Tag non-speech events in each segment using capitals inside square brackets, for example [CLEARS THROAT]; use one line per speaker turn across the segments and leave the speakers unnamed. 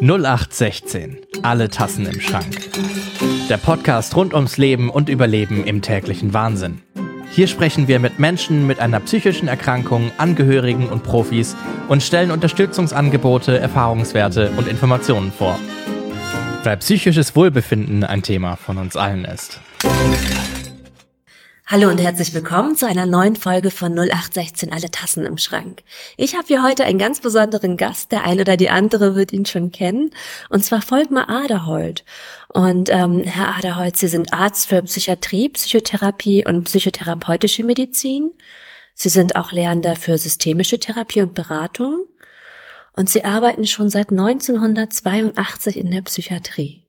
0816. Alle Tassen im Schrank. Der Podcast rund ums Leben und Überleben im täglichen Wahnsinn. Hier sprechen wir mit Menschen mit einer psychischen Erkrankung, Angehörigen und Profis und stellen Unterstützungsangebote, Erfahrungswerte und Informationen vor. Weil psychisches Wohlbefinden ein Thema von uns allen ist.
Hallo und herzlich willkommen zu einer neuen Folge von 0816 Alle Tassen im Schrank. Ich habe hier heute einen ganz besonderen Gast, der eine oder die andere wird ihn schon kennen, und zwar Volkmar Aderholt. Und ähm, Herr Aderholt, Sie sind Arzt für Psychiatrie, Psychotherapie und psychotherapeutische Medizin. Sie sind auch Lehrender für systemische Therapie und Beratung. Und Sie arbeiten schon seit 1982 in der Psychiatrie.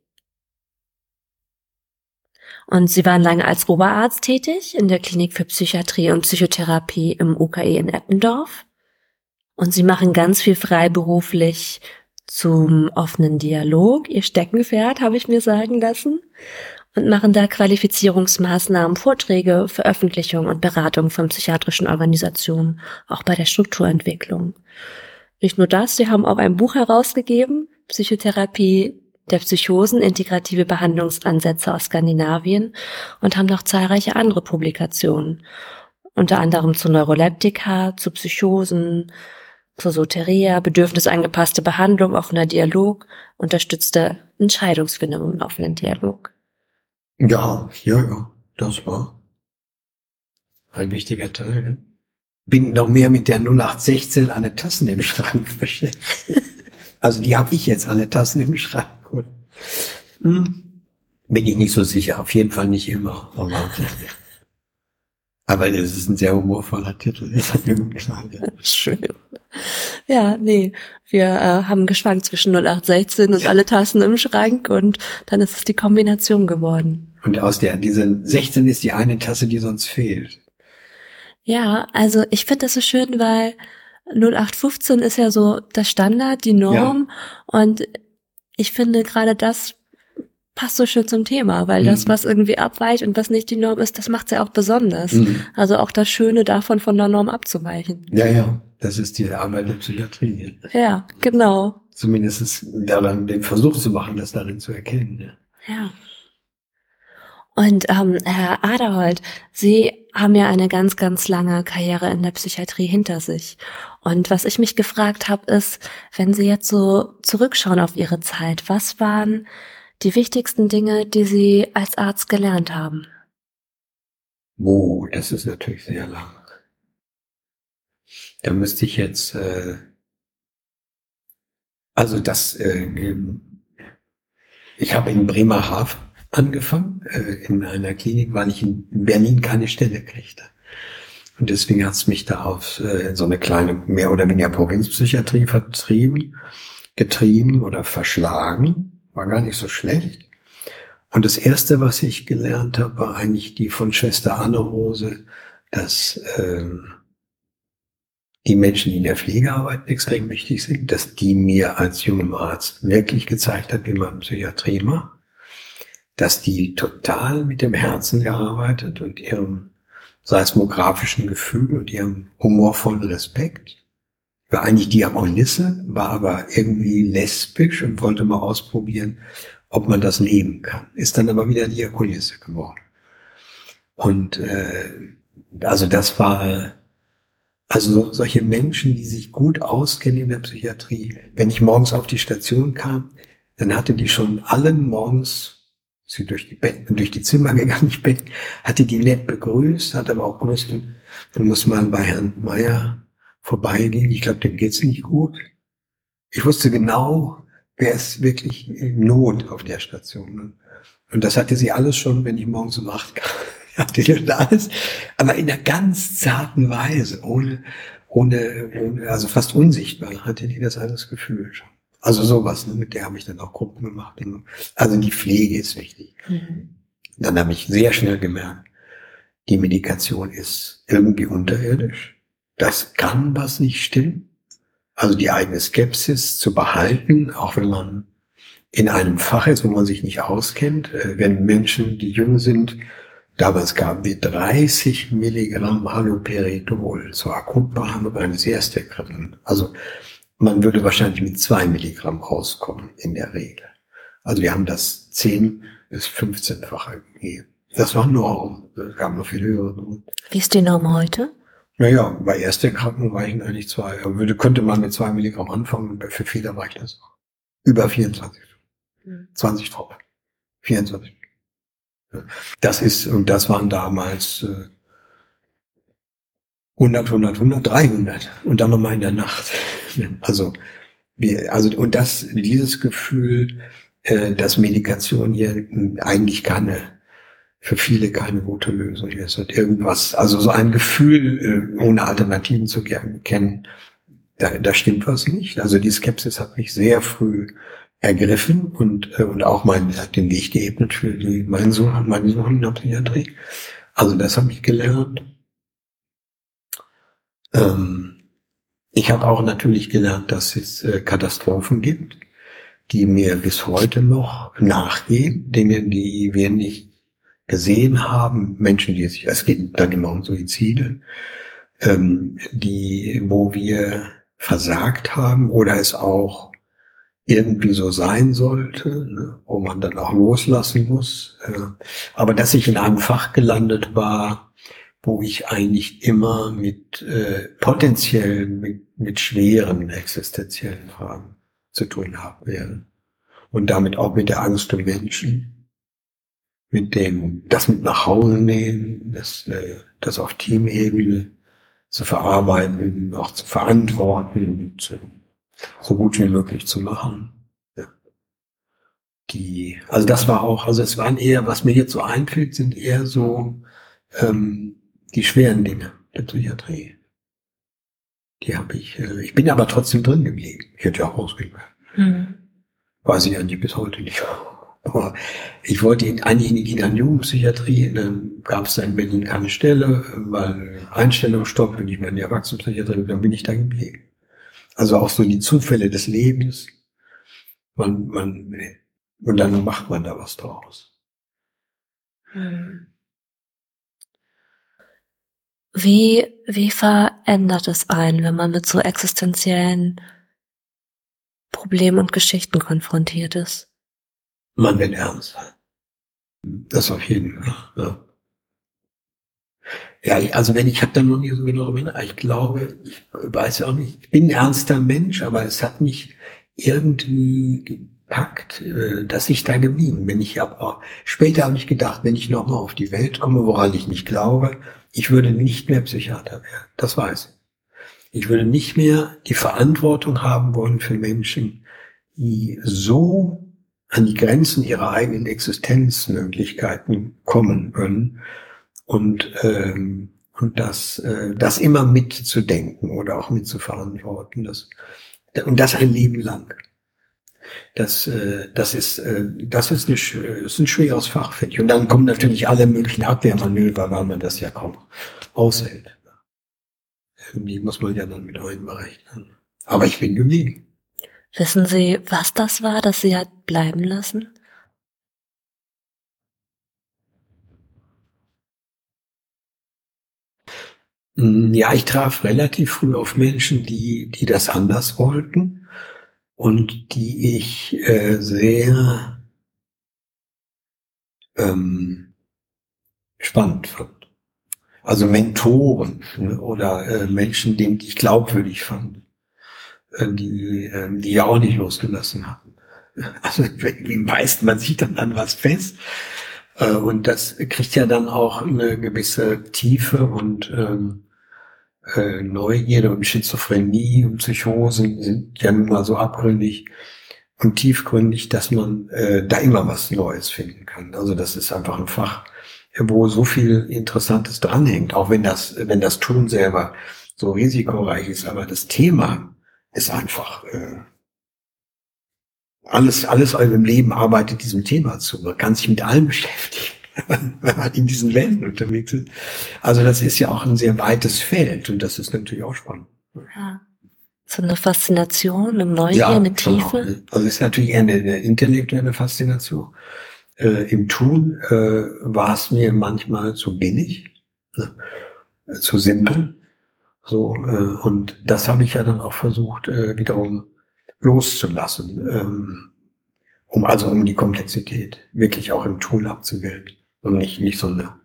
Und sie waren lange als Oberarzt tätig in der Klinik für Psychiatrie und Psychotherapie im UKE in Eppendorf. Und sie machen ganz viel freiberuflich zum offenen Dialog. Ihr Steckenpferd, habe ich mir sagen lassen. Und machen da Qualifizierungsmaßnahmen, Vorträge, Veröffentlichungen und Beratung von psychiatrischen Organisationen, auch bei der Strukturentwicklung. Nicht nur das, sie haben auch ein Buch herausgegeben, Psychotherapie der Psychosen integrative Behandlungsansätze aus Skandinavien und haben noch zahlreiche andere Publikationen, unter anderem zu Neuroleptika, zu Psychosen, zur Soteria, bedürfnisangepasste Behandlung, offener Dialog, unterstützte Entscheidungsfindung im offenen Dialog.
Ja, ja, ja, das war ein wichtiger Teil. Bin noch mehr mit der 0816 an Tassen im Schrank [LAUGHS] beschäftigt. Also die habe ich jetzt an Tassen im Schrank. Hm. Bin ich nicht so sicher. Auf jeden Fall nicht immer. Aber, [LAUGHS] aber es ist ein sehr humorvoller Titel. Das hat mir gut gefallen. [LAUGHS]
Schön. Ja, nee. Wir äh, haben geschwankt zwischen 0816 und alle Tassen im Schrank und dann ist es die Kombination geworden.
Und aus der, diese 16 ist die eine Tasse, die sonst fehlt.
Ja, also ich finde das so schön, weil 0815 ist ja so das Standard, die Norm. Ja. Und ich finde gerade das passt so schön zum Thema, weil mhm. das, was irgendwie abweicht und was nicht die Norm ist, das macht es ja auch besonders. Mhm. Also auch das Schöne davon von der Norm abzuweichen.
Ja, ja, das ist die Arbeit der Psychiatrie.
Ja, genau.
Zumindest daran den Versuch zu machen, das darin zu erkennen.
Ja. ja. Und ähm, Herr Aderholt, Sie haben ja eine ganz, ganz lange Karriere in der Psychiatrie hinter sich. Und was ich mich gefragt habe, ist, wenn Sie jetzt so zurückschauen auf Ihre Zeit, was waren die wichtigsten Dinge, die Sie als Arzt gelernt haben?
Oh, das ist natürlich sehr lang. Da müsste ich jetzt, äh, also das, äh, ich habe in Bremerhaven angefangen, äh, in einer Klinik, weil ich in Berlin keine Stelle kriegte. Und deswegen hat es mich da auf äh, so eine kleine, mehr oder weniger Provinzpsychiatrie vertrieben, getrieben oder verschlagen. War gar nicht so schlecht. Und das erste, was ich gelernt habe, war eigentlich die von Schwester Anne Rose, dass ähm, die Menschen, die in der Pflege arbeiten, extrem wichtig sind, dass die mir als jungem Arzt wirklich gezeigt hat, wie man Psychiatrie macht, dass die total mit dem Herzen gearbeitet und ihrem seismografischen Gefühl und ihrem humorvollen Respekt. War eigentlich Diakonisse, war aber irgendwie lesbisch und wollte mal ausprobieren, ob man das leben kann. Ist dann aber wieder Diakonisse geworden. Und äh, also das war also solche Menschen, die sich gut auskennen in der Psychiatrie. Wenn ich morgens auf die Station kam, dann hatte die schon allen morgens sie durch die Betten, durch die Zimmer gegangen, ich Bett, hatte die nett begrüßt, hat aber auch gewusst, dann muss man bei Herrn Meier vorbeigehen. Ich glaube, dem geht's nicht gut. Ich wusste genau, wer ist wirklich in Not auf der Station. Und das hatte sie alles schon, wenn ich morgens um acht [LAUGHS] kam. hatte die alles, aber in einer ganz zarten Weise, ohne, ohne, also fast unsichtbar, hatte die das alles Gefühl schon. Also sowas, ne? mit der habe ich dann auch Gruppen gemacht. Also die Pflege ist wichtig. Mhm. Dann habe ich sehr schnell gemerkt, die Medikation ist irgendwie unterirdisch. Das kann was nicht stimmen. Also die eigene Skepsis zu behalten, auch wenn man in einem Fach ist, wo man sich nicht auskennt, äh, wenn Menschen, die jung sind, damals gaben wir 30 Milligramm Haloperidol zur Akutbehandlung eines Erstekranken. Also man würde wahrscheinlich mit zwei Milligramm rauskommen in der Regel. Also wir haben das 10 bis 15-fache gegeben. Das war Norm. Es gab noch viel höhere Normen.
Wie ist die Norm heute?
Naja, bei Ersterkrankungen reichen eigentlich zwei. Würde, könnte man mit zwei Milligramm anfangen, für Fehler reicht das. Über 24. 20 Tropfen. 24. Das ist, und das waren damals äh, 100, 100, 100, 300 und dann nochmal in der Nacht. [LAUGHS] Also, wir, also und das, dieses Gefühl, äh, dass Medikation hier eigentlich keine, für viele keine gute Lösung ist. Und irgendwas, also so ein Gefühl, äh, ohne Alternativen zu kennen, da, da stimmt was nicht. Also die Skepsis hat mich sehr früh ergriffen und, äh, und auch mein, den Weg geebnet für die, meinen Sohn, meinen Sohn in der Psychiatrie. Also das habe ich gelernt. Ähm, ich habe auch natürlich gelernt, dass es äh, Katastrophen gibt, die mir bis heute noch nachgehen, Dinge, die wir nicht gesehen haben, Menschen, die sich, es geht dann immer um Suizide, ähm, die, wo wir versagt haben oder es auch irgendwie so sein sollte, ne, wo man dann auch loslassen muss. Äh, aber dass ich in einem Fach gelandet war, wo ich eigentlich immer mit äh, potenziell mit, mit schweren existenziellen Fragen zu tun haben werde. Und damit auch mit der Angst um Menschen, mit dem, das mit nach Hause nehmen, das, äh, das auf Teamebene zu verarbeiten, auch zu verantworten und so gut wie möglich zu machen. Ja. Die, also das war auch, also es waren eher, was mir jetzt so einfällt, sind eher so ähm, die schweren Dinge der Psychiatrie. Die habe ich, äh, ich bin aber trotzdem drin geblieben. Ich hätte ja auch rausgehen Mhm. Weiß ich eigentlich bis heute nicht. Aber ich wollte eigentlich in die Jugendpsychiatrie, dann gab es da in Berlin keine Stelle, weil Einstellungsstopp, wenn ich mehr in die Erwachsenenpsychiatrie, dann bin ich da geblieben. Also auch so die Zufälle des Lebens. Man, man, und dann macht man da was draus. Mhm.
Wie, wie verändert es einen, wenn man mit so existenziellen Problemen und Geschichten konfrontiert ist?
Man wird ernst. Das auf jeden Fall. Ja. ja, also wenn ich habe da noch nie so genau drüber ich glaube, ich weiß auch nicht, ich bin ein ernster Mensch, aber es hat mich irgendwie gepackt, äh, dass ich da geblieben bin. Ich habe auch später habe ich gedacht, wenn ich nochmal auf die Welt komme, woran ich nicht glaube, ich würde nicht mehr Psychiater werden. Das weiß ich. Ich würde nicht mehr die Verantwortung haben wollen für Menschen, die so an die Grenzen ihrer eigenen Existenzmöglichkeiten kommen können und ähm, und das äh, das immer mitzudenken oder auch mitzuverantworten das und das ein Leben lang das, äh, das ist, äh, das ist, eine, ist ein schweres Fach, finde ich. Und dann kommen natürlich alle möglichen Abwehrmanöver, weil man das ja kaum aushält. Irgendwie muss man ja dann mit einberechnen. Aber ich bin geblieben.
Wissen Sie, was das war, das Sie hat bleiben lassen?
Hm, ja, ich traf relativ früh auf Menschen, die, die das anders wollten und die ich äh, sehr ähm, spannend fand. Also Mentoren ne, oder äh, Menschen, denen ich glaubwürdig fand, äh, die, äh, die ja auch nicht losgelassen haben. [LAUGHS] Also wie beißt man sich dann an was fest? Äh, und das kriegt ja dann auch eine gewisse Tiefe und ähm, äh, Neugierde und Schizophrenie und Psychosen sind ja nun mal so abgründig und tiefgründig, dass man äh, da immer was Neues finden kann. Also das ist einfach ein Fach, wo so viel Interessantes dranhängt, auch wenn das, wenn das Tun selber so risikoreich ist, aber das Thema ist einfach äh, alles, alles im Leben arbeitet diesem Thema zu. Man kann sich mit allem [LAUGHS] beschäftigen wenn man in diesen Welten unterwegs ist. Also das ist ja auch ein sehr weites Feld und das ist natürlich auch spannend.
Ja. So eine Faszination, eine Neugier, ja, eine Tiefe.
Genau. Also es ist natürlich eher eine, eine intellektuelle Faszination. Äh, Im Tun äh, war es mir manchmal zu billig, ne? zu simpel. So, äh, und das habe ich ja dann auch versucht, äh, wiederum loszulassen, ähm, um also um die Komplexität wirklich auch im Tool abzubilden und nicht, nicht so eine,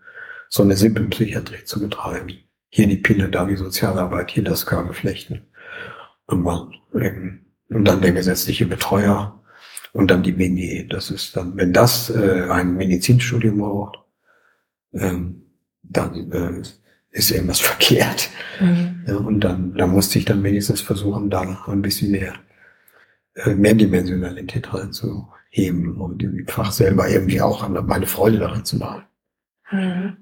so eine simple Psychiatrie zu betreiben. Hier die Pille, da die Sozialarbeit, hier das Kabelflechten. Und, ähm, und dann der gesetzliche Betreuer und dann die WG. Das ist dann, wenn das äh, ein Medizinstudium braucht, ähm, dann äh, ist irgendwas [LAUGHS] verkehrt. Mhm. Ja, und dann, dann musste ich dann wenigstens versuchen, da ein bisschen mehr, äh, mehr Dimensionalität reinzuheben und im Fach selber irgendwie auch meine Freude daran zu machen. Mhm.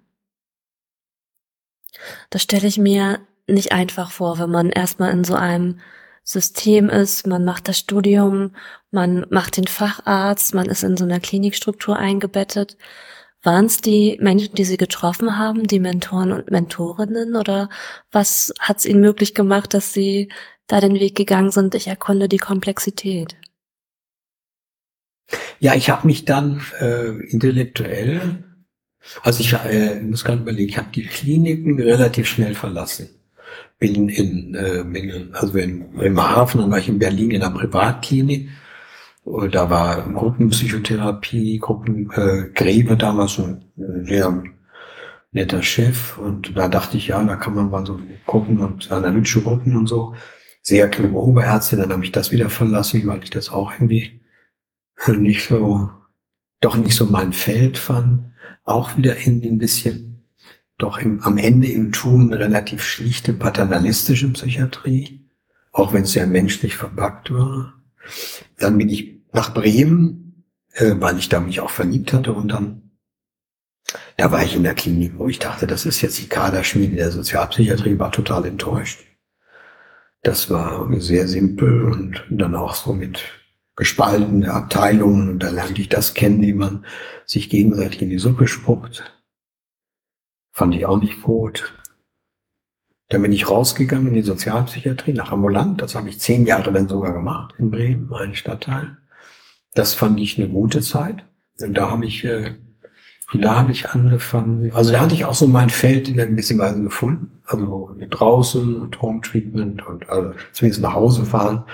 Das stelle ich mir nicht einfach vor, wenn man erstmal in so einem System ist, man macht das Studium, man macht den Facharzt, man ist in so einer Klinikstruktur eingebettet. Waren es die Menschen, die Sie getroffen haben, die Mentoren und Mentorinnen oder was hat es Ihnen möglich gemacht, dass Sie da den Weg gegangen sind, ich erkunde die Komplexität?
Ja, ich habe mich dann äh, intellektuell, also ich äh, muss gerade überlegen, ich habe die Kliniken relativ schnell verlassen. Bin in, äh, bin, also in, Hafen, dann war ich in Berlin in einer Privatklinik da war Gruppenpsychotherapie, Gruppengräbe äh, damals ein sehr netter Chef und da dachte ich, ja, da kann man mal so gucken und analytische Gruppen und so. Sehr kluge Oberärzte, dann habe ich das wieder verlassen, weil ich das auch irgendwie [LAUGHS] nicht so, doch nicht so mein Feld fand. Auch wieder irgendwie ein bisschen, doch im, am Ende im Tun relativ schlichte paternalistische Psychiatrie, auch wenn es sehr menschlich verpackt war. Dann bin ich nach Bremen, äh, weil ich da mich auch verliebt hatte und dann da war ich in der Klinik, wo ich dachte, das ist jetzt die Kaderschmiede der Sozialpsychiatrie, war total enttäuscht. Das war sehr simpel und dann auch so mit gespaltenen Abteilungen und da lernte ich das kennen, wie man sich gegenseitig in die Suppe spuckt. Fand ich auch nicht gut. Dann bin ich rausgegangen in die Sozialpsychiatrie nach Ambulant. Das habe ich zehn Jahre dann sogar gemacht in Bremen, mein Stadtteil. Das fand ich eine gute Zeit. Und da habe ich, äh, da habe ich angefangen, also da hatte ich auch so mein Feld in einer gewissen Weise gefunden. Also draußen und Home Treatment und also zumindest nach Hause fahren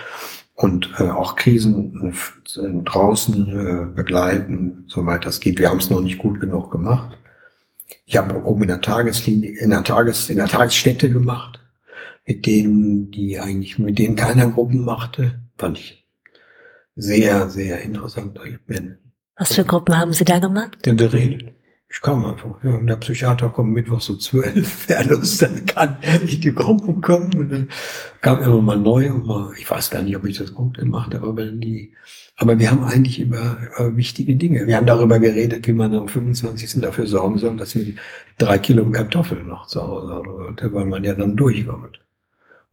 und äh, auch Krisen äh, draußen äh, begleiten, soweit das geht. Wir haben es noch nicht gut genug gemacht. Ich habe oben in der Tageslinie, in der Tages, in der Tagesstätte gemacht, mit denen, die eigentlich, mit denen keiner Gruppen machte. Fand ich sehr, sehr interessant.
Was für Gruppen haben Sie da gemacht?
In der Rede. Ich kam einfach. Ja, und der Psychiater kommt mittwochs so zwölf. [LAUGHS] Wer Lust dann kann, ich die Gruppe kommen. Und dann kam immer mal neu. Und mal, ich weiß gar nicht, ob ich das gut gemacht habe, aber die, aber wir haben eigentlich über, über wichtige Dinge. Wir haben darüber geredet, wie man am 25. dafür sorgen soll, dass wir drei Kilo Kartoffeln noch zu Hause haben, weil man ja dann durchkommt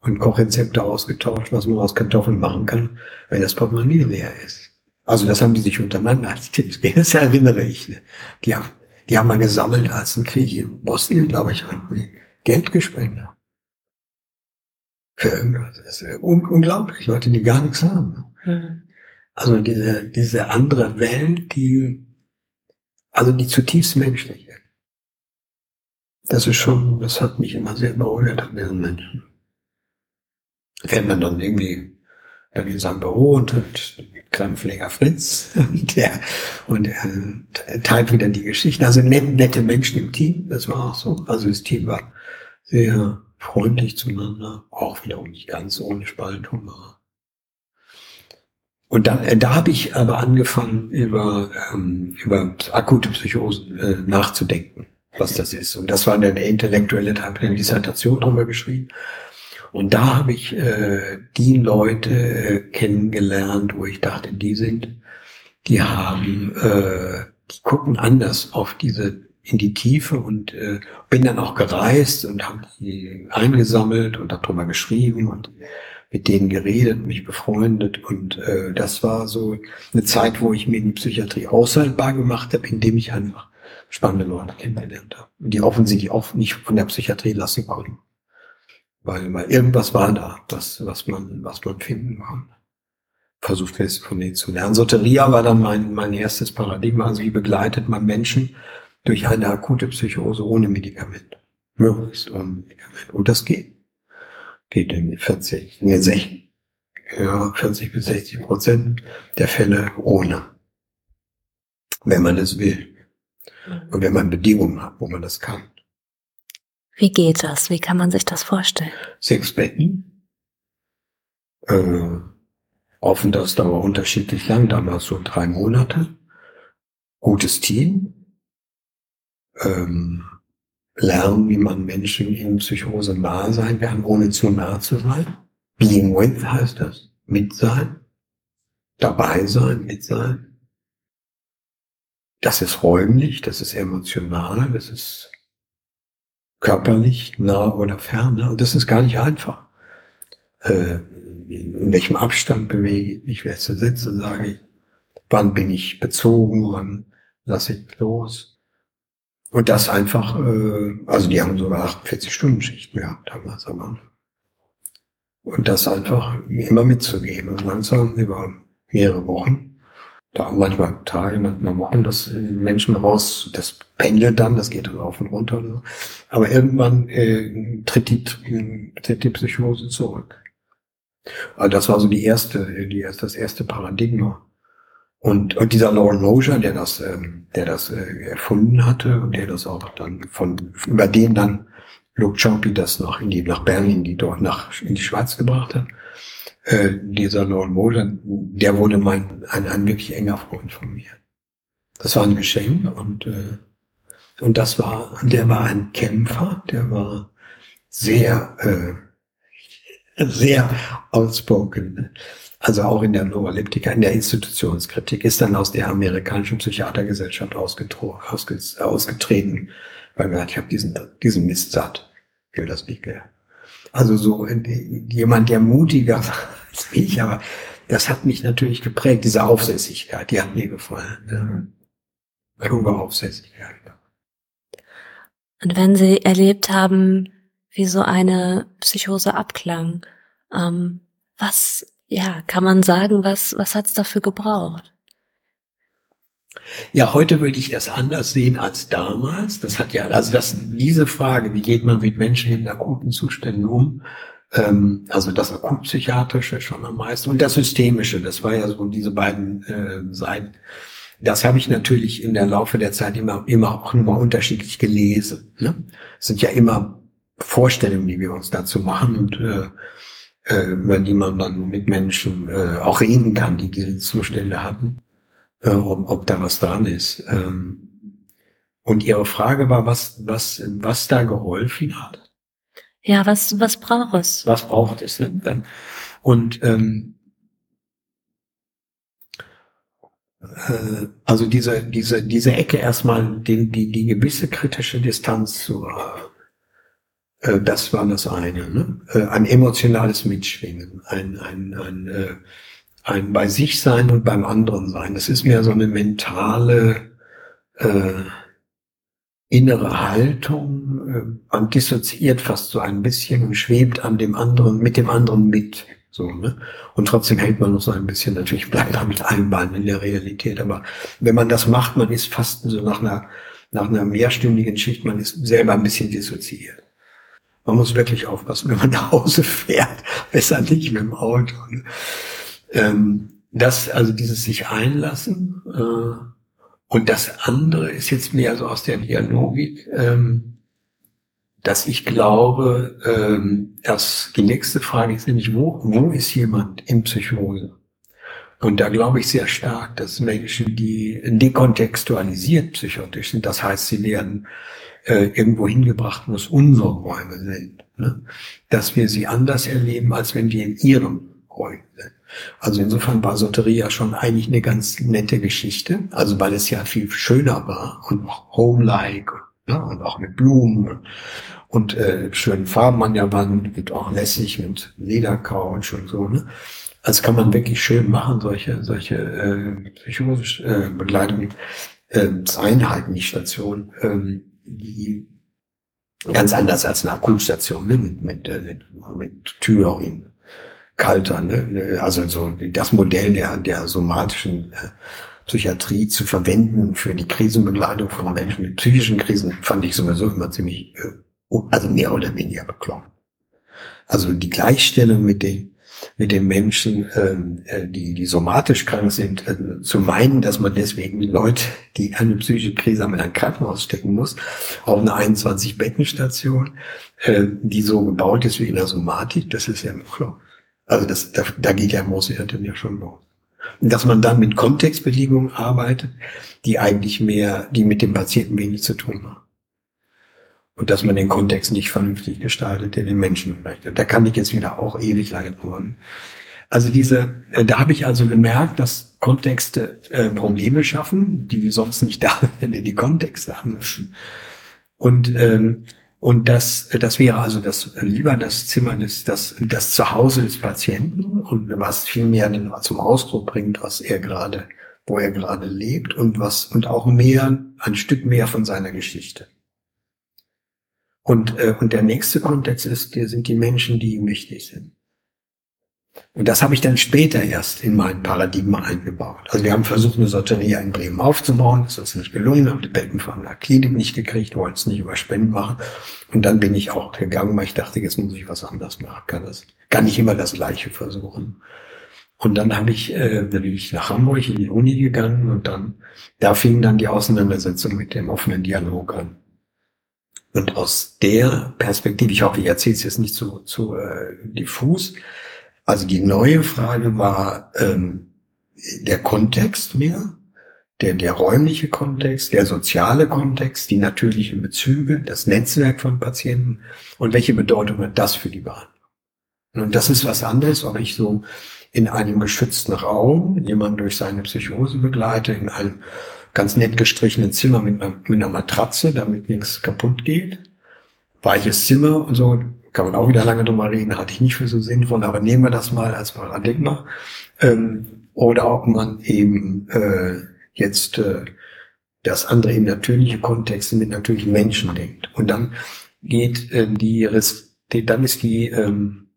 und Kochrezepte ausgetauscht, was man aus Kartoffeln machen kann, wenn das Portemonnaie leer ist. Also das haben die sich untereinander [LAUGHS] als Tipps. Das erinnere ich. Ne? Die haben, die haben mal gesammelt, als ein Krieg in Bosnien, glaube ich, Geld gespendet. Für irgendwas. Das ist un unglaublich, Leute, die gar nichts haben. Mhm. Also diese, diese andere Welt, die, also die zutiefst menschliche. Das ist schon, das hat mich immer sehr berührt an diesen Menschen fährt man dann irgendwie dann in seinem Büro und Krankenpfleger Fritz [LAUGHS] und der, und er teilt wieder die Geschichten. Also nette, nette Menschen im Team, das war auch so. Also das Team war sehr freundlich zueinander, auch wiederum nicht ganz ohne Spaltung. Und da, äh, da habe ich aber angefangen, über, ähm, über akute Psychosen äh, nachzudenken, was das ist. Und das war dann der intellektuelle Teil der Dissertation drüber geschrieben. Und da habe ich äh, die Leute äh, kennengelernt, wo ich dachte, die sind, die haben, äh, die gucken anders auf diese in die Tiefe und äh, bin dann auch gereist und habe die eingesammelt und darüber geschrieben und mit denen geredet, mich befreundet. Und äh, das war so eine Zeit, wo ich mir die Psychiatrie aushaltbar gemacht habe, indem ich einfach spannende Leute kennengelernt habe, die offensichtlich auch nicht von der Psychiatrie lassen konnten weil, weil irgendwas war da, was, was man, was man finden kann. Versucht es von denen zu lernen. Soteria war dann mein, mein erstes Paradigma. Also wie begleitet man Menschen durch eine akute Psychose ohne Medikament? Möglichst ohne Medikament. Und das geht. geht in 40, nee, 60, ja, 40 bis 60 Prozent der Fälle ohne. Wenn man es will. Und wenn man Bedingungen hat, wo man das kann.
Wie geht das? Wie kann man sich das vorstellen?
Sechs Betten. Äh, Aufenthaltsdauer unterschiedlich lang, damals so drei Monate. Gutes Team. Ähm, lernen, wie man Menschen in Psychose nahe sein kann, ohne zu nah zu sein. Being with heißt das. Mit sein. Dabei sein, mit sein. Das ist räumlich, das ist emotional, das ist körperlich, nah oder fern. Und das ist gar nicht einfach. Äh, in welchem Abstand bewege ich mich, welche Sätze sage ich, wann bin ich bezogen, wann lasse ich los. Und das einfach, äh, also die haben sogar 48 Stunden Schichten gehabt damals am Anfang. Und das einfach immer mitzugeben und langsam über mehrere Wochen da manchmal Tage, manchmal Wochen, dass Menschen raus, das pendelt dann, das geht dann auf und runter. Oder so. Aber irgendwann äh, tritt, die, tritt die Psychose zurück. Also das war so die erste, die erste, das erste Paradigma. Und, und dieser Lauren Mosher, der das, ähm, der das äh, erfunden hatte und der das auch dann von über den dann Luke Chompy das nach in die nach Berlin, die dort nach in die Schweiz gebracht hat, äh, dieser Lord Moser, der wurde mein, ein, ein wirklich enger Freund von mir. Das war ein Geschenk und, äh, und das war, der war ein Kämpfer, der war sehr, äh, sehr outspoken. Also auch in der Neuroleptika, in der Institutionskritik, ist dann aus der amerikanischen Psychiatergesellschaft ausgetreten, weil er gesagt, ich habe diesen, diesen Mist satt. Will das nicht mehr. Also so jemand, der mutiger war als ich, aber das hat mich natürlich geprägt, diese Aufsässigkeit, die hat mir gefallen. Kluge Aufsässigkeit.
Und wenn Sie erlebt haben, wie so eine Psychose abklang, ähm, was, ja, kann man sagen, was, was hat's dafür gebraucht?
Ja, heute würde ich es anders sehen als damals. Das hat ja, also das, diese Frage, wie geht man mit Menschen in akuten Zuständen um, ähm, also das akutpsychiatrische schon am meisten und das systemische, das war ja so diese beiden äh, Seiten. Das habe ich natürlich in der Laufe der Zeit immer, immer auch immer unterschiedlich gelesen. Ne? Es sind ja immer Vorstellungen, die wir uns dazu machen und äh, äh, über die man dann mit Menschen äh, auch reden kann, die diese Zustände hatten äh, ob, ob da was dran ist. Ähm, und Ihre Frage war, was, was, was da geholfen hat.
Ja, was, was braucht es?
Was braucht es dann? Und ähm, äh, also diese, diese, diese Ecke erstmal, die, die, die gewisse kritische Distanz zu äh, das war das eine. Ne? Äh, ein emotionales Mitschwingen, ein, ein, ein äh, ein bei sich sein und beim anderen sein. Das ist mehr so eine mentale äh, innere Haltung. Äh, man dissoziiert fast so ein bisschen und schwebt an dem anderen, mit dem anderen mit. So, ne? Und trotzdem hält man noch so ein bisschen, natürlich bleibt man mit allen Beinen in der Realität. Aber wenn man das macht, man ist fast so nach einer, nach einer mehrstündigen Schicht, man ist selber ein bisschen dissoziiert. Man muss wirklich aufpassen, wenn man [LAUGHS] nach Hause fährt. Besser nicht mit dem Auto. Ne? Ähm, das, also dieses sich einlassen. Äh, und das andere ist jetzt mehr so aus der Dialogik, ähm, dass ich glaube, ähm, dass die nächste Frage ist nämlich, wo, wo ist jemand in Psychose? Und da glaube ich sehr stark, dass Menschen, die dekontextualisiert psychotisch sind, das heißt, sie werden äh, irgendwo hingebracht, wo es unsere Räume sind, ne? dass wir sie anders erleben, als wenn die in ihrem Räumen sind. Also insofern war Soteria schon eigentlich eine ganz nette Geschichte. Also weil es ja viel schöner war und home-like ja, und auch mit Blumen und äh, schönen Farben an der Wand und auch lässig mit Ledercouch und so. Ne? Also kann man wirklich schön machen, solche, solche äh, psychologische äh, Begleitungen äh, sein halt nicht Station, ähm, die ganz anders als eine Akutstation, ne? mit, mit, äh, mit, mit Türen kalter. Ne? Also so das Modell der, der somatischen äh, Psychiatrie zu verwenden für die Krisenbegleitung von Menschen mit psychischen Krisen, fand ich sowieso immer ziemlich, äh, also mehr oder weniger bekloppt. Also die Gleichstellung mit den mit den Menschen, ähm, äh, die, die somatisch krank sind, äh, zu meinen, dass man deswegen Leute, die eine psychische Krise haben, in ein Krankenhaus stecken muss, auf eine 21-Bettenstation, äh, die so gebaut ist wie in der Somatik, das ist ja klar. Also das, da, da geht ja Moosehirten ja schon los. Dass man dann mit Kontextbedingungen arbeitet, die eigentlich mehr, die mit dem Patienten wenig zu tun haben und dass man den Kontext nicht vernünftig gestaltet, der den Menschen möchte. Da kann ich jetzt wieder auch ewig lange drüber. Also diese, äh, da habe ich also gemerkt, dass Kontexte äh, Probleme schaffen, die wir sonst nicht da, [LAUGHS] wenn wir die Kontexte haben müssen. Und ähm, und das, das wäre also das lieber das Zimmer des, das, das Zuhause des Patienten und was viel mehr zum Ausdruck bringt, was er gerade, wo er gerade lebt und was und auch mehr, ein Stück mehr von seiner Geschichte. Und, äh, und der nächste Kontext ist, der sind die Menschen, die ihm wichtig sind. Und das habe ich dann später erst in mein Paradigma eingebaut. Also wir haben versucht, eine Soteria in Bremen aufzubauen. Das ist nicht gelungen, haben die der Klinik nicht gekriegt, wollten es nicht über Spenden machen. Und dann bin ich auch gegangen, weil ich dachte, jetzt muss ich was anderes machen. Kann das, kann nicht immer das Gleiche versuchen. Und dann habe ich, äh, bin ich nach Hamburg in die Uni gegangen und dann, da fing dann die Auseinandersetzung mit dem offenen Dialog an. Und aus der Perspektive, ich hoffe, ich erzähle es jetzt nicht zu, zu äh, diffus, also die neue Frage war ähm, der Kontext mehr, der, der räumliche Kontext, der soziale Kontext, die natürlichen Bezüge, das Netzwerk von Patienten und welche Bedeutung hat das für die Behandlung. Und das ist was anderes, ob ich so in einem geschützten Raum jemanden durch seine Psychose begleite, in einem ganz nett gestrichenen Zimmer mit einer, mit einer Matratze, damit nichts kaputt geht. Weiches Zimmer und so, kann man auch wieder lange drüber reden, hatte ich nicht für so sinnvoll, aber nehmen wir das mal als Paradigma. Ähm, oder ob man eben äh, jetzt äh, das andere in natürliche Kontexte mit natürlichen Menschen denkt. Und dann geht äh, die, die, dann ist die ähm,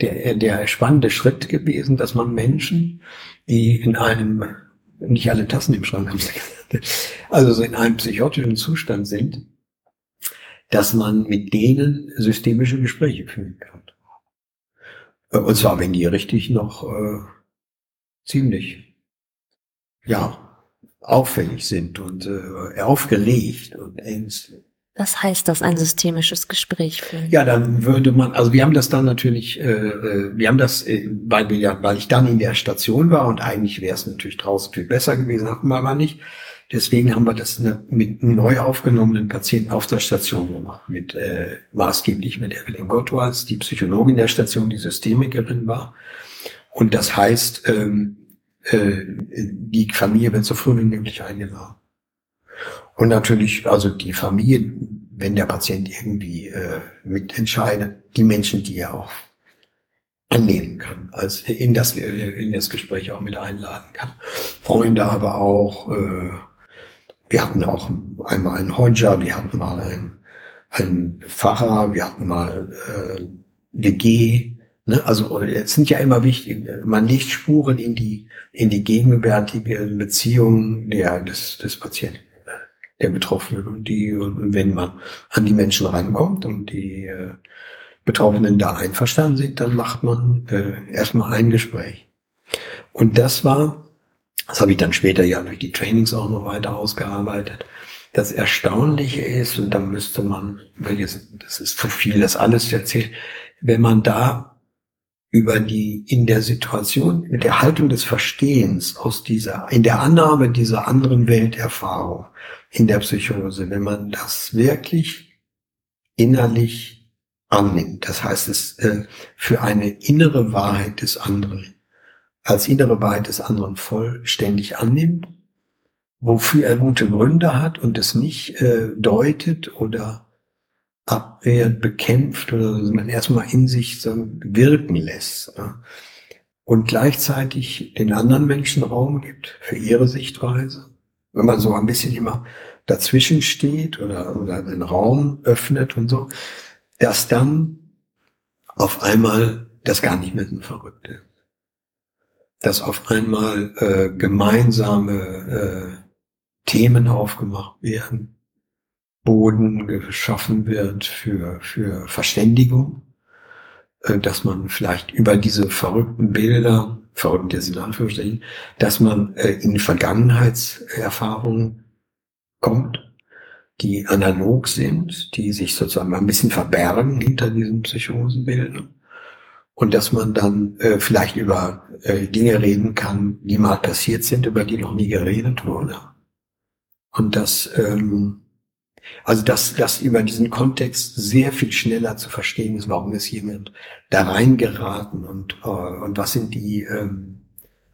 der, der spannende Schritt gewesen, dass man Menschen, die in einem nicht alle Tassen im Schrank haben. [LAUGHS] Also so in einem psychotischen Zustand sind, dass man mit denen systemische Gespräche führen kann. Und zwar, wenn die richtig noch äh, ziemlich, ja, auffällig sind und äh, aufgelegt und ängstlich.
Was heißt das, ein systemisches Gespräch führen?
Ja, dann würde man, also wir haben das dann natürlich, äh, äh, wir haben das, äh, weil wir ja, weil ich dann in der Station war und eigentlich wäre es natürlich draußen viel besser gewesen, hatten wir aber nicht. Deswegen haben wir das ne, mit neu aufgenommenen Patienten auf der Station gemacht, mit äh, maßgeblich mit Evelyn Gottwalds, die Psychologin der Station, die Systemikerin war. Und das heißt, ähm, äh, die Familie wird so früh wie möglich eingeladen. Und natürlich, also die Familie, wenn der Patient irgendwie äh, mitentscheidet, die Menschen, die er auch annehmen kann, als in das, in das Gespräch auch mit einladen kann. Freunde aber auch, äh, wir hatten auch einmal einen Hodja, wir hatten mal einen, einen Pfarrer, wir hatten mal äh, GG, ne? also es sind ja immer wichtig, man legt Spuren in die, in die gegenwärtige Beziehung der, des, des Patienten der Betroffenen. Und die, wenn man an die Menschen rankommt und die äh, Betroffenen da einverstanden sind, dann macht man äh, erstmal ein Gespräch. Und das war, das habe ich dann später ja durch die Trainings auch noch weiter ausgearbeitet. Das Erstaunliche ist, und da müsste man, das ist zu viel, das alles zu erzählen, wenn man da über die, in der Situation, mit der Haltung des Verstehens aus dieser, in der Annahme dieser anderen Welterfahrung, in der Psychose, wenn man das wirklich innerlich annimmt. Das heißt, es äh, für eine innere Wahrheit des anderen, als innere Wahrheit des anderen vollständig annimmt, wofür er gute Gründe hat und es nicht äh, deutet oder abwehrt, bekämpft oder man erstmal in sich so wirken lässt. Ja. Und gleichzeitig den anderen Menschen Raum gibt für ihre Sichtweise wenn man so ein bisschen immer dazwischen steht oder, oder den Raum öffnet und so, dass dann auf einmal das gar nicht mehr so verrückt ist. Dass auf einmal äh, gemeinsame äh, Themen aufgemacht werden, Boden geschaffen wird für, für Verständigung, äh, dass man vielleicht über diese verrückten Bilder, verrückt jetzt in Anführungsstrichen, dass man äh, in Vergangenheitserfahrungen kommt, die analog sind, die sich sozusagen ein bisschen verbergen hinter diesen Psychosenbildern. Und dass man dann äh, vielleicht über äh, Dinge reden kann, die mal passiert sind, über die noch nie geredet wurde. Und das, ähm, also dass, dass über diesen Kontext sehr viel schneller zu verstehen ist, warum ist jemand da reingeraten und, äh, und was sind die, ähm,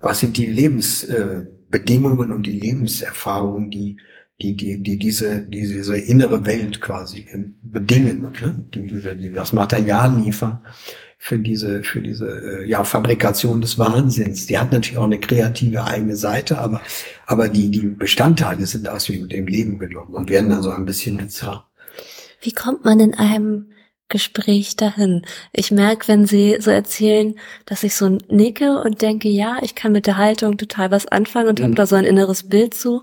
was sind die Lebensbedingungen äh, und die Lebenserfahrungen, die, die, die, die diese, die diese innere Welt quasi bedingen, ne? die, die das Material liefern für diese, für diese äh, ja, Fabrikation des Wahnsinns. Die hat natürlich auch eine kreative eigene Seite, aber, aber die, die Bestandteile sind aus dem Leben genommen und werden dann so ein bisschen bizarr.
Wie kommt man in einem Gespräch dahin? Ich merke, wenn Sie so erzählen, dass ich so nicke und denke, ja, ich kann mit der Haltung total was anfangen und mhm. habe da so ein inneres Bild zu.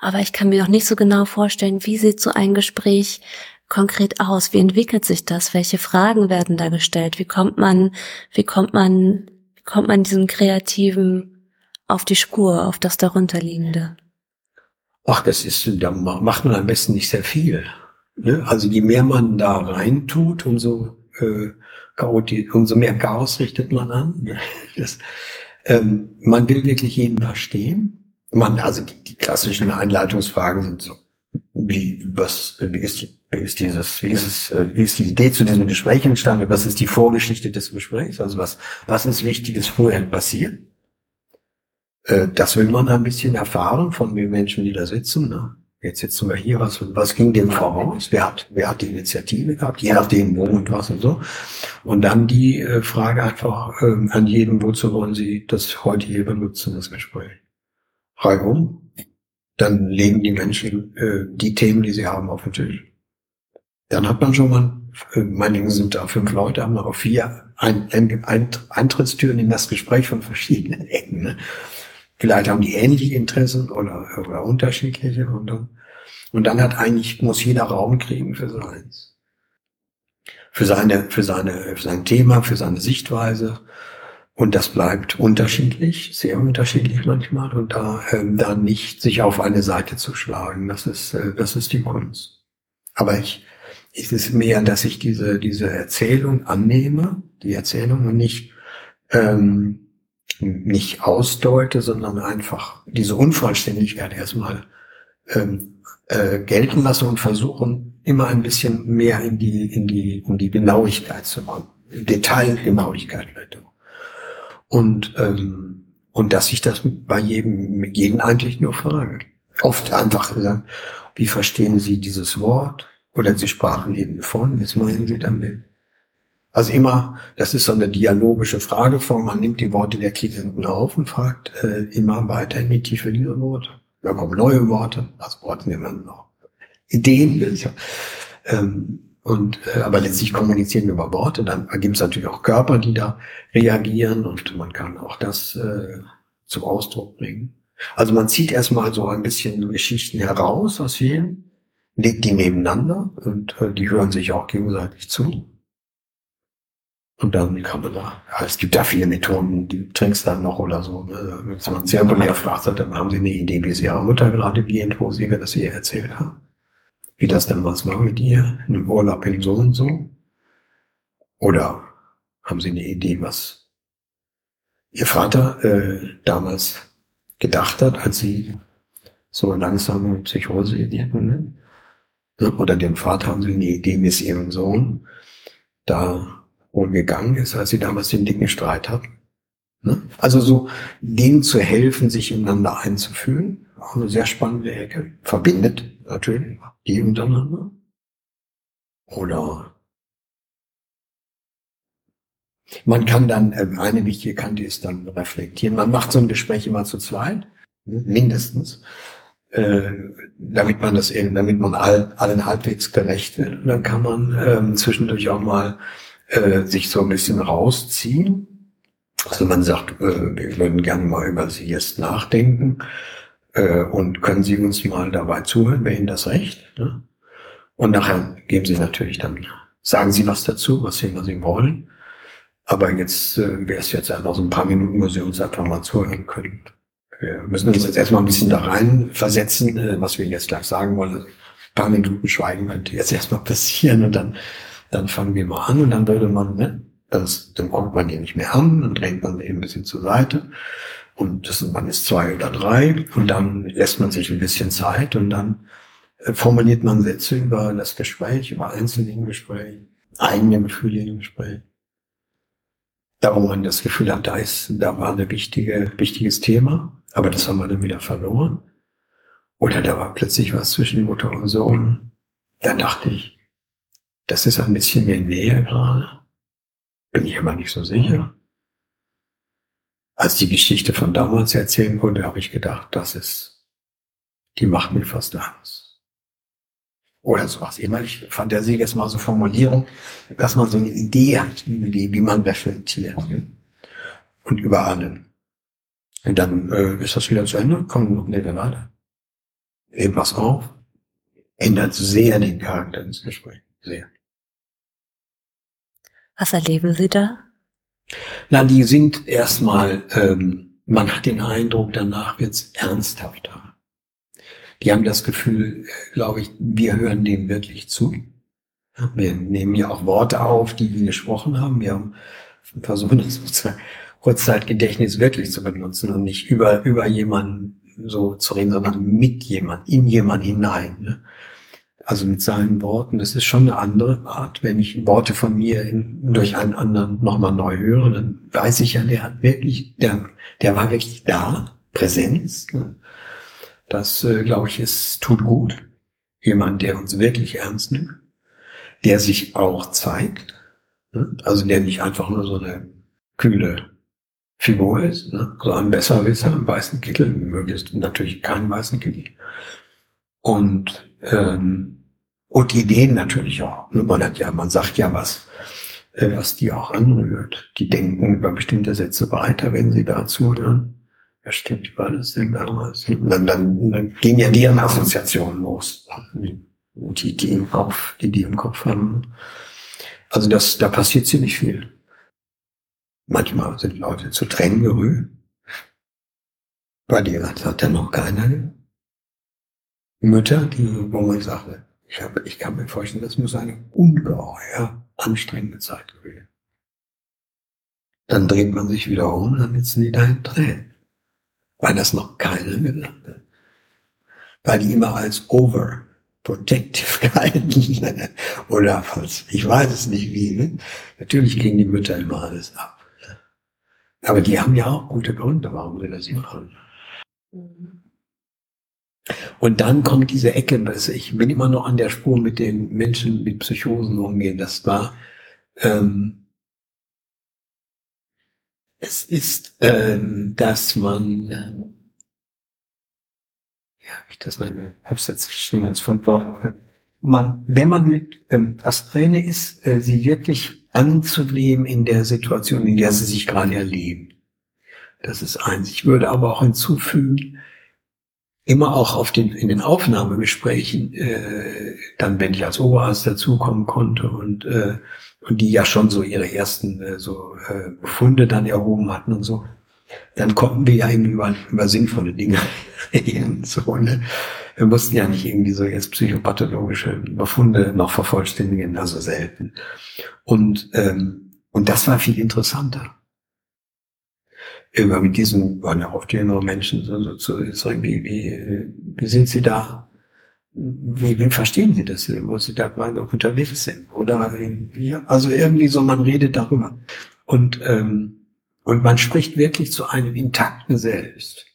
Aber ich kann mir noch nicht so genau vorstellen, wie sieht so ein Gespräch konkret aus? Wie entwickelt sich das? Welche Fragen werden da gestellt? Wie kommt man, wie kommt man, wie kommt man diesen Kreativen auf die Spur, auf das darunterliegende?
Ach, das ist, da macht man am besten nicht sehr viel. Ne? Also je mehr man da rein tut, umso, äh, umso mehr Chaos richtet man an. Das, ähm, man will wirklich jeden verstehen. Man, also die, die klassischen Einleitungsfragen sind so, wie, was, wie ist ist dieses, wie ist es, äh, wie ist die Idee zu diesem Gespräch entstanden? Was ist die Vorgeschichte des Gesprächs? Also was, was ist Wichtiges vorher passiert? Äh, das will man ein bisschen erfahren von den Menschen, die da sitzen. Ne? Jetzt sitzen wir hier, was, was ging dem voraus? Wer hat, wer hat die Initiative gehabt? Je nachdem, wo und was und so. Und dann die äh, Frage einfach äh, an jeden, wozu wollen Sie das heute hier benutzen, das Gespräch? Reihum. Dann legen die Menschen äh, die Themen, die sie haben, auf den Tisch. Dann hat man schon mal, äh, meinetwegen sind da fünf Leute, haben auch vier ein, ein, ein, Eintrittstüren in das Gespräch von verschiedenen Ecken. Ne? Vielleicht haben die ähnliche Interessen oder, oder unterschiedliche. Und dann, und dann hat eigentlich, muss jeder Raum kriegen für seins. Für seine, für seine, für sein Thema, für seine Sichtweise. Und das bleibt unterschiedlich, sehr unterschiedlich manchmal. Und da, ähm, da nicht sich auf eine Seite zu schlagen, das ist, äh, das ist die Kunst. Aber ich, ist es mehr, dass ich diese, diese Erzählung annehme, die Erzählung und nicht, ähm, nicht ausdeute, sondern einfach diese Unvollständigkeit erstmal ähm, äh, gelten lasse und versuchen, immer ein bisschen mehr in die, in die, in die Genauigkeit zu kommen. Detailgenauigkeit. Und, ähm, und dass ich das bei jedem, jeden eigentlich nur frage. Oft einfach gesagt, wie verstehen Sie dieses Wort? Oder sie sprachen eben von, jetzt meinen sie damit. Also immer, das ist so eine dialogische Frageform, man nimmt die Worte der Klienten auf und fragt äh, immer weiter in die Tiefe dieser Worte. Da kommen neue Worte, also Worte nehmen wir noch. Ideen, ja. ähm, und äh, aber letztlich kommunizieren wir über Worte, dann gibt es natürlich auch Körper, die da reagieren und man kann auch das äh, zum Ausdruck bringen. Also man zieht erstmal so ein bisschen Geschichten heraus aus vielen legt die nebeneinander und äh, die hören sich auch gegenseitig zu. Und dann kann man da, ja, es gibt da viele Methoden, die trinkst dann noch oder so. Ne? Wenn man sehr populär fragt, dann haben sie eine Idee, wie sie ihrer Mutter gerade geht, wo sie das ihr erzählt haben. Wie das denn was war mit ihr, in einem Urlaub in so und so. Oder haben sie eine Idee, was ihr Vater äh, damals gedacht hat, als sie so langsam Psychose hatten. Oder dem Vater haben sie eine Idee, es ihrem Sohn da wohl gegangen ist, als sie damals den dicken Streit hatten. Ne? Also so, denen zu helfen, sich ineinander einzufühlen, auch eine sehr spannende Ecke. Verbindet natürlich die untereinander. Oder man kann dann, äh, eine wichtige Kante ist dann reflektieren. Man macht so ein Gespräch immer zu zweit, mindestens äh, damit man das eben, damit man all, allen halbwegs gerecht wird. Und dann kann man ähm, zwischendurch auch mal äh, sich so ein bisschen rausziehen. Also man sagt, äh, wir würden gerne mal über Sie jetzt nachdenken äh, und können Sie uns mal dabei zuhören, wäre Ihnen das recht? Ne? Und nachher geben Sie natürlich dann, sagen Sie was dazu, was Sie, was Sie wollen. Aber jetzt äh, wäre es jetzt einfach so ein paar Minuten, wo Sie uns einfach mal zuhören können. Wir müssen uns jetzt erstmal ein bisschen da rein versetzen, äh, was wir jetzt gleich sagen wollen. Ein paar Minuten Schweigen könnte jetzt erstmal passieren und dann, dann fangen wir mal an und dann würde man, ne, das, dann kommt man hier nicht mehr an, dann dreht man eben ein bisschen zur Seite und das, man ist zwei oder drei und dann lässt man sich ein bisschen Zeit und dann äh, formuliert man Sätze über das Gespräch, über einzelne Gespräch, eigene Gefühle im Gespräch. Da, wo man das Gefühl hat, da ist, da war ein wichtige, wichtiges Thema, aber das haben wir dann wieder verloren. Oder da war plötzlich was zwischen Mutter und Sohn. Da dachte ich, das ist ein bisschen mehr Nähe gerade. Bin ich aber nicht so sicher. Als die Geschichte von damals erzählen wurde, habe ich gedacht, das ist, die macht mir fast Angst oder sowas. Immer ich fantasiere jetzt mal so Formulierung, dass man so eine Idee hat, wie, man reflektiert. Und über alle. Und dann äh, ist das wieder zu Ende, kommt noch eine weiter. Nehmen was auf. Ändert sehr den Charakter ins Gespräch. Sehr.
Was erleben Sie da?
Na, die sind erstmal, ähm, man hat den Eindruck, danach wird's ernsthafter die haben das Gefühl, glaube ich, wir hören dem wirklich zu. Wir nehmen ja auch Worte auf, die wir gesprochen haben. Wir haben versuchen das sozusagen Kurzzeitgedächtnis wirklich zu benutzen und nicht über, über jemanden so zu reden, sondern mit jemand, in jemand hinein. Ne? Also mit seinen Worten. Das ist schon eine andere Art. Wenn ich Worte von mir in, durch einen anderen nochmal neu höre, dann weiß ich ja, der hat wirklich, der, der war wirklich da, Präsenz. Ne? Das, äh, glaube ich, ist, tut gut. Jemand, der uns wirklich ernst nimmt, der sich auch zeigt, ne? also der nicht einfach nur so eine kühle Figur ist, ne? so ein Besserwisser im weißen Kittel, möglichst natürlich keinen weißen Kittel. Und, ähm, und Ideen natürlich auch. Ne? Man hat ja, man sagt ja was, äh, was die auch anrührt. Die denken über bestimmte Sätze weiter, wenn sie dazu dann ja, stimmt, wie war das denn damals? Dann, dann, dann ging ja die Assoziationen los. Die, die im Kopf, die die im Kopf haben. Also das, da passiert ziemlich viel. Manchmal sind Leute zu Tränen gerührt. Bei dir hat ja noch keiner. Mütter, die, wo man sagte, ich, habe, ich kann mir vorstellen, das muss eine ungeheuer anstrengende Zeit gewesen. Dann dreht man sich wieder um, dann sitzen die da in Tränen weil das noch keiner hat. Weil die immer als overprotective [LAUGHS] gehalten oder falls, ich weiß es nicht wie. Ne? Natürlich gehen die Mütter immer alles ab. Aber die haben ja auch gute Gründe, warum sie das machen. Und dann kommt diese Ecke, ich bin immer noch an der Spur mit den Menschen mit Psychosen umgehen. Das war, ähm, es ist, ähm, dass man, ähm, ja, ich das mal, hab's jetzt geschrieben als von man, wenn man mit ähm, Astrene ist, äh, sie wirklich anzunehmen in der Situation, in der sie sich gerade erleben. Das ist eins. Ich würde aber auch hinzufügen, immer auch auf den, in den Aufnahmegesprächen, äh, dann, wenn ich als Oberarzt dazukommen konnte und, äh, und die ja schon so ihre ersten äh, so äh, Befunde dann erhoben hatten und so, dann konnten wir ja irgendwie über, über sinnvolle Dinge [LAUGHS] reden. So, ne? Wir mussten ja nicht irgendwie so jetzt psychopathologische Befunde noch vervollständigen, also selten. Und, ähm, und das war viel interessanter immer mit diesen, waren ja oft jüngere Menschen, so, so, so, so wie, wie, wie sind sie da? Wie, wie verstehen sie das, wo sie da gerade unterwegs sind? Oder irgendwie, also irgendwie so, man redet darüber. Und, ähm, und man spricht wirklich zu einem intakten Selbst.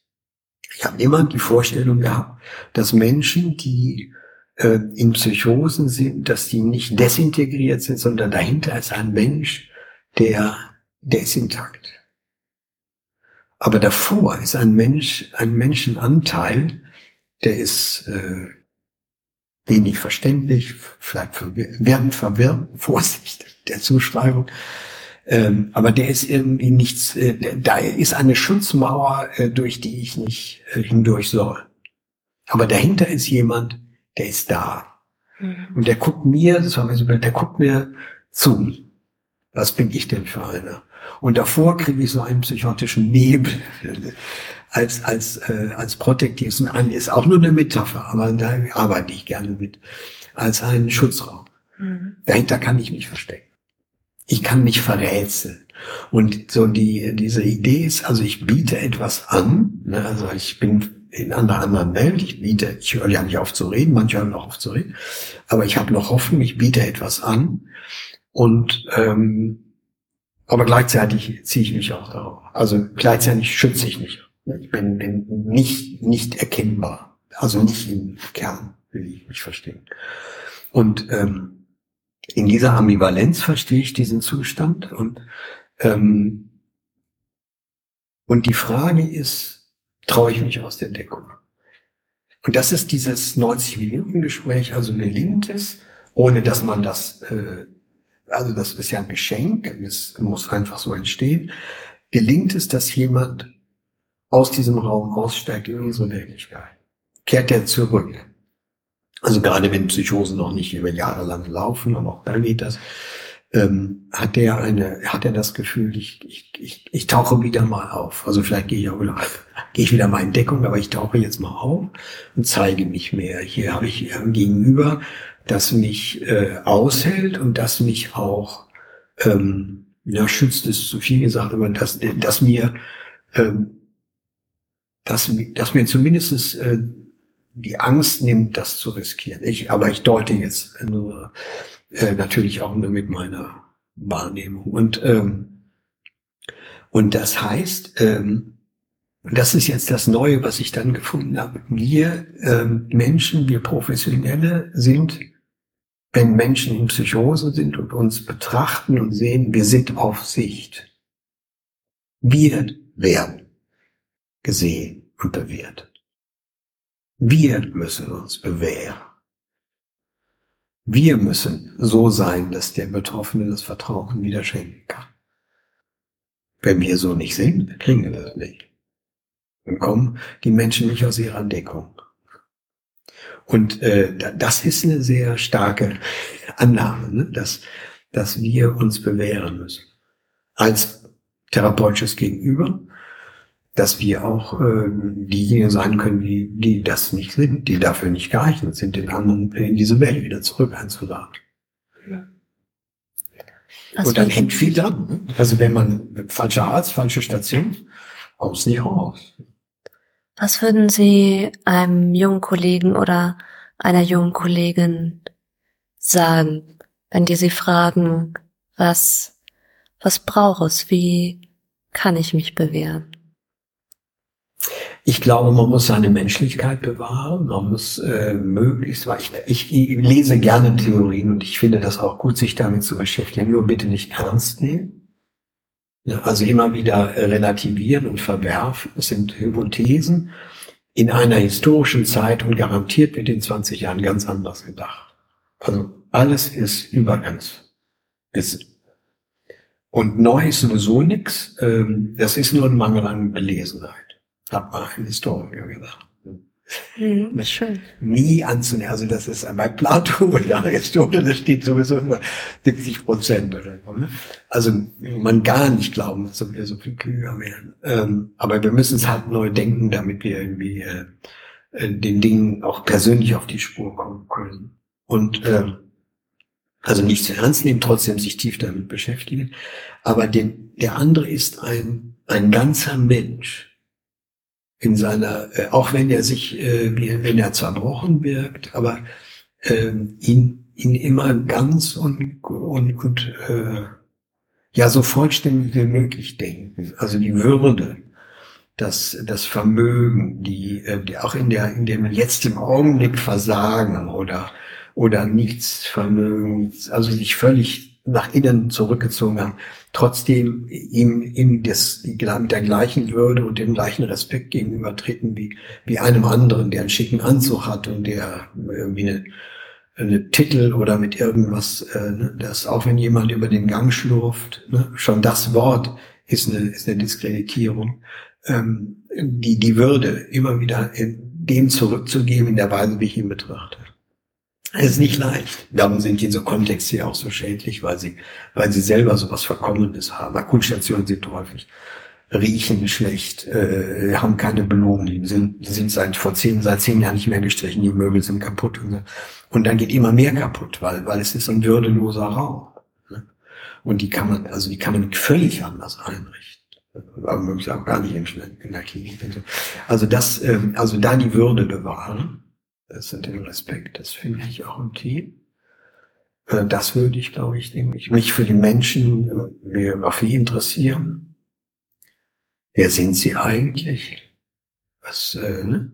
Ich habe immer die Vorstellung gehabt, dass Menschen, die äh, in Psychosen sind, dass die nicht desintegriert sind, sondern dahinter ist ein Mensch, der, der ist intakt. Aber davor ist ein Mensch, ein Menschenanteil, der ist äh, wenig verständlich, vielleicht werden verwirrt, [LAUGHS] Vorsicht der Zuschreibung, ähm, aber der ist irgendwie nichts, äh, da ist eine Schutzmauer, äh, durch die ich nicht äh, hindurch soll. Aber dahinter ist jemand, der ist da. Mhm. Und der guckt mir, das war mir so, der guckt mir zu. Was bin ich denn für einer? Und davor kriege ich so einen psychotischen Nebel [LAUGHS] als als äh, als protektives an ist auch nur eine Metapher, aber da arbeite ich gerne mit als einen Schutzraum. Mhm. Dahinter kann ich mich verstecken. Ich kann mich verrätseln. Und so die diese Idee ist, also ich biete etwas an, ne, also ich bin in einer anderen Welt, ich biete, ich höre ja nicht auf zu reden, manche hören noch auf zu reden, aber ich habe noch Hoffnung, ich biete etwas an und ähm, aber gleichzeitig ziehe ich mich auch darauf. Also gleichzeitig schütze ich mich. Ich bin, bin nicht, nicht erkennbar. Also nicht im Kern, will ich mich verstehen. Und ähm, in dieser Ambivalenz verstehe ich diesen Zustand und ähm, und die Frage ist, traue ich mich aus der Deckung? Und das ist dieses 90-Minuten-Gespräch, also gelingt es, ohne dass man das äh, also das ist ja ein Geschenk, es muss einfach so entstehen, gelingt es, dass jemand aus diesem Raum aussteigt in unsere Wirklichkeit? Kehrt er zurück? Also gerade wenn Psychosen noch nicht über Jahre lang laufen, und auch dann geht das, ähm, hat er eine, hat er das Gefühl, ich, ich, ich, ich tauche wieder mal auf. Also vielleicht gehe ich auch wieder, gehe ich wieder mal in Deckung, aber ich tauche jetzt mal auf und zeige mich mehr. Hier habe ich gegenüber das mich äh, aushält und das mich auch, ähm, ja, schützt ist zu viel gesagt, aber das, das mir, ähm, das, das mir zumindest äh, die Angst nimmt, das zu riskieren. Ich, aber ich deute jetzt nur äh, natürlich auch nur mit meiner Wahrnehmung. Und, ähm, und das heißt, ähm, das ist jetzt das Neue, was ich dann gefunden habe. Wir ähm, Menschen, wir Professionelle sind wenn Menschen in Psychose sind und uns betrachten und sehen, wir sind auf Sicht. Wir werden gesehen und bewertet. Wir müssen uns bewähren. Wir müssen so sein, dass der Betroffene das Vertrauen wieder schenken kann. Wenn wir so nicht sind, kriegen wir das nicht. Dann kommen die Menschen nicht aus ihrer Deckung. Und äh, das ist eine sehr starke Annahme, ne? dass, dass wir uns bewähren müssen. Als therapeutisches Gegenüber, dass wir auch äh, diejenigen sein können, die, die das nicht sind, die dafür nicht geeignet sind, den anderen in diese Welt wieder zurück einzuladen. Ja. Und dann hängt viel dran. Also wenn man falscher Arzt, falsche Station, aus nicht raus.
Was würden Sie einem jungen Kollegen oder einer jungen Kollegin sagen, wenn die Sie fragen, was, was braucht es? Wie kann ich mich bewähren?
Ich glaube, man muss seine Menschlichkeit bewahren. Man muss äh, möglichst, weil ich, ich lese gerne Theorien und ich finde das auch gut, sich damit zu beschäftigen. Nur bitte nicht ernst nehmen. Also immer wieder relativieren und verwerfen. Das sind Hypothesen in einer historischen Zeit und garantiert wird in 20 Jahren ganz anders gedacht. Also alles ist Übergangs. Und neu ist sowieso nichts. Ähm, das ist nur ein Mangel an Belesenheit. Hat mal ein Historiker gesagt.
Mhm, schön.
Nie anzunehmen. Also das ist bei Plato [LAUGHS] und Aristoteles steht sowieso immer 70 Prozent. Ne? Also man gar nicht glauben, dass wir so viel klüger werden. Ähm, aber wir müssen es halt neu denken, damit wir irgendwie äh, äh, den Dingen auch persönlich auf die Spur kommen können. Und ähm, also nicht zu ernst nehmen, trotzdem sich tief damit beschäftigen. Aber den, der andere ist ein, ein ganzer Mensch in seiner, äh, auch wenn er sich, äh, wenn er zerbrochen wirkt, aber äh, ihn, ihn immer ganz und, und, und äh, ja so vollständig wie möglich denken. Also die Würde, das, das Vermögen, die, die auch in der, in dem jetzt im Augenblick Versagen oder, oder nichts Vermögen, also sich völlig nach innen zurückgezogen haben, trotzdem ihm, ihm das, mit der gleichen Würde und dem gleichen Respekt gegenüber treten wie, wie einem anderen, der einen schicken Anzug hat und der irgendwie eine, eine Titel oder mit irgendwas, äh, ne, das auch wenn jemand über den Gang schlurft, ne, schon das Wort ist eine, ist eine Diskreditierung, ähm, die, die Würde immer wieder in dem zurückzugeben in der Weise, wie ich ihn betrachte. Es ist nicht leicht. Darum sind diese Kontexte ja auch so schädlich, weil sie, weil sie selber so was Verkommenes haben. Akutstationen sind häufig riechen schlecht, äh, haben keine Blumen, sind, sind seit vor zehn, seit zehn Jahren nicht mehr gestrichen, die Möbel sind kaputt und so. Und dann geht immer mehr kaputt, weil, weil es ist ein würdeloser Raum. Ne? Und die kann man, also die kann man völlig anders einrichten. Aber möglichst auch gar nicht in, in der Klinik. Also das, ähm, also da die Würde bewahren, das sind den Respekt, das finde ich auch im Team. Äh, das würde ich, glaube ich, mich für die Menschen äh, für die interessieren. Wer sind sie eigentlich? Was, äh, ne?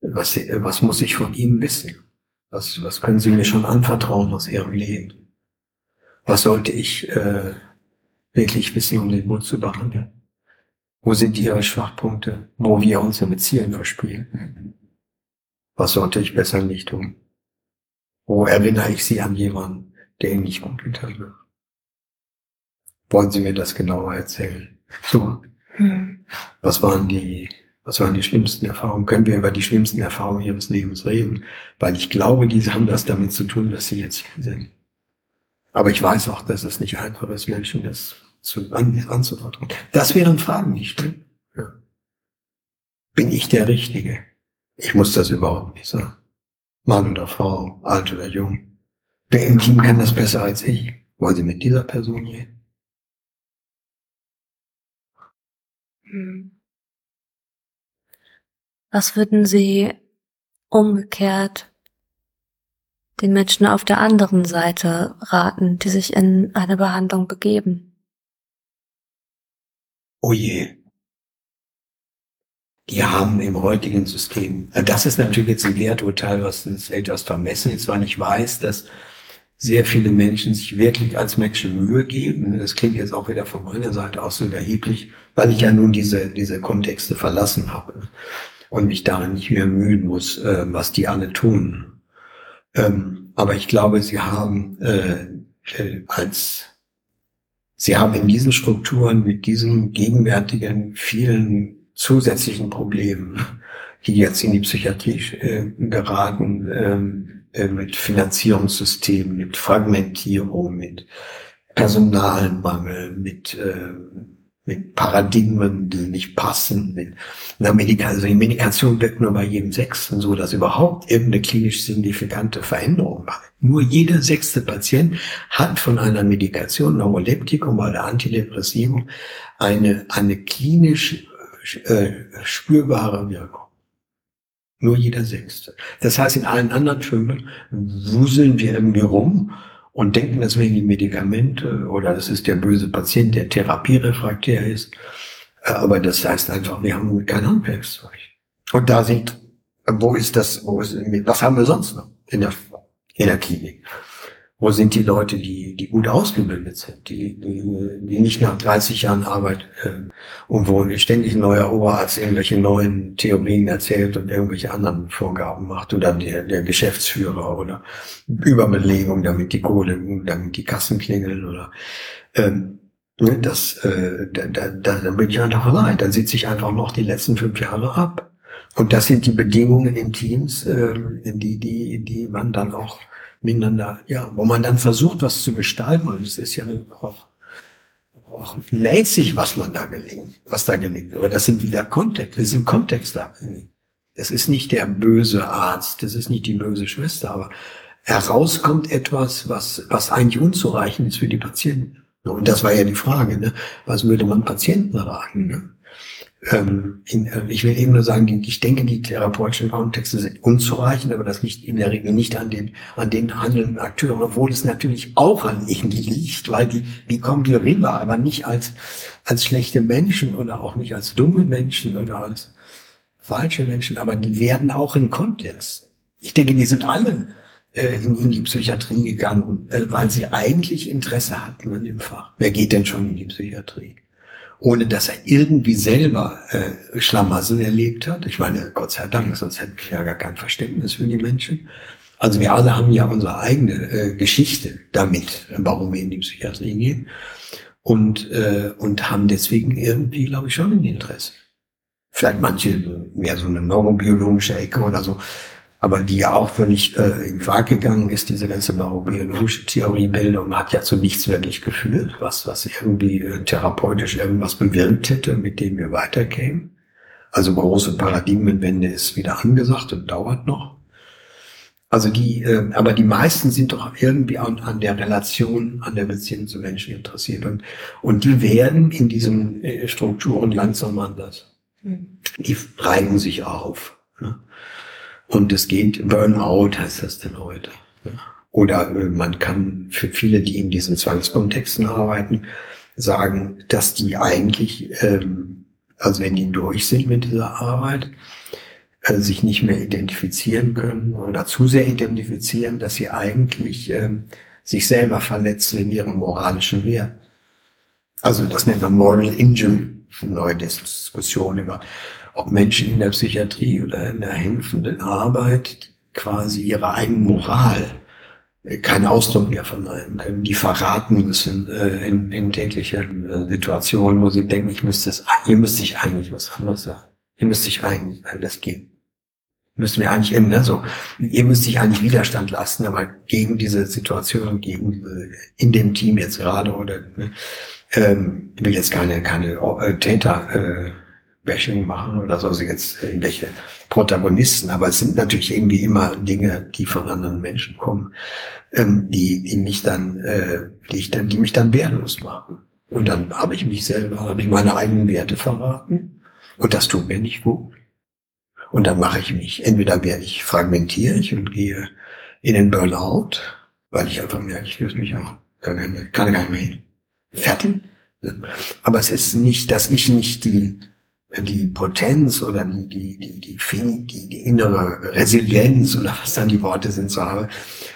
was, was muss ich von ihnen wissen? Was, was können sie mir schon anvertrauen aus ihrem Leben? Was sollte ich äh, wirklich wissen, um den Mut zu behandeln? Wo sind ihre Schwachpunkte, wo wir unsere Beziehungen verspielen? Was sollte ich besser nicht tun? Wo erinnere ich Sie an jemanden, der Ihnen nicht gut getan hat? Wollen Sie mir das genauer erzählen? So. Hm. Was waren die, was waren die schlimmsten Erfahrungen? Können wir über die schlimmsten Erfahrungen Ihres Lebens reden? Weil ich glaube, diese haben das damit zu tun, dass Sie jetzt hier sind. Aber ich weiß auch, dass es nicht einfach ist, Menschen das zu, an, anzuvertrauen. Das wären Fragen, die stellen. Ja. Bin ich der Richtige? Ich muss das überhaupt nicht sagen. Mann oder Frau, alt oder jung. Wer im Team kann das besser als ich. Wollen Sie mit dieser Person reden?
Hm. Was würden Sie umgekehrt den Menschen auf der anderen Seite raten, die sich in eine Behandlung begeben?
Oh je die haben im heutigen System, äh, das ist natürlich jetzt ein Werturteil, was das etwas vermessen ist, weil ich weiß, dass sehr viele Menschen sich wirklich als Menschen Mühe geben. Das klingt jetzt auch wieder von meiner Seite aus so erheblich, weil ich ja nun diese, diese Kontexte verlassen habe und mich darin nicht mehr mühen muss, äh, was die alle tun. Ähm, aber ich glaube, sie haben äh, äh als Sie haben in diesen Strukturen mit diesen gegenwärtigen vielen zusätzlichen Problemen, die jetzt in die Psychiatrie äh, geraten, ähm, äh, mit Finanzierungssystemen, mit Fragmentierung, mit Personalmangel, mit äh, mit Paradigmen, die nicht passen, mit einer Medikation. Also die Medikation wirkt nur bei jedem Sechsten, so dass überhaupt irgendeine klinisch signifikante Veränderung war. Nur jeder sechste Patient hat von einer Medikation, Neuroleptikum oder Antidepressivum, eine, eine klinisch äh, spürbare Wirkung. Nur jeder Sechste. Das heißt, in allen anderen Filmen wuseln wir irgendwie rum und denken, das wären die Medikamente oder das ist der böse Patient, der therapierefraktär ist. Aber das heißt einfach, wir haben kein Handwerkszeug. Und da sind, wo ist das, wo ist, was haben wir sonst noch in der, in der Klinik? Wo sind die Leute, die, die gut ausgebildet sind, die, die, die nicht nach 30 Jahren Arbeit äh, und wo ständig ein neuer Oberarzt irgendwelche neuen Theorien erzählt und irgendwelche anderen Vorgaben macht oder der, der Geschäftsführer oder Überbelegung, damit die Kohle, damit die Kassen klingeln oder ähm, ne, das, äh, da, da, da bin ich einfach leid. Dann sitze ich einfach noch die letzten fünf Jahre ab. Und das sind die Bedingungen in Teams, äh, die, die, die man dann auch miteinander, ja, wo man dann versucht, was zu gestalten. Und es ist ja auch, auch lässig, was man da gelingt, was da gelingt. Aber das sind wieder Kontext, das sind Kontext da. Das ist nicht der böse Arzt, das ist nicht die böse Schwester, aber herauskommt etwas, was, was eigentlich unzureichend ist für die Patienten. Und das war ja die Frage, ne? was würde man Patienten raten? Ne? Ähm, in, äh, ich will eben nur sagen, ich denke, die therapeutischen Kontexte sind unzureichend, aber das liegt in der Regel nicht an den, an den handelnden Akteuren, obwohl es natürlich auch an ihnen liegt, weil die, die kommen die rüber, aber nicht als, als schlechte Menschen oder auch nicht als dumme Menschen oder als falsche Menschen, aber die werden auch in Kontext. Ich denke, die sind alle äh, in, in die Psychiatrie gegangen, äh, weil sie eigentlich Interesse hatten an dem Fach. Wer geht denn schon in die Psychiatrie? Ohne dass er irgendwie selber äh, Schlamassel erlebt hat. Ich meine, Gott sei Dank, sonst hätten wir ja gar kein Verständnis für die Menschen. Also wir alle haben ja unsere eigene äh, Geschichte damit, warum wir in die Psychiatrie gehen. Und, äh, und haben deswegen irgendwie, glaube ich, schon ein Interesse. Vielleicht manche mehr so eine neurobiologische Ecke oder so. Aber die ja auch völlig äh, in Quark gegangen ist, diese ganze neurobiologische Theoriebildung hat ja zu nichts wirklich geführt, was, was irgendwie äh, therapeutisch irgendwas bewirkt hätte, mit dem wir weiterkämen. Also große Paradigmenwende ist wieder angesagt und dauert noch. Also die, äh, aber die meisten sind doch irgendwie an, an der Relation, an der Beziehung zu Menschen interessiert und, und die werden in diesen äh, Strukturen langsam anders. Mhm. Die reiben sich auf. Ne? Und es geht, Burnout heißt das denn heute. Oder äh, man kann für viele, die in diesen Zwangskontexten arbeiten, sagen, dass die eigentlich, ähm, also wenn die durch sind mit dieser Arbeit, äh, sich nicht mehr identifizieren können oder zu sehr identifizieren, dass sie eigentlich ähm, sich selber verletzen in ihrem moralischen Wert. Also das nennt man Moral Injury, eine neue Diskussion über ob Menschen in der Psychiatrie oder in der helfenden Arbeit quasi ihre eigene Moral äh, keinen Ausdruck mehr verleihen können, die verraten müssen äh, in, in täglichen äh, Situationen, wo sie denken, ich müsste es, ihr müsst sich eigentlich was anderes sagen. Ihr müsst sich eigentlich alles geben. Müssen wir eigentlich ne, so, ihr müsst sich eigentlich Widerstand lassen, aber gegen diese Situation, gegen äh, in dem Team jetzt gerade oder ne, ähm, will jetzt keine keine äh, Täter äh, Bashing machen oder so, also jetzt irgendwelche Protagonisten, aber es sind natürlich irgendwie immer Dinge, die von anderen Menschen kommen, ähm, die, die mich dann, äh, die ich dann, die mich dann wehrlos machen. Und dann habe ich mich selber, habe ich meine eigenen Werte verraten. Und das tut mir nicht gut. Und dann mache ich mich, entweder werde ich, fragmentiere ich und gehe in den Burnout, weil ich einfach merke, ich löse mich auch, kann, gar nicht mehr hin. Fertig. Aber es ist nicht, dass ich nicht die, die Potenz oder die, die, die, die, die, die innere Resilienz oder was dann die Worte sind so habe,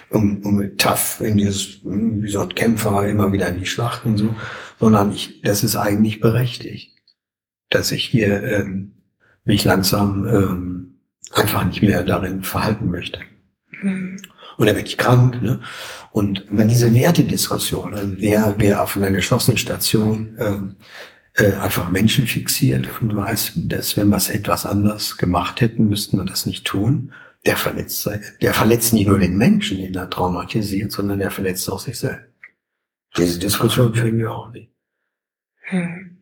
um, um tough in dieses, wie so ein Kämpfer immer wieder in die Schlacht und so, sondern ich, das ist eigentlich berechtigt, dass ich hier ähm, mich langsam ähm, einfach nicht mehr darin verhalten möchte. Mhm. Und dann werde ich krank. Ne? Und wenn diese Wertediskussion, also wer, wer auf einer geschlossenen Station ähm, äh, einfach Menschen fixiert und weiß, dass wenn wir es etwas anders gemacht hätten, müssten wir das nicht tun. Der verletzt, der verletzt nicht nur den Menschen, den er traumatisiert, sondern der verletzt auch sich selbst. Diese Diskussion führen wir auch nicht. Hm.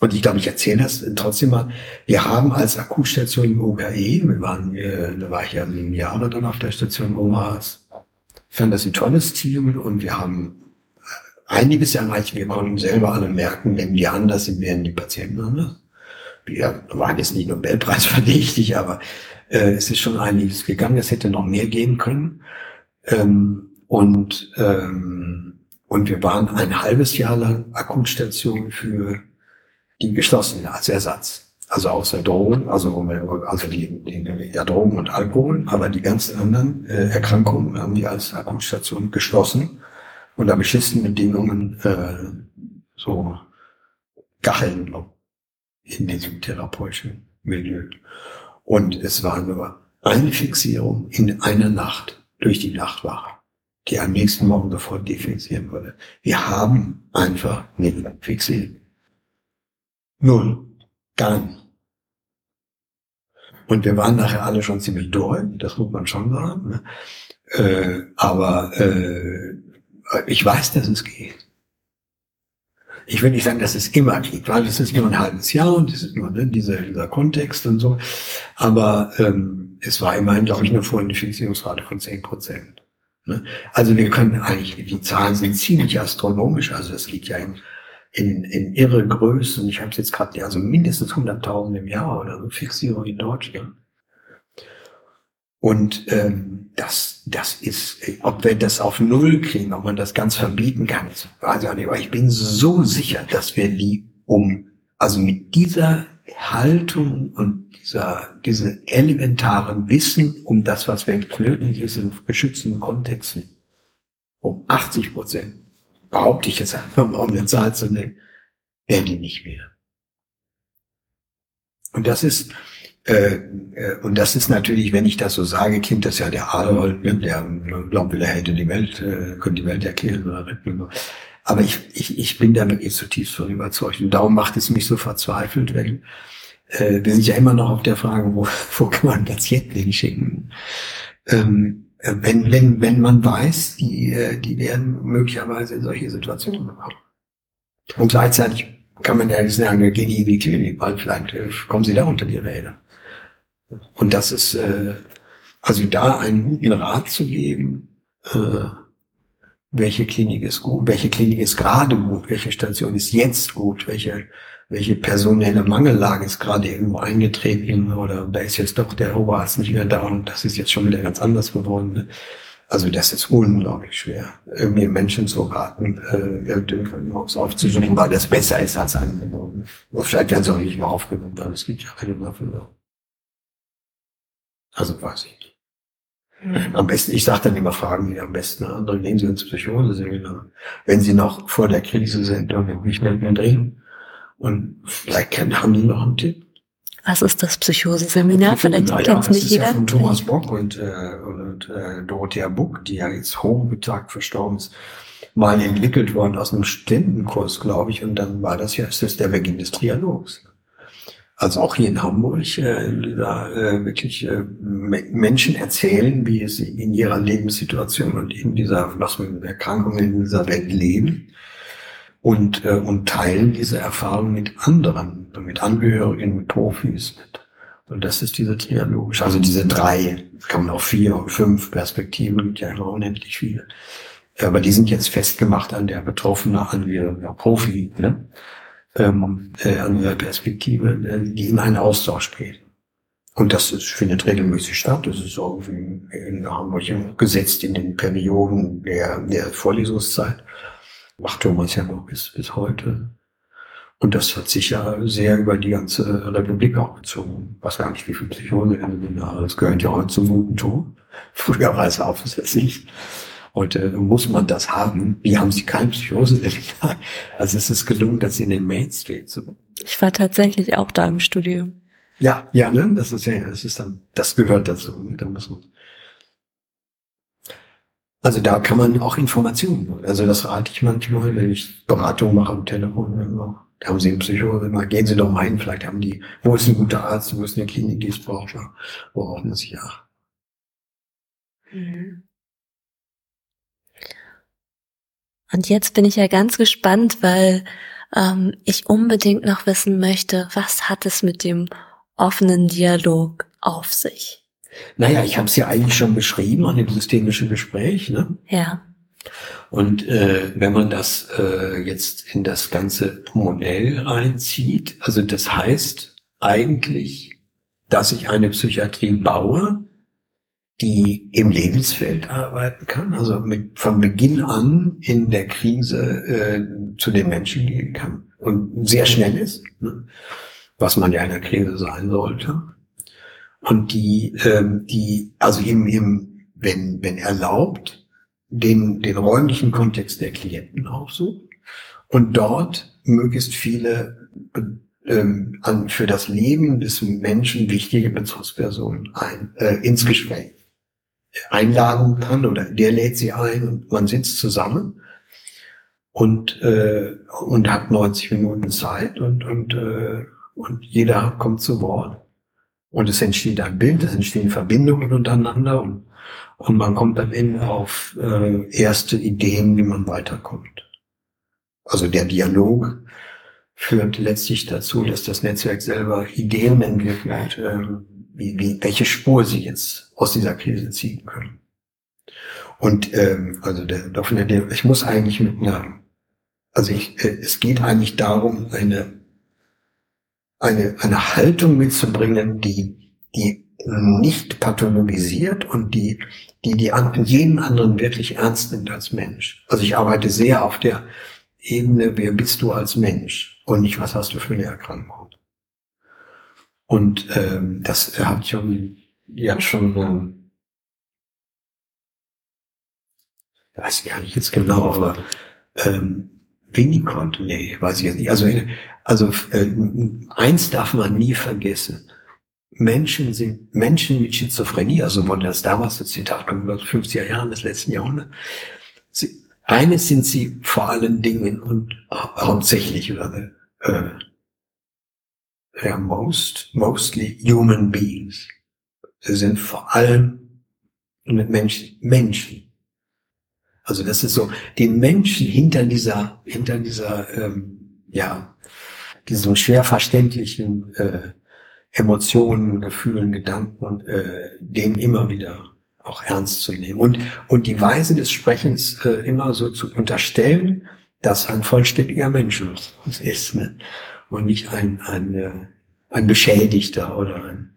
Und ich glaube, ich erzähle das trotzdem mal. Wir haben als Akutstation im OKE, wir waren, äh, da war ich ja sieben Jahre dann auf der Station OMAS, fand das ein tolles Team und wir haben einiges erreicht. Wir konnten selber alle merken, wenn wir anders sind, werden die Patienten anders. Wir waren jetzt nicht Nobelpreis [LAUGHS] verdächtig, aber äh, es ist schon einiges gegangen. Es hätte noch mehr gehen können. Ähm, und, ähm, und wir waren ein halbes Jahr lang Akutstation für die geschlossenen als Ersatz. Also außer Drogen, also, also die, die, ja, Drogen und Alkohol, aber die ganzen anderen äh, Erkrankungen haben wir als Akutstation geschlossen unter beschissenen Bedingungen äh, so gehalten in diesem therapeutischen Milieu. Und es war nur eine Fixierung in einer Nacht durch die Nachtwache, die am nächsten Morgen sofort defixieren würde. Wir haben einfach nicht fixiert. Null. Gar nicht. Und wir waren nachher alle schon ziemlich durch, das muss man schon sagen. Ne? Äh, aber äh, ich weiß, dass es geht. Ich will nicht sagen, dass es immer geht, weil es ist nur ein halbes Jahr und es ist nur ne, dieser, dieser Kontext und so. Aber ähm, es war immerhin, glaube ich, eine Vorinfizierungsrate von 10 Prozent. Ne? Also wir können eigentlich, die Zahlen sind ziemlich astronomisch. Also es geht ja in, in, in irre Größen. Ich habe es jetzt gerade, also mindestens 100.000 im Jahr oder so Fixierung in Deutschland. Und ähm, das, das ist, ob wir das auf Null kriegen, ob man das ganz verbieten kann, weiß ich nicht. Aber ich bin so sicher, dass wir die um, also mit dieser Haltung und dieser, diese elementaren Wissen um das, was wir in diesen geschützten Kontexten, um 80 Prozent, behaupte ich jetzt einfach mal, um eine Zahl zu nennen, werden die nicht mehr. Und das ist, äh, äh, und das ist natürlich, wenn ich das so sage, klingt das ja der Adolf, ne, der glaubt, er hätte die Welt, äh, könnte die Welt erklären oder retten. Aber ich, ich, ich bin da wirklich zutiefst von überzeugt. Und darum macht es mich so verzweifelt, wenn äh, wir sind ja immer noch auf der Frage, wo, [LAUGHS] wo kann man Patienten hinschicken? Ähm, äh, wenn, wenn, wenn man weiß, die, die werden möglicherweise in solche Situationen kommen. Und gleichzeitig kann man ja sagen, gehen die in die Klinik, weil vielleicht kommen sie da unter die Räder. Und das ist, äh, also da einen guten Rat zu geben, äh, welche Klinik ist gut, welche Klinik ist gerade gut, welche Station ist jetzt gut, welche, welche personelle Mangellage ist gerade irgendwo eingetreten oder da ist jetzt doch der Oberarzt nicht mehr da und das ist jetzt schon wieder ganz anders geworden. Also das ist unglaublich schwer, irgendwie Menschen zu raten, äh, aufzusuchen, weil das besser ist als angenommen. Vielleicht werden sie auch nicht mehr aufgenommen, weil es gibt ja keine dafür. Also weiß ich nicht. Mhm. Am besten, ich sage dann immer, fragen Sie am besten andere, gehen Sie ins Psychoseseminar, wenn Sie noch vor der Krise sind und nicht mehr, drin. Und vielleicht haben die noch einen Tipp.
Was ist das Psychoseseminar? Vielleicht
kennt es nicht jeder. Ja von Thomas Bock und, äh, und äh, Dorothea Buck, die ja jetzt hochbetagt verstorben ist, mal entwickelt worden aus einem Studentenkurs, glaube ich. Und dann war das ja, ist das der Beginn des Trialogs also auch hier in Hamburg, äh, da äh, wirklich äh, Menschen erzählen, wie sie in ihrer Lebenssituation und in dieser, was mit Erkrankungen in dieser Welt leben und, äh, und teilen diese Erfahrung mit anderen, mit Angehörigen, mit Profis. Mit. Und das ist diese trialogische, also diese drei, kann man auch vier und fünf Perspektiven, gibt ja immer unendlich viele. Aber die sind jetzt festgemacht an der Betroffene, an der Profi. Ne? Ähm, äh, andere Perspektive, äh, die in einen Austausch geht. Und das ist, findet regelmäßig statt. Das ist irgendwie in Hamburg gesetzt in den Perioden der, der Vorlesungszeit. Macht Thomas ja noch bis, bis heute. Und das hat sich ja sehr über die ganze Republik auch gezogen. Was gar nicht, wie viele Psychose Das gehört ja heute zum guten Ton. Früher war es aufsässig. Heute muss man das haben. Wie haben sie kein Psychose? [LAUGHS] Also es ist gelungen, das in den Mainstream zu bringen.
Ich war tatsächlich auch da im Studium.
Ja, ja, ne? Das ist ja, das ist dann, das gehört dazu. Da muss man. Also da kann man auch Informationen. Also das rate ich manchmal, wenn ich Beratung mache am Telefon. Da haben Sie einen Psychose, mal gehen Sie doch mal hin, vielleicht haben die, wo ist ein guter Arzt, wo ist eine Klinik, die es braucht, worauf Sie ja. Mhm.
Und jetzt bin ich ja ganz gespannt, weil ähm, ich unbedingt noch wissen möchte, was hat es mit dem offenen Dialog auf sich?
Naja, ich habe es ja eigentlich schon beschrieben an dem systemischen Gespräch. Ne?
Ja.
Und äh, wenn man das äh, jetzt in das ganze Modell reinzieht, also das heißt eigentlich, dass ich eine Psychiatrie baue, die im Lebensfeld arbeiten kann, also mit, von Beginn an in der Krise äh, zu den Menschen gehen kann und sehr schnell ist, ne? was man ja in der Krise sein sollte. Und die, ähm, die, also im, im, wenn, wenn erlaubt, den, den räumlichen Kontext der Klienten aufsucht und dort möglichst viele ähm, an, für das Leben des Menschen wichtige Bezugspersonen ein, äh, ins Gespräch einladen kann oder der lädt sie ein und man sitzt zusammen und, äh, und hat 90 Minuten Zeit und, und, äh, und jeder kommt zu Wort. Und es entsteht ein Bild, es entstehen Verbindungen untereinander und, und man kommt am Ende auf äh, erste Ideen, wie man weiterkommt. Also der Dialog führt letztlich dazu, dass das Netzwerk selber Ideen entwickelt, äh, wie, wie, welche Spur sie jetzt aus dieser Krise ziehen können. Und ähm, also der, der, ich muss eigentlich mit einer, also ich, äh, es geht eigentlich darum, eine eine eine Haltung mitzubringen, die die nicht pathologisiert und die die die an, jeden anderen wirklich ernst nimmt als Mensch. Also ich arbeite sehr auf der Ebene, wer bist du als Mensch und nicht was hast du für eine Erkrankung. Und ähm, das hat schon, ja schon, ähm, weiß gar nicht jetzt genau, aber ähm, Winnicott, nee, weiß ich jetzt nicht. Also, also äh, eins darf man nie vergessen. Menschen sind Menschen mit Schizophrenie, also wurde das damals das Zitat von 50er Jahren des letzten Jahrhunderts. Sie, eines sind sie vor allen Dingen und hauptsächlich oder äh, ja, most, mostly human beings. Sie sind vor allem Menschen, Menschen. Also das ist so, den Menschen hinter dieser, hinter dieser, ähm, ja, diesem schwer verständlichen äh, Emotionen, Gefühlen, Gedanken, äh, den immer wieder auch ernst zu nehmen. Und, und die Weise des Sprechens äh, immer so zu unterstellen, dass ein vollständiger Mensch ist. Ne? Und nicht ein, ein, äh, ein Beschädigter oder ein,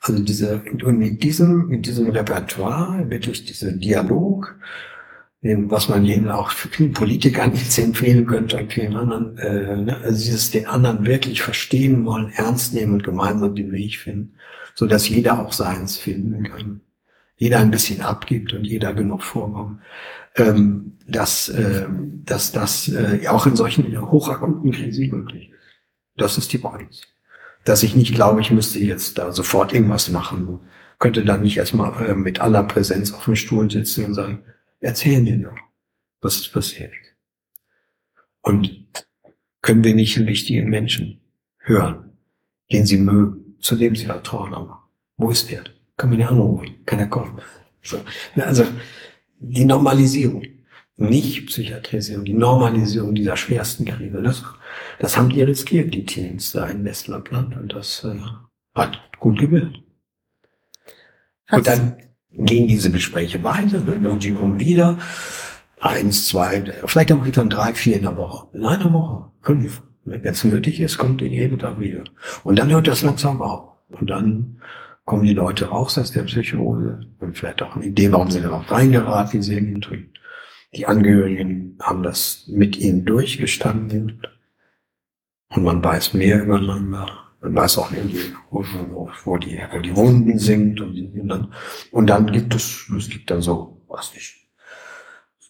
also diese, und mit diesem, mit diesem Repertoire, wirklich dieser Dialog, was man ihnen auch vielen Politikern jetzt empfehlen könnte und vielen anderen, äh, ne? also dieses den anderen wirklich verstehen wollen, ernst nehmen und gemeinsam den Weg finden, so dass jeder auch seins finden kann. Jeder ein bisschen abgibt und jeder genug vorkommt. Ähm, dass, äh, dass das äh, auch in solchen hochakuten Krisen möglich ist. Das ist die Basis. Dass ich nicht glaube, ich müsste jetzt da sofort irgendwas machen. Könnte dann nicht erstmal äh, mit aller Präsenz auf dem Stuhl sitzen und sagen, Erzählen dir doch, was ist passiert. Und können wir nicht den wichtigen Menschen hören, den sie mögen, zu dem sie vertrauen haben. Wo ist der? Können wir den anrufen? Kann er kommen? So. Also die Normalisierung, nicht Psychiatrisierung, die Normalisierung dieser schwersten Krise, das, das haben die riskiert, die Teams da in Westlappland und das äh, hat gut gewirkt. Und dann gehen diese Gespräche weiter, und sie kommen wieder. Eins, zwei, vielleicht auch dann drei, vier in der Woche. In einer Woche, fünf. Wenn es nötig ist, kommt ihr jeden Tag wieder. Und dann hört das langsam auf. Und dann kommen die Leute raus aus der Psychose und vielleicht auch in Idee, warum sie darauf reingeraten sind. Die Angehörigen haben das mit ihnen durchgestanden. Und man weiß mehr übereinander. Man weiß auch wo, wo, die, wo die Wunden sind. Und, dann, und dann gibt es, es gibt dann so, was nicht,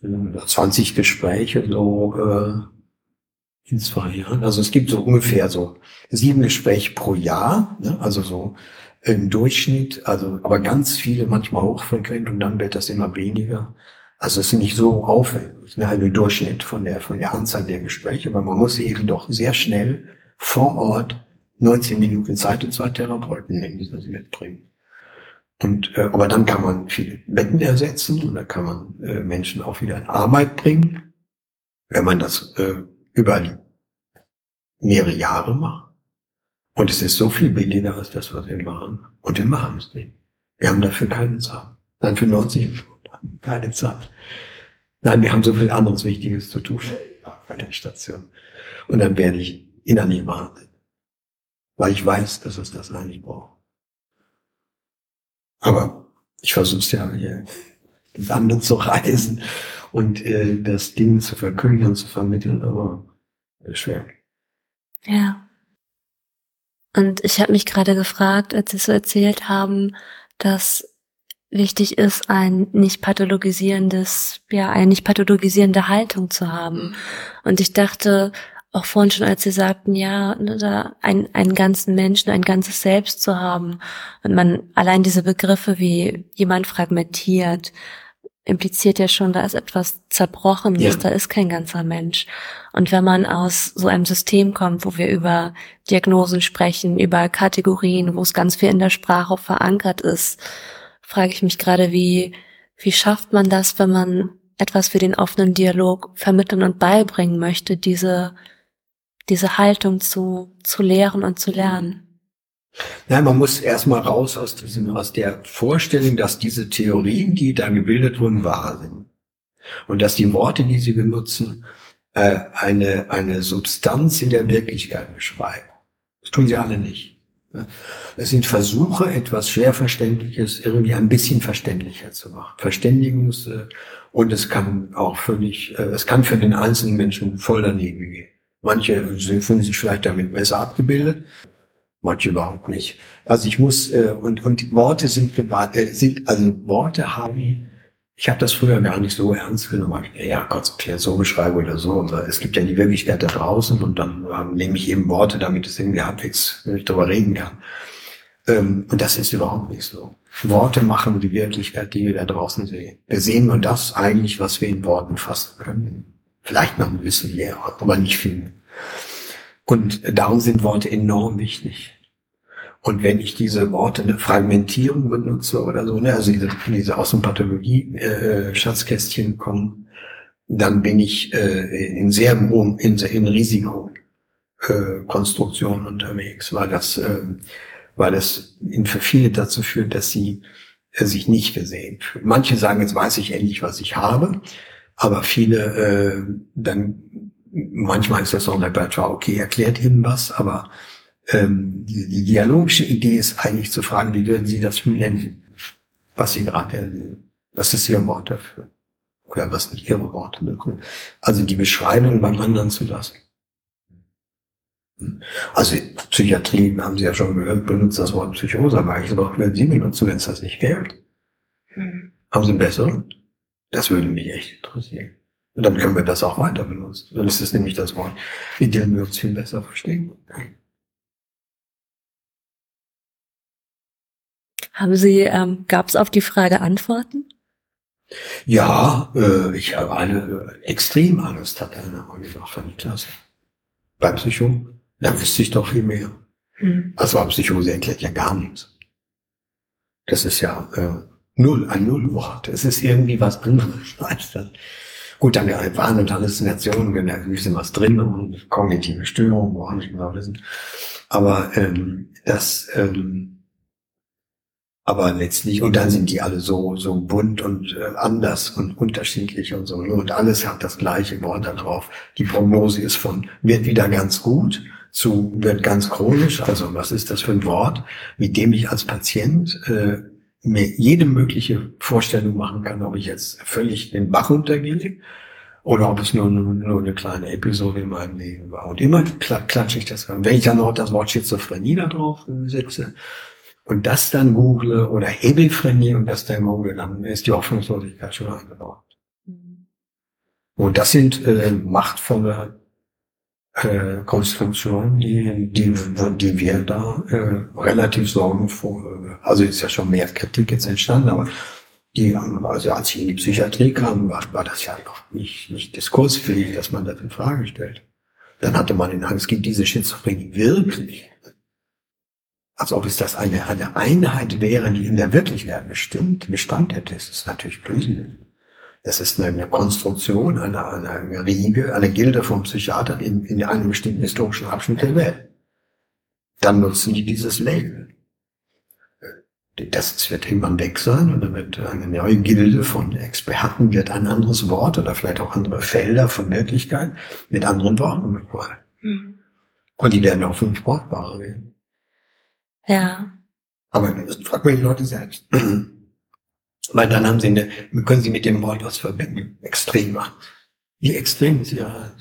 20 Gespräche so äh, in zwei Jahren. Also es gibt so ungefähr so sieben Gespräche pro Jahr, ne? also so im Durchschnitt, also aber ganz viele, manchmal hochfrequent und dann wird das immer weniger. Also es ist nicht so aufwendig, ne? also Durchschnitt von der von der Anzahl der Gespräche, aber man muss eben doch sehr schnell vor Ort 19 Minuten Zeit und zwei Therapeuten nehmen, die das mitbringen. Und, äh, aber dann kann man viele Betten ersetzen und dann kann man äh, Menschen auch wieder in Arbeit bringen, wenn man das äh, über mehrere Jahre macht. Und es ist so viel billiger als das, was wir machen. Und wir machen es nicht. Wir haben dafür keine Zeit. Nein, für 90 Minuten keine Zeit. Nein, wir haben so viel anderes Wichtiges zu tun bei der Station. Und dann werde ich innerlich wahnsinnig weil ich weiß, dass es das eigentlich braucht. Aber ich versuche es ja hier Lande zu reisen und äh, das Ding zu verkündigen zu vermitteln, aber ist schwer.
Ja. Und ich habe mich gerade gefragt, als Sie so erzählt haben, dass wichtig ist, ein nicht pathologisierendes, ja, eine nicht pathologisierende Haltung zu haben. Und ich dachte, auch vorhin schon, als Sie sagten, ja, ne, da ein, einen ganzen Menschen, ein ganzes Selbst zu haben. Und man allein diese Begriffe wie jemand fragmentiert, impliziert ja schon, da ist etwas zerbrochen, ja. da ist kein ganzer Mensch. Und wenn man aus so einem System kommt, wo wir über Diagnosen sprechen, über Kategorien, wo es ganz viel in der Sprache verankert ist, frage ich mich gerade, wie, wie schafft man das, wenn man etwas für den offenen Dialog vermitteln und beibringen möchte, diese diese Haltung zu, zu lehren und zu lernen?
Nein, man muss erstmal raus aus diesem, aus der Vorstellung, dass diese Theorien, die da gebildet wurden, wahr sind. Und dass die Worte, die sie benutzen, äh, eine, eine Substanz in der Wirklichkeit beschreiben. Das tun sie alle nicht. Es sind Versuche, etwas schwer Verständliches irgendwie ein bisschen verständlicher zu machen. Verständigungs- äh, und es kann auch völlig, äh, es kann für den einzelnen Menschen voll daneben gehen. Manche fühlen sich vielleicht damit besser abgebildet, manche überhaupt nicht. Also ich muss, äh, und, und Worte sind, sind, also Worte haben, ich habe das früher gar nicht so ernst genommen. Ja Gott, okay, so beschreibe oder so. Es gibt ja die Wirklichkeit da draußen und dann ähm, nehme ich eben Worte, damit es irgendwie halbwegs, ich darüber reden kann. Ähm, und das ist überhaupt nicht so. Worte machen die Wirklichkeit, die wir da draußen sehen. Wir sehen nur das eigentlich, was wir in Worten fassen können. Vielleicht noch ein bisschen mehr, aber nicht viel. Und darum sind Worte enorm wichtig. Und wenn ich diese Worte eine Fragmentierung benutze oder so, ne, also diese, diese aus dem Pathologie-Schatzkästchen äh, kommen, dann bin ich äh, in sehr hohem, in, in Risikokonstruktionen äh, unterwegs, weil das, äh, weil das in für viele dazu führt, dass sie äh, sich nicht gesehen fühlen. Manche sagen, jetzt weiß ich endlich, was ich habe, aber viele äh, dann manchmal ist das auch ein Repertoire, okay, erklärt ihm was, aber ähm, die, die dialogische Idee ist eigentlich zu fragen, wie würden Sie das nennen, was Sie gerade erleben? Was ist Ihr Wort dafür? Oder was sind Ihre Worte? Also die Beschreibung beim anderen zu lassen. Also Psychiatrie, haben Sie ja schon gehört, benutzt das Wort Psychose, aber ich sage, wenn Sie benutzen, wenn es das nicht gilt. Hm. Haben Sie einen besseren? Das würde mich echt interessieren. Und dann können wir das auch weiter benutzen. Dann ist es nämlich das Wort, in dem wir uns viel besser verstehen.
Haben Sie, ähm, gab es auf die Frage Antworten?
Ja, äh, ich habe eine äh, extrem Angst, hat einer gesagt, von der Klasse. Bei Psycho, da wüsste ich doch viel mehr. Mhm. Also Psychose erklärt ja gar nichts. Das ist ja äh, null, ein Nullwort. Es ist irgendwie was anderes [LAUGHS] als das. Gut, dann ja, Wahn und Halluzinationen, da ist ein bisschen was drin und kognitive Störungen, wo auch nicht genau wissen. Aber ähm, das, ähm, aber letztlich, und dann sind die alle so, so bunt und äh, anders und unterschiedlich und so. Und alles hat das gleiche Wort da drauf. Die Prognose ist von, wird wieder ganz gut zu, wird ganz chronisch. Also was ist das für ein Wort, mit dem ich als Patient äh, mir jede mögliche Vorstellung machen kann, ob ich jetzt völlig den Bach runtergehe oder ob es nur, nur, nur eine kleine Episode in meinem Leben war. Und immer klatsche ich das an. Wenn ich dann noch das Wort Schizophrenie da drauf setze und das dann google oder Hebelphrenie und das dann google, dann ist die Hoffnungslosigkeit schon eingebaut. Mhm. Und das sind äh, machtvolle äh, Konstruktion, die, die, die wir da äh, relativ sorgenvoll, also ist ja schon mehr Kritik jetzt entstanden, aber die, also als ich in die Psychiatrie kam, war, war das ja noch nicht, nicht diskursfähig, dass man das in Frage stellt. Dann hatte man den Angst, gibt diese Schizophrenie wirklich? Als ob es das eine, eine Einheit wäre, die in der Wirklichkeit bestimmt, Bestand hätte. Das ist natürlich Blödsinn. Das ist eine Konstruktion einer, einer Riege, eine Gilde von Psychiatern in, in einem bestimmten historischen Abschnitt der Welt. Dann nutzen die dieses Label. Das wird irgendwann weg sein und dann wird eine neue Gilde von Experten, wird ein anderes Wort oder vielleicht auch andere Felder von Wirklichkeit mit anderen Worten befreien. Mhm. Und die werden auch fünf brauchbare werden.
Ja.
Aber fragt man die Leute selbst. [CLEARS THROAT] Weil dann haben sie eine, können sie mit dem Wort was verbinden. Extrem. Wie extrem ist ja.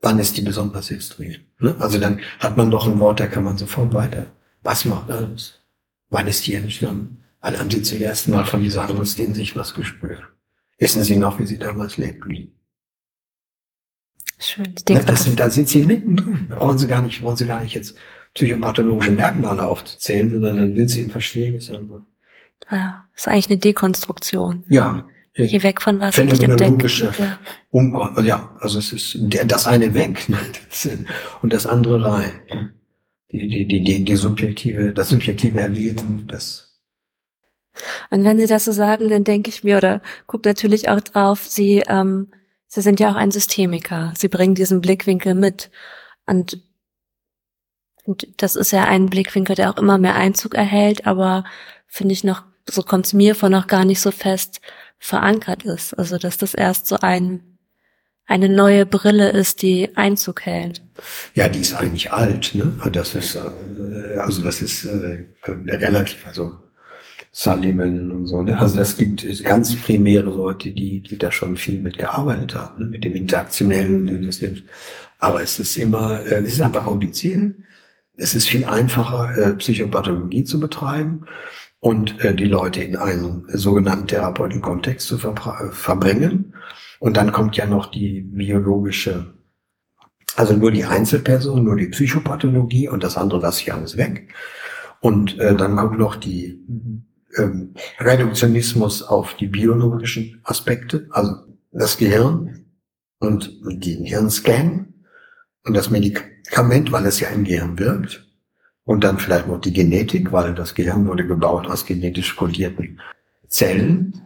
Wann ist die besonders extrem? Ne? Also dann hat man doch ein Wort, da kann man sofort weiter. Was macht alles? Wann ist die entstanden? Wann haben sie zum ersten Mal von dieser Angst in sich was gespürt? Wissen Sie noch, wie Sie damals lebten?
Schön. Ich denke,
das, da sind Sie mittendrin. Brauchen Sie gar nicht, brauchen Sie gar nicht jetzt psychopathologische Merkmale aufzuzählen, sondern dann will sie ihn verstehen. Ist
ja, ist eigentlich eine Dekonstruktion.
Ja.
Geh weg von was
ich im Denken. Ja. Um, ja, also es ist das eine weg ne? und das andere rein. Die, die, die, die, die subjektive, das subjektive Erleben, das
und wenn Sie das so sagen, dann denke ich mir oder gucke natürlich auch drauf, Sie, ähm, Sie sind ja auch ein Systemiker. Sie bringen diesen Blickwinkel mit. Und und das ist ja ein Blickwinkel, der auch immer mehr Einzug erhält, aber finde ich noch, so kommt es mir vor, noch gar nicht so fest verankert ist. Also dass das erst so ein eine neue Brille ist, die Einzug hält.
Ja, die ist eigentlich alt, ne? Das ist äh, also das ist äh, relativ, also Sullivan und so. Ne? Also das gibt ganz primäre Leute, die, die da schon viel mitgearbeitet haben, ne? mit dem Interaktionellen. Aber es ist immer, äh, es ist einfach kompliziert. Es ist viel einfacher, äh, Psychopathologie zu betreiben und äh, die Leute in einen sogenannten therapeutischen Kontext zu ver verbringen. Und dann kommt ja noch die biologische, also nur die Einzelperson, nur die Psychopathologie und das andere lasse ich alles weg. Und äh, dann kommt noch die ähm, Reduktionismus auf die biologischen Aspekte, also das Gehirn und den Hirnscan und das Medikament, weil es ja im Gehirn wirkt. Und dann vielleicht noch die Genetik, weil das Gehirn wurde gebaut aus genetisch kodierten Zellen.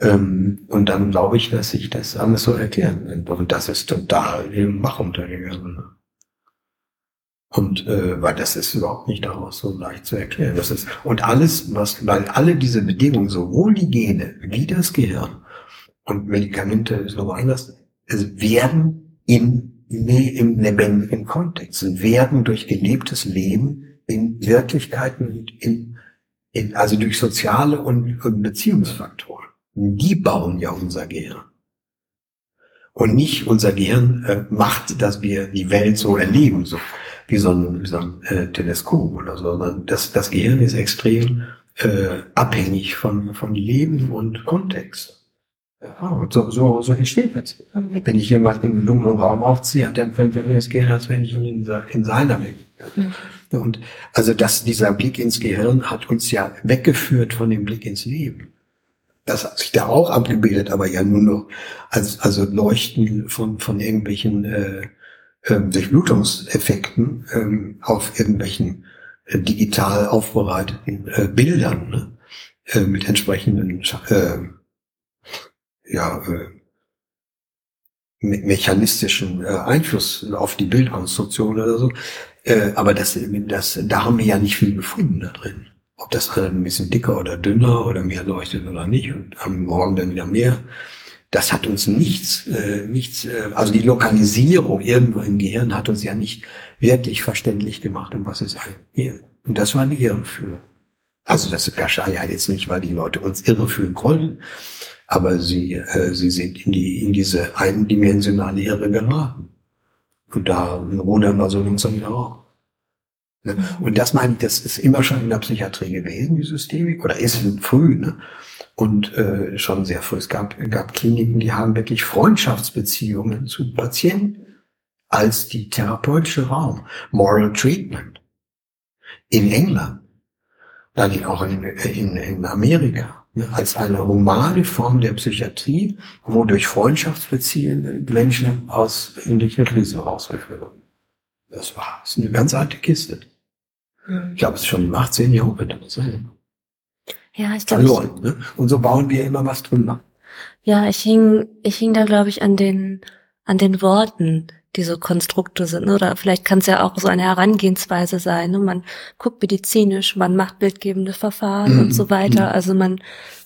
Ähm, und dann glaube ich, dass sich das alles so erklären wird. Und das ist total im Bach untergegangen. Und äh, weil das ist überhaupt nicht daraus so leicht zu erklären. Das ist, und alles, was, weil alle diese Bedingungen, sowohl die Gene wie das Gehirn und Medikamente ist noch anders, werden in, im lebendigen Kontext, werden durch gelebtes Leben in Wirklichkeiten, in, in, also durch soziale und, und Beziehungsfaktoren. Die bauen ja unser Gehirn. Und nicht unser Gehirn äh, macht, dass wir die Welt so erleben, so wie so ein, wie so ein äh, Teleskop oder so, sondern das, das Gehirn ist extrem äh, abhängig von, von Leben und Kontext. Ja, so, so, so entsteht das. Wenn ich jemanden einem dunklen Raum aufziehe, dann fällt mir das Gehirn, als wenn ich ihn in, in seiner Welt. Ja. Und also dass dieser Blick ins Gehirn hat uns ja weggeführt von dem Blick ins Leben. Das hat sich da auch abgebildet, aber ja nur noch als also Leuchten von von irgendwelchen äh, ähm, Durchblutungseffekten ähm, auf irgendwelchen äh, digital aufbereiteten äh, Bildern ne? äh, mit entsprechenden ja, me mechanistischen Einfluss auf die Bildkonstruktion oder so. Aber das, das, da haben wir ja nicht viel gefunden da drin. Ob das ein bisschen dicker oder dünner oder mehr leuchtet oder nicht und am Morgen dann wieder mehr das hat uns nichts, äh, nichts, äh, also die Lokalisierung irgendwo im Gehirn hat uns ja nicht wirklich verständlich gemacht, um was es geht. Und das war eine Irreführung. Also das geschah ja jetzt nicht, weil die Leute uns irreführen konnten, aber sie, äh, sie sind in die, in diese eindimensionale Irre geraten. Und da rudern wir so langsam wieder auf. Ne? Und das meine ich, das ist immer schon in der Psychiatrie gewesen, die Systemik, oder ist früh, ne? Und äh, schon sehr früh. Es gab, gab Kliniken, die haben wirklich Freundschaftsbeziehungen zu Patienten als die therapeutische Raum. Moral Treatment. In England. Dann auch in, in, in Amerika. Als eine humane Form der Psychiatrie, wo durch Freundschaftsbeziehungen Menschen aus ähnlicher Krise rausgeführt wurden. Das war das ist eine ganz alte Kiste. Ich glaube, es ist schon im 18. Jahrhundert.
Ja, ich glaube.
Verloren, ne? Und so bauen wir immer was drüber.
Ja, ich hing, ich hing da, glaube ich, an den, an den Worten, die so Konstrukte sind. Ne? Oder vielleicht kann es ja auch so eine Herangehensweise sein. Ne? Man guckt medizinisch, man macht bildgebende Verfahren mhm. und so weiter. Mhm. Also man,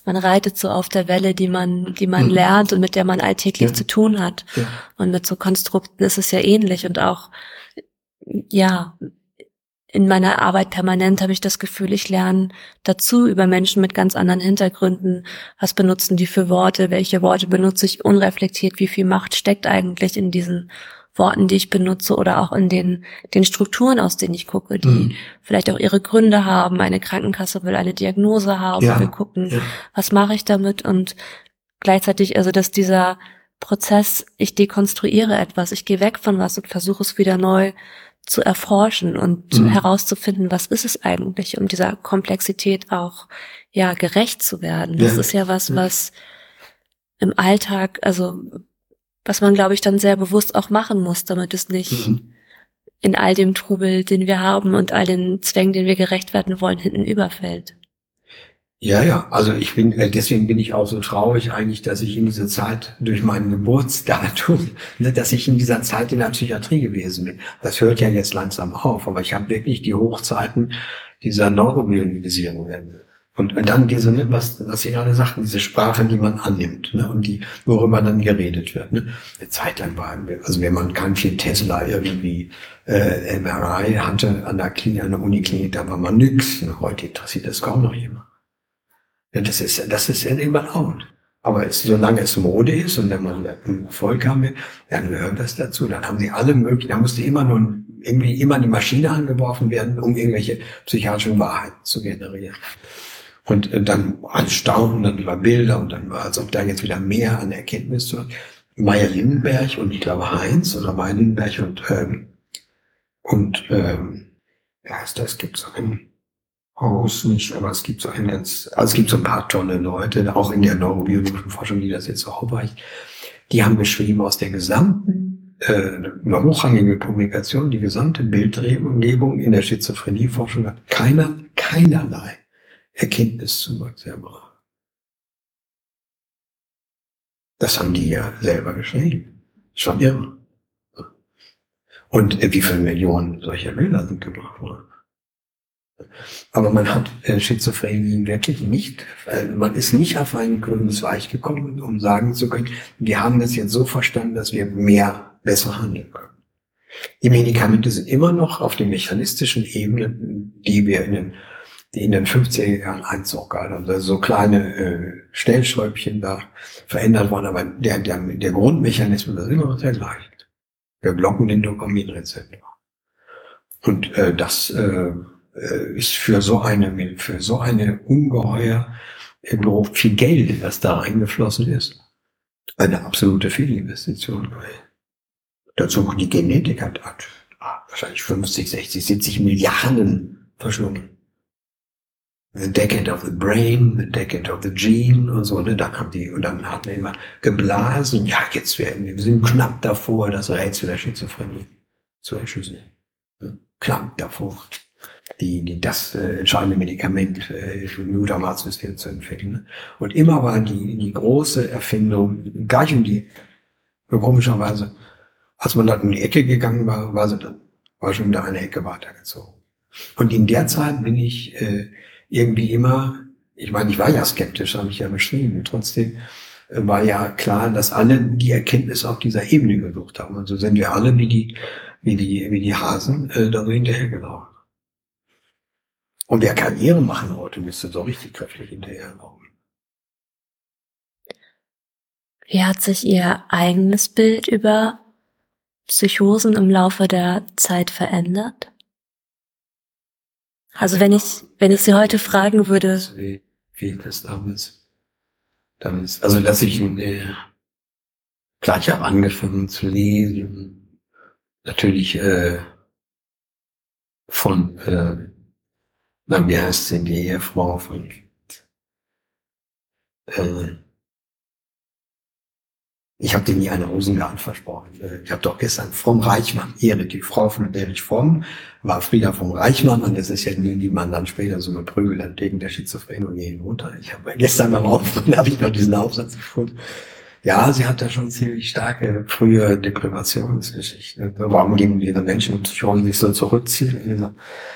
man reitet so auf der Welle, die man, die man mhm. lernt und mit der man alltäglich ja. zu tun hat. Ja. Und mit so Konstrukten ist es ja ähnlich und auch, ja, in meiner Arbeit permanent habe ich das Gefühl, ich lerne dazu über Menschen mit ganz anderen Hintergründen. Was benutzen die für Worte? Welche Worte benutze ich unreflektiert? Wie viel Macht steckt eigentlich in diesen Worten, die ich benutze oder auch in den, den Strukturen, aus denen ich gucke, die mhm. vielleicht auch ihre Gründe haben. Eine Krankenkasse will eine Diagnose haben. Ja. Wir gucken, ja. was mache ich damit? Und gleichzeitig, also, dass dieser Prozess, ich dekonstruiere etwas, ich gehe weg von was und versuche es wieder neu zu erforschen und mhm. herauszufinden, was ist es eigentlich, um dieser Komplexität auch ja gerecht zu werden. Das ja. ist ja was, was im Alltag, also was man, glaube ich, dann sehr bewusst auch machen muss, damit es nicht mhm. in all dem Trubel, den wir haben und all den Zwängen, denen wir gerecht werden wollen, hinten überfällt.
Ja, ja, also ich bin, äh, deswegen bin ich auch so traurig eigentlich, dass ich in dieser Zeit durch mein Geburtsdatum, [LAUGHS] ne, dass ich in dieser Zeit in der Psychiatrie gewesen bin. Das hört ja jetzt langsam auf, aber ich habe wirklich die Hochzeiten dieser Neurobiologisierung und dann diese, ne, was, was Sie gerade sagten, diese Sprache, die man annimmt, ne, und die, worüber dann geredet wird. Ne. Eine Zeit lang war, also wenn man kein viel Tesla irgendwie äh, MRI hatte an der Klinik, an der Uniklinik, da war man nix. Ne. Heute interessiert das kaum noch jemand. Ja, das ist, das ist ja irgendwann out. Aber es, solange es Mode ist und wenn man Erfolg haben will, dann gehört das dazu. Dann haben sie alle möglichen, da musste immer nur irgendwie immer die Maschine angeworfen werden, um irgendwelche psychiatrischen Wahrheiten zu generieren. Und äh, dann Staunen, dann über Bilder und dann war, als ob da jetzt wieder mehr an Erkenntnis zu Meier Lindenberg und ich glaube Heinz oder Meier Lindenberg und ähm, und ähm, ja, das gibt so einen Haus nicht, aber es gibt so ein ganz, also es gibt so ein paar tolle Leute, auch in der neurobiologischen Forschung, die das jetzt so aufweicht. Die haben beschrieben aus der gesamten, äh, eine hochrangige Publikation, die gesamte Bildumgebung in der Schizophrenie-Forschung hat keiner, keinerlei Erkenntniszuwachs erbracht. Das haben die ja selber geschrieben. Schon irre. Und äh, wie viele Millionen solcher Bilder sind gebracht worden. Aber man hat äh, Schizophrenie wirklich nicht, man ist nicht auf einen grünes Weich gekommen, um sagen zu können, wir haben das jetzt so verstanden, dass wir mehr, besser handeln können. Die Medikamente sind immer noch auf den mechanistischen Ebenen, die wir in den, die in den 50er Jahren haben. Also so kleine äh, Stellschräubchen da verändert worden, aber der, der, der Grundmechanismus ist immer noch der gleiche. Wir blocken den Dopaminrezeptor. Und äh, das äh, ist für so eine, für so eine ungeheuer überhaupt viel Geld, das da eingeflossen ist, eine absolute Fehlinvestition. Dazu die Genetik hat, hat wahrscheinlich 50, 60, 70 Milliarden verschlungen. The Decade of the Brain, The Decade of the Gene und so, ne, dann haben die, und dann hat man immer geblasen, ja, jetzt werden wir, wir sind knapp davor, das Rätsel der Schizophrenie zu erschließen. Knapp davor die, die das äh, entscheidende Medikament äh, für Glutamatsystem zu entwickeln. Ne? Und immer war die, die große Erfindung, gleich um die, komischerweise, als man dann um die Ecke gegangen war, war sie dann, war schon wieder eine Ecke weitergezogen. Und in der Zeit bin ich äh, irgendwie immer, ich meine, ich war ja skeptisch, habe ich ja beschrieben, trotzdem äh, war ja klar, dass alle die Erkenntnis auf dieser Ebene gesucht haben. Und so sind wir alle wie die, wie die, wie die Hasen äh, da so hinterhergelaufen. Und wer Karriere machen heute, müsste so richtig kräftig hinterherlaufen.
Wie hat sich Ihr eigenes Bild über Psychosen im Laufe der Zeit verändert? Also wenn ich, wenn ich Sie heute fragen würde.
Wie, wie das damals, damals, also dass ich äh, gleich habe angefangen zu lesen, natürlich äh, von äh, wie heißt denn die Ehefrau von, äh, ich habe dir nie eine Rosengarten versprochen. Äh, ich habe doch gestern vom Reichmann, Ehre, die Frau von Erich Fromm, war Frieda vom Reichmann und das ist ja die, die man dann später so geprügelt hat gegen der Schizophrenie hinunter. Ich habe gestern beim Aufrufen [LAUGHS] habe ich noch diesen Aufsatz gefunden. Ja, sie hat da schon ziemlich starke frühe Deprivationsgeschichte. Warum gegen diese Menschen und Psychosen sich so zurückziehen in dieser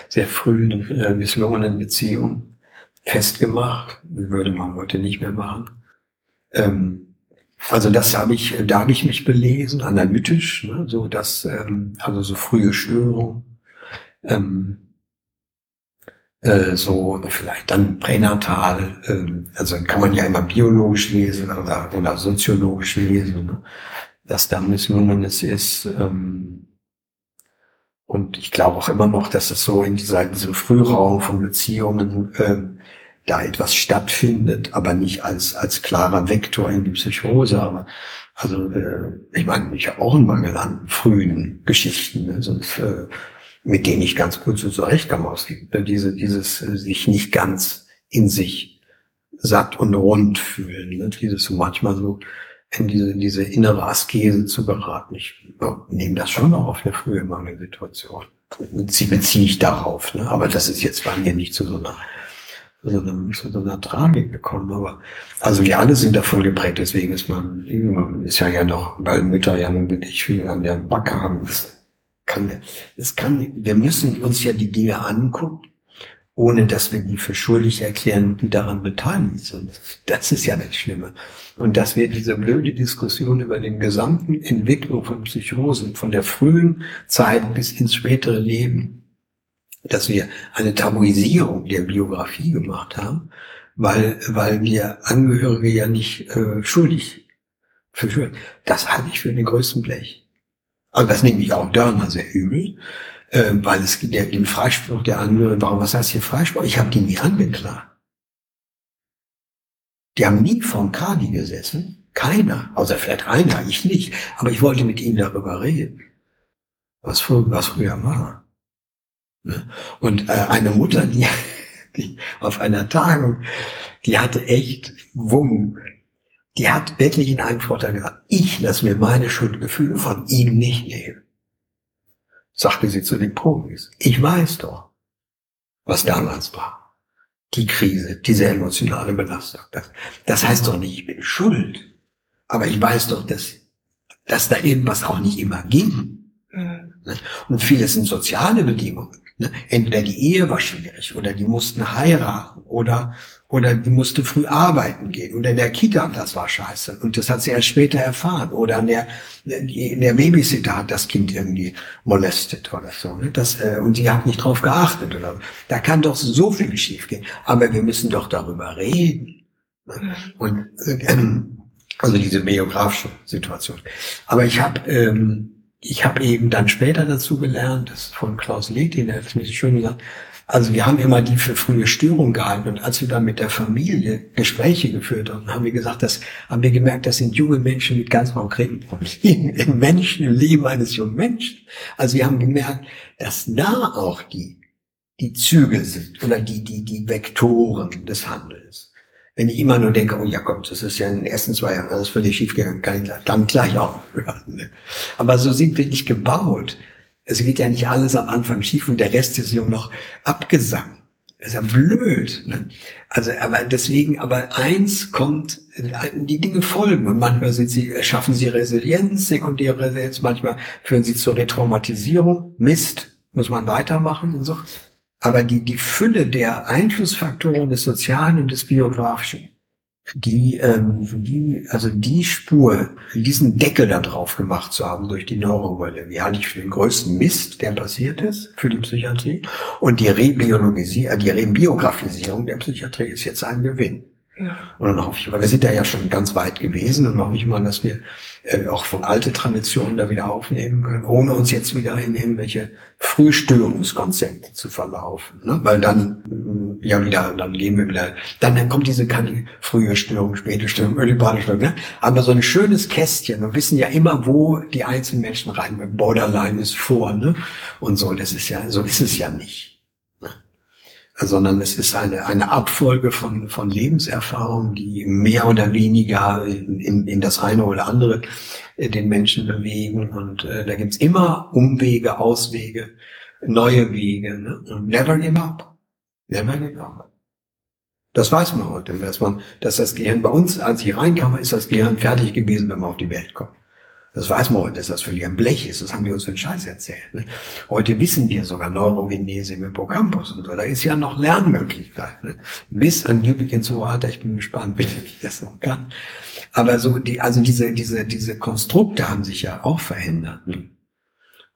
sehr frühen, äh, misslungenen Beziehung festgemacht. Würde man heute nicht mehr machen. Ähm, also das habe ich, da habe ich mich belesen, analytisch, ne, so dass, ähm, also so frühe Störungen. Ähm, äh, so vielleicht dann pränatal, äh, also kann man ja immer biologisch lesen oder, oder soziologisch lesen, ne? dass da Misslungenes ist. Ähm, und ich glaube auch immer noch, dass es so in dieser, diesem Frühraum von Beziehungen ähm, da etwas stattfindet, aber nicht als, als klarer Vektor in die Psychose. Aber also äh, ich meine, ich habe auch einen Mangel an frühen Geschichten. Ne? Sonst äh, mit denen ich ganz gut so zurechtkam aus. Diese, dieses äh, sich nicht ganz in sich satt und rund fühlen. Ne? Dieses so manchmal so in diese, diese innere Askese zu geraten. Ich ja, nehme das schon auch auf eine frühe Mangelsituation. Sie beziehe ich darauf. Ne? Aber das ist jetzt bei mir nicht zu so einer so einer, zu so einer Tragik gekommen. Aber also wir alle sind davon geprägt, deswegen ist man, ist ja ja noch, weil Mütter ja nun wirklich viel an der Backe haben kann, es kann, wir müssen uns ja die Dinge angucken, ohne dass wir die für schuldig erklären, die daran beteiligt sind. Das ist ja das Schlimme. Und dass wir diese blöde Diskussion über den gesamten Entwicklung von Psychosen, von der frühen Zeit bis ins spätere Leben, dass wir eine Tabuisierung der Biografie gemacht haben, weil, weil wir Angehörige ja nicht äh, schuldig für Das halte ich für den größten Blech. Also das nehme ich auch Dörner sehr übel, äh, weil es gibt ja den Freispruch der Angehörigen, warum, was heißt hier Freispruch? Ich habe die nie angeklagt. Die haben nie vom Kadi gesessen. Keiner. Außer vielleicht einer, ich nicht. Aber ich wollte mit ihnen darüber reden. Was, früher, was früher war. Ne? Und äh, eine Mutter, die, die auf einer Tagung, die hatte echt Wumm die hat wirklich in einem Vorteil gesagt, ich lasse mir meine Schuldgefühle von ihm nicht nehmen. Sagte sie zu den Profis. Ich weiß doch, was damals war. Die Krise, diese emotionale Belastung. Das, das heißt doch nicht, ich bin schuld. Aber ich weiß doch, dass, dass da irgendwas auch nicht immer ging. Mhm. Und vieles sind soziale Bedingungen. Ne? Entweder die Ehe war schwierig oder die mussten heiraten oder oder die musste früh arbeiten gehen oder in der Kita, das war scheiße. Und das hat sie erst später erfahren. Oder in der, in der Babysitter hat das Kind irgendwie molestet oder so. Ne? Das, äh, und die hat nicht drauf geachtet. Oder Da kann doch so viel schiefgehen. Aber wir müssen doch darüber reden. Ne? Und ähm, also diese biografische Situation. Aber ich habe ähm, ich habe eben dann später dazu gelernt, das von Klaus Letin, der hat es mir schön gesagt, also wir haben immer die für frühe Störung gehalten. Und als wir dann mit der Familie Gespräche geführt haben, haben wir gesagt, das haben wir gemerkt, das sind junge Menschen mit ganz konkreten Problemen [LAUGHS] im Menschen, im Leben eines jungen Menschen. Also wir haben gemerkt, dass da auch die, die Züge sind oder die, die, die Vektoren des Handelns. Wenn ich immer nur denke, oh ja Gott, das ist ja in den ersten zwei Jahren alles völlig schief gegangen, kann ich dann gleich aufhören. [LAUGHS] Ne? Aber so sind wir nicht gebaut. Es geht ja nicht alles am Anfang schief und der Rest ist ja noch abgesagt. Das ist ja blöd. Ne? Also, aber deswegen, aber eins kommt, die Dinge folgen und manchmal sind sie, schaffen sie Resilienz, sekundäre Resilienz, manchmal führen sie zur Retraumatisierung. Mist, muss man weitermachen und so. Aber die, die Fülle der Einflussfaktoren des Sozialen und des Biografischen, die, ähm, die, also die Spur, diesen Deckel da drauf gemacht zu haben durch die Neurowelle, wie halte ich für den größten Mist, der passiert ist für die Psychiatrie. Und die Rebiologisierung, die Rebiografisierung der Psychiatrie ist jetzt ein Gewinn. Ja. Und dann hoffe ich, weil wir sind da ja schon ganz weit gewesen und hoffe ich mal, dass wir äh, auch von alte Traditionen da wieder aufnehmen können, ohne uns jetzt wieder in irgendwelche Frühstörungskonzepte zu verlaufen. Ne? Weil dann äh, ja wieder, dann gehen wir wieder, dann, dann kommt diese kann frühe Störung, späte Störung, ölibrale Störung. Ne? Aber so ein schönes Kästchen, wir wissen ja immer, wo die einzelnen Menschen rein. Borderline ist vor, ne? Und so, das ist ja, so ist es ja nicht sondern es ist eine, eine Abfolge von, von Lebenserfahrungen, die mehr oder weniger in, in, in das eine oder andere äh, den Menschen bewegen. Und äh, da gibt's immer Umwege, Auswege, neue Wege. Ne? Und never give up. Never give up. Das weiß man heute, dass man, dass das Gehirn bei uns, als ich reinkam, ist das Gehirn fertig gewesen, wenn man auf die Welt kommt. Das weiß man heute, dass das völlig ein Blech ist. Das haben wir uns für den Scheiß erzählt. Ne? Heute wissen wir sogar Neurogenese im Hippocampus und so. Da ist ja noch Lernmöglichkeit. Ne? Bis an Newbegin so weiter. Ich bin gespannt, wie ich das noch kann. Aber so die, also diese, diese, diese Konstrukte haben sich ja auch verändert. Ne?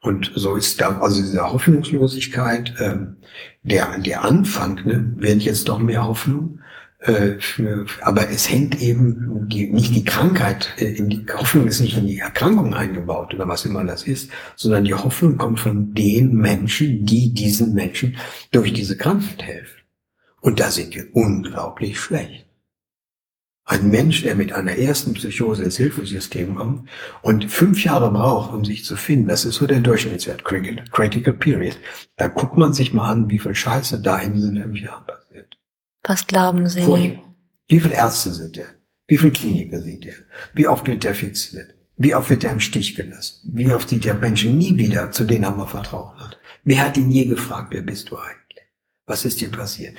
Und so ist da, also diese Hoffnungslosigkeit, ähm, der, der Anfang, ne, wird jetzt doch mehr Hoffnung. Äh, aber es hängt eben die, nicht die Krankheit, äh, die Hoffnung ist nicht in die Erkrankung eingebaut oder was immer das ist, sondern die Hoffnung kommt von den Menschen, die diesen Menschen durch diese Krankheit helfen. Und da sind wir unglaublich schlecht. Ein Mensch, der mit einer ersten Psychose ins Hilfesystem kommt und fünf Jahre braucht, um sich zu finden, das ist so der Durchschnittswert, Critical Period. Da guckt man sich mal an, wie viel Scheiße da in diesem Jahr passiert.
Was glauben Sie?
Furchtbar. Wie viele Ärzte sind der? Wie viele Kliniker sind der? Wie oft wird der fixiert? Wie oft wird er im Stich gelassen? Wie oft sieht der Menschen nie wieder, zu denen er mal vertraut hat? Wer hat ihn je gefragt, wer bist du eigentlich? Was ist dir passiert?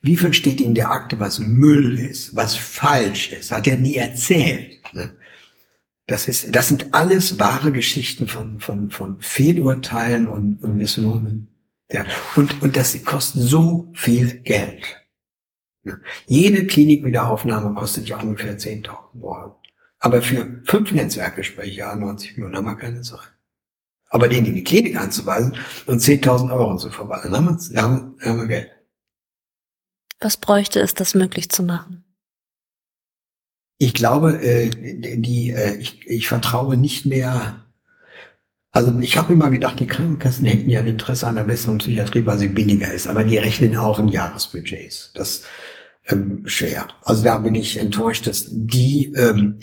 Wie viel steht in der Akte, was Müll ist, was falsch ist? Hat er nie erzählt. Ne? Das ist, das sind alles wahre Geschichten von, von, von Fehlurteilen und, und Missionen. Ja. Und, und das kostet so viel Geld. Jede Klinikwiederaufnahme kostet ja ungefähr 10.000 Euro. Aber für fünf Netzwerkgespräche, ja, 90 Millionen, haben wir keine Zeit. Aber denen in die Klinik anzuweisen und 10.000 Euro zu verwalten, haben wir, haben, haben wir Geld.
Was bräuchte es, das möglich zu machen?
Ich glaube, äh, die, äh, ich, ich vertraue nicht mehr also ich habe immer gedacht, die Krankenkassen hätten ja ein Interesse an der besseren Psychiatrie, weil sie billiger ist, aber die rechnen auch in Jahresbudgets. Das ähm, schwer. Also da bin ich enttäuscht, dass die, ähm,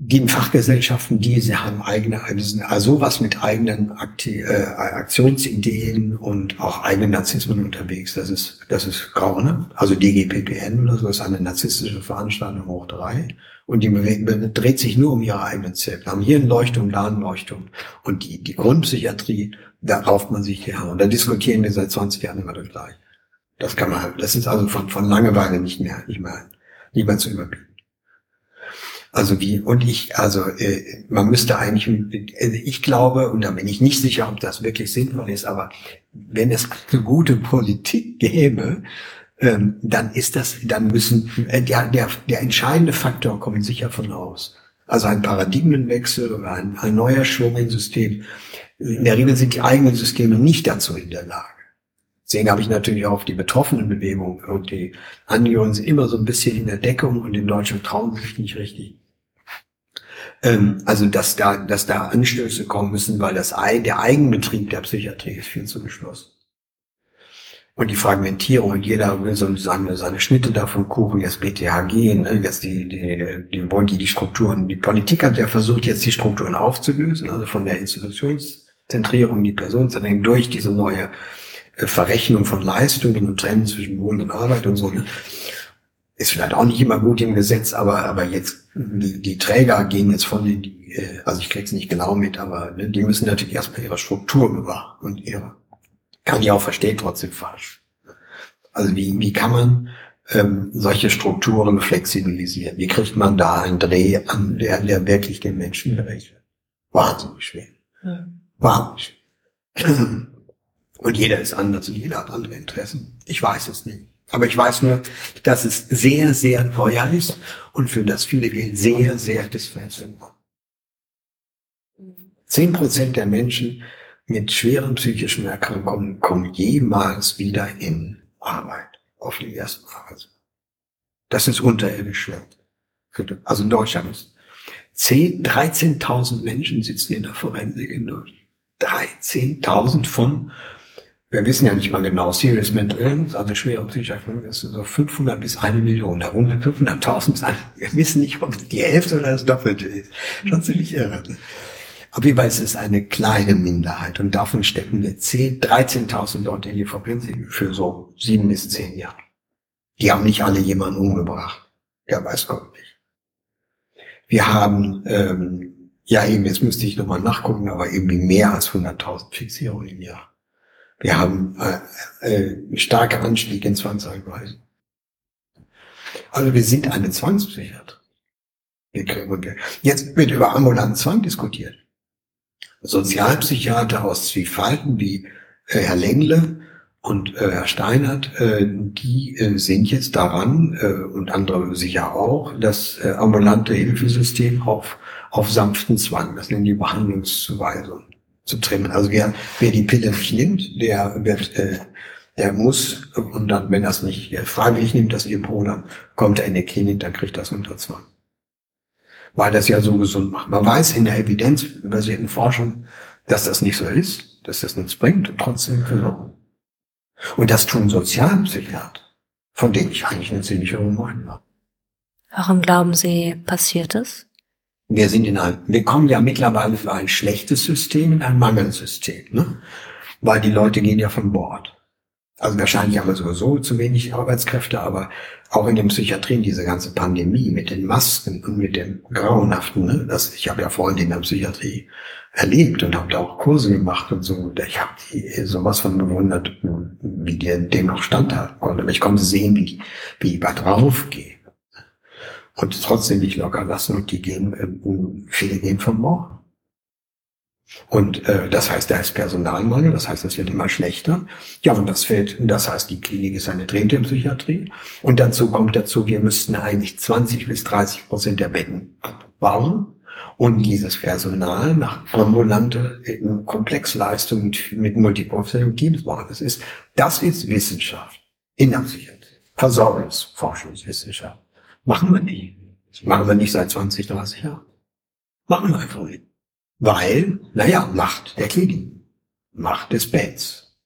die Fachgesellschaften, die sie haben eigene, also was mit eigenen Akti äh, Aktionsideen und auch eigenen Narzissmen unterwegs. Das ist, das ist grau, ne? Also DGPPN oder so ist eine narzisstische Veranstaltung hoch drei. Und die dreht sich nur um ihre eigenen Zirkel. Haben hier ein Leuchtturm, da ein Leuchtturm. Und die, die Grundpsychiatrie, da rauft man sich her. Und da diskutieren wir seit 20 Jahren immer das gleiche. Das kann man, das ist also von, von Langeweile nicht mehr, nicht mehr, nicht mehr zu überbieten. Also wie, und ich, also äh, man müsste eigentlich, also ich glaube, und da bin ich nicht sicher, ob das wirklich sinnvoll ist, aber wenn es eine gute Politik gäbe, ähm, dann ist das, dann müssen, äh, der, der, der entscheidende Faktor kommt sicher von aus. Also ein Paradigmenwechsel oder ein, ein neuer Schwung im System. In der Regel sind die eigenen Systeme nicht dazu in der Lage. Deswegen habe ich natürlich auch die betroffenen Bewegungen und die Angehörigen sind immer so ein bisschen in der Deckung und in Deutschland trauen sich nicht richtig. Ähm, also dass da, dass da Anstöße kommen müssen, weil das der Eigenbetrieb der Psychiatrie ist viel zu geschlossen. Und die Fragmentierung, und jeder will so seine, Schnitte davon kuchen, jetzt BTHG, ne, jetzt die, die, die wollen die, die Strukturen, die Politik hat ja versucht, jetzt die Strukturen aufzulösen, also von der Institutionszentrierung, die Personenzentrierung durch diese neue Verrechnung von Leistungen und Trennen zwischen Wohn und Arbeit und so. Ne? Ist vielleicht auch nicht immer gut im Gesetz, aber, aber jetzt, die, die Träger gehen jetzt von den, die, äh, also ich krieg's nicht genau mit, aber ne, die müssen natürlich erstmal ihre Struktur bewahren und ihre, kann ich auch verstehen, trotzdem falsch. Also wie, wie kann man ähm, solche Strukturen flexibilisieren? Wie kriegt man da einen Dreh an, der, der wirklich den Menschen gerecht wird? Wahnsinnig schwer. Ja. Wahnsinnig schwer. Und jeder ist anders und jeder hat andere Interessen. Ich weiß es nicht. Aber ich weiß nur, dass es sehr, sehr teuer ist und für das viele Geld sehr, sehr dysfunktional. Zehn Prozent der Menschen mit schweren psychischen Erkrankungen kommen jemals wieder in Arbeit, auf die ersten Arbeitsmarkt. Das ist unterirdisch schwer. Also in Deutschland ist 13.000 Menschen sitzen in der Forensik in Deutschland. 13.000 von wir wissen ja nicht mal genau, Serious Mental Illness, also schwere psychische Erkrankung, ist so 500 bis eine Million. Da wohnen 500.000. Wir wissen nicht, ob die Hälfte oder das Doppelte ist. Schon ziemlich irre. Jeden Fall ist eine kleine Minderheit und davon stecken wir 10, 13.000 dort in die Forensik für so sieben bis zehn Jahre. Die haben nicht alle jemanden umgebracht. Ja, weiß Gott nicht. Wir haben, ähm, ja eben, jetzt müsste ich nochmal nachgucken, aber irgendwie mehr als 100.000 Fixierungen im Jahr. Wir haben äh, äh, starke Anstiege in Zwangseinweisen. Also wir sind eine Zwangspsychiatrie. Jetzt wird über ambulanten Zwang diskutiert. Sozialpsychiater aus Zwiefalten wie äh, Herr Lengle und äh, Herr Steinert, äh, die äh, sind jetzt daran, äh, und andere sicher auch, das äh, ambulante Hilfesystem auf, auf sanften Zwang, das nennen die Behandlungszuweisungen zu trimmen. Also wer, wer die Pille nicht nimmt, der wird, äh, der muss, und dann, wenn das nicht äh, freiwillig nimmt, das Ehepaar, dann kommt er in die Klinik, dann kriegt das unter Zwang. Weil das ja so gesund macht. Man weiß in der evidenzbasierten Forschung, dass das nicht so ist, dass das nichts bringt und trotzdem verloren. Und das tun Sozialpsychiater, von denen ich eigentlich eine ziemliche Meinung habe.
Warum glauben Sie, passiert es?
Wir sind in einem, wir kommen ja mittlerweile für ein schlechtes System in ein Mangelsystem, ne? Weil die Leute gehen ja von Bord. Also wahrscheinlich haben wir sowieso zu wenig Arbeitskräfte, aber auch in den Psychiatrien diese ganze Pandemie mit den Masken und mit dem Grauenhaften, ne? das, ich habe ja Freunde in der Psychiatrie erlebt und habe da auch Kurse gemacht und so. Ich habe die sowas von bewundert, wie die dem noch standhalten konnte. Aber ich konnte sehen, wie wie die da drauf und trotzdem nicht locker lassen und die gehen, äh, viele gehen vom Mord. Und äh, das heißt, da ist Personalmangel, das heißt, es wird immer schlechter. Ja, und das fällt, das heißt, die Klinik ist eine drehende Psychiatrie. Und dazu kommt dazu, wir müssten eigentlich 20 bis 30 Prozent der Betten bauen und dieses Personal nach ambulante Komplexleistung mit, mit multiprofessionellen Teams bauen. Das ist, das ist Wissenschaft in der Psychiatrie. Versorgungsforschungswissenschaft. Machen wir nicht. Das machen wir nicht seit 20, 30 Jahren. Machen wir einfach nicht. Weil, naja, Macht der Klinik. Macht des Betts.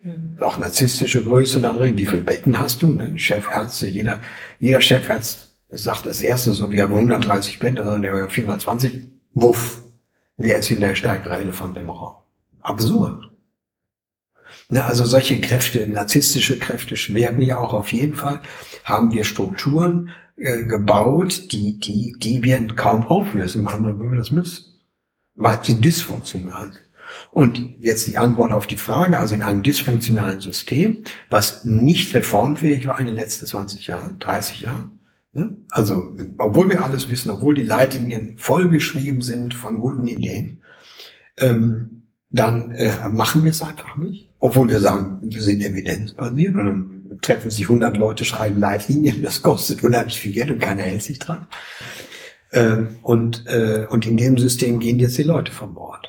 Mhm. Auch narzisstische Größe da drin. Wie viele Betten hast du? Ne? Chefärzte, jeder, jeder Chefarzt sagt das erste so, wir haben 130 Bände, sondern der war 420, wuff, wer ist wieder der stärkere Elefant im Raum? Absurd. Na, also solche Kräfte, narzisstische Kräfte schweren ja auch auf jeden Fall, haben wir Strukturen äh, gebaut, die, die, die wir kaum auflösen können, wenn wir das müssen. Weil sie dysfunktional sind. Und jetzt die Antwort auf die Frage, also in einem dysfunktionalen System, was nicht reformfähig war in den letzten 20 Jahren, 30 Jahren, ne? also obwohl wir alles wissen, obwohl die Leitlinien vollgeschrieben sind von guten Ideen, ähm, dann äh, machen wir es einfach nicht. Obwohl wir sagen, wir sind evidenzbasiert und dann treffen sich 100 Leute, schreiben Leitlinien, das kostet unheimlich viel Geld und keiner hält sich dran. Ähm, und, äh, und in dem System gehen jetzt die Leute vom Bord.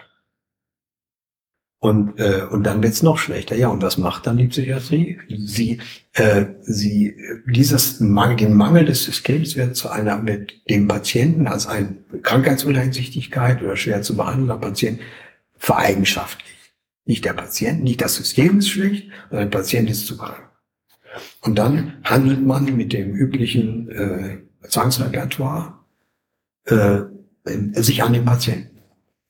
Und, äh, und dann wird's noch schlechter. Ja, und was macht dann die Psychiatrie? Sie, äh, sie dieses Mangel, den Mangel des Systems wird zu einer mit dem Patienten als ein Krankheitsuneinsichtigkeit oder schwer zu behandelnder Patient vereigenschaftlich. Nicht der Patient, nicht das System ist schlecht, sondern der Patient ist zu krank. Und dann handelt man mit dem üblichen äh, Zwangsrepertoire äh, sich an den Patienten.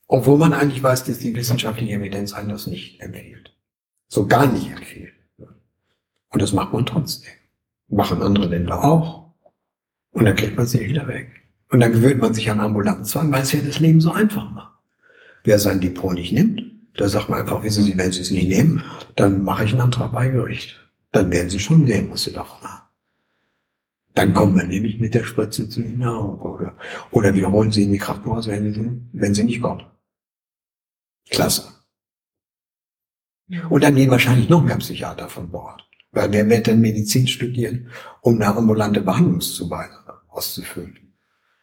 Obwohl man eigentlich weiß, dass die wissenschaftliche Evidenz anders nicht empfiehlt. So gar nicht empfiehlt. Und das macht man trotzdem. Machen andere Länder auch. Und dann kriegt man sie wieder weg. Und dann gewöhnt man sich an ambulanten Zwang, weil es ja das Leben so einfach macht. Wer sein Depot nicht nimmt, da sagt man einfach, wissen Sie, wenn Sie es nicht nehmen, dann mache ich einen Antrag bei Gericht. Dann werden Sie schon sehen, was Sie davon haben. Dann kommen wir nämlich mit der Spritze zu Ihnen oder, oder wir holen Sie in die Krankenhaus, wenn Sie, wenn Sie nicht kommen. Klasse. Und dann gehen wahrscheinlich noch mehr Psychiater von Bord. Weil wer wird denn Medizin studieren, um eine ambulante Behandlungszuweisung auszufüllen?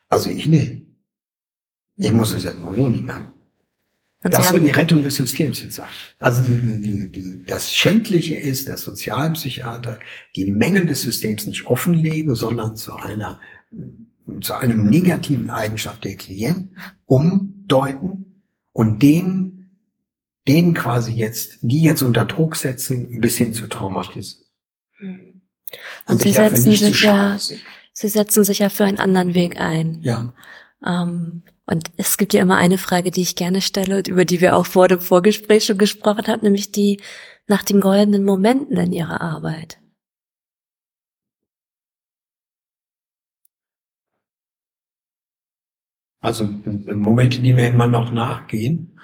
Also ich nicht. Ich muss es ja nur nicht machen. Das soll die Rettung des Systems jetzt sein. Also das Schändliche ist, dass Sozialpsychiater die Mängel des Systems nicht offenlegen, sondern zu einer zu einem negativen Eigenschaft der Klienten umdeuten und den den quasi jetzt, die jetzt unter Druck setzen, bis hin zu traumatisieren.
Und, und sie setzen sich ja, sie setzen sich ja für einen anderen Weg ein.
Ja.
Ähm, und es gibt ja immer eine Frage, die ich gerne stelle und über die wir auch vor dem Vorgespräch schon gesprochen haben, nämlich die nach den goldenen Momenten in ihrer Arbeit.
Also Momente, die mir immer noch nachgehen.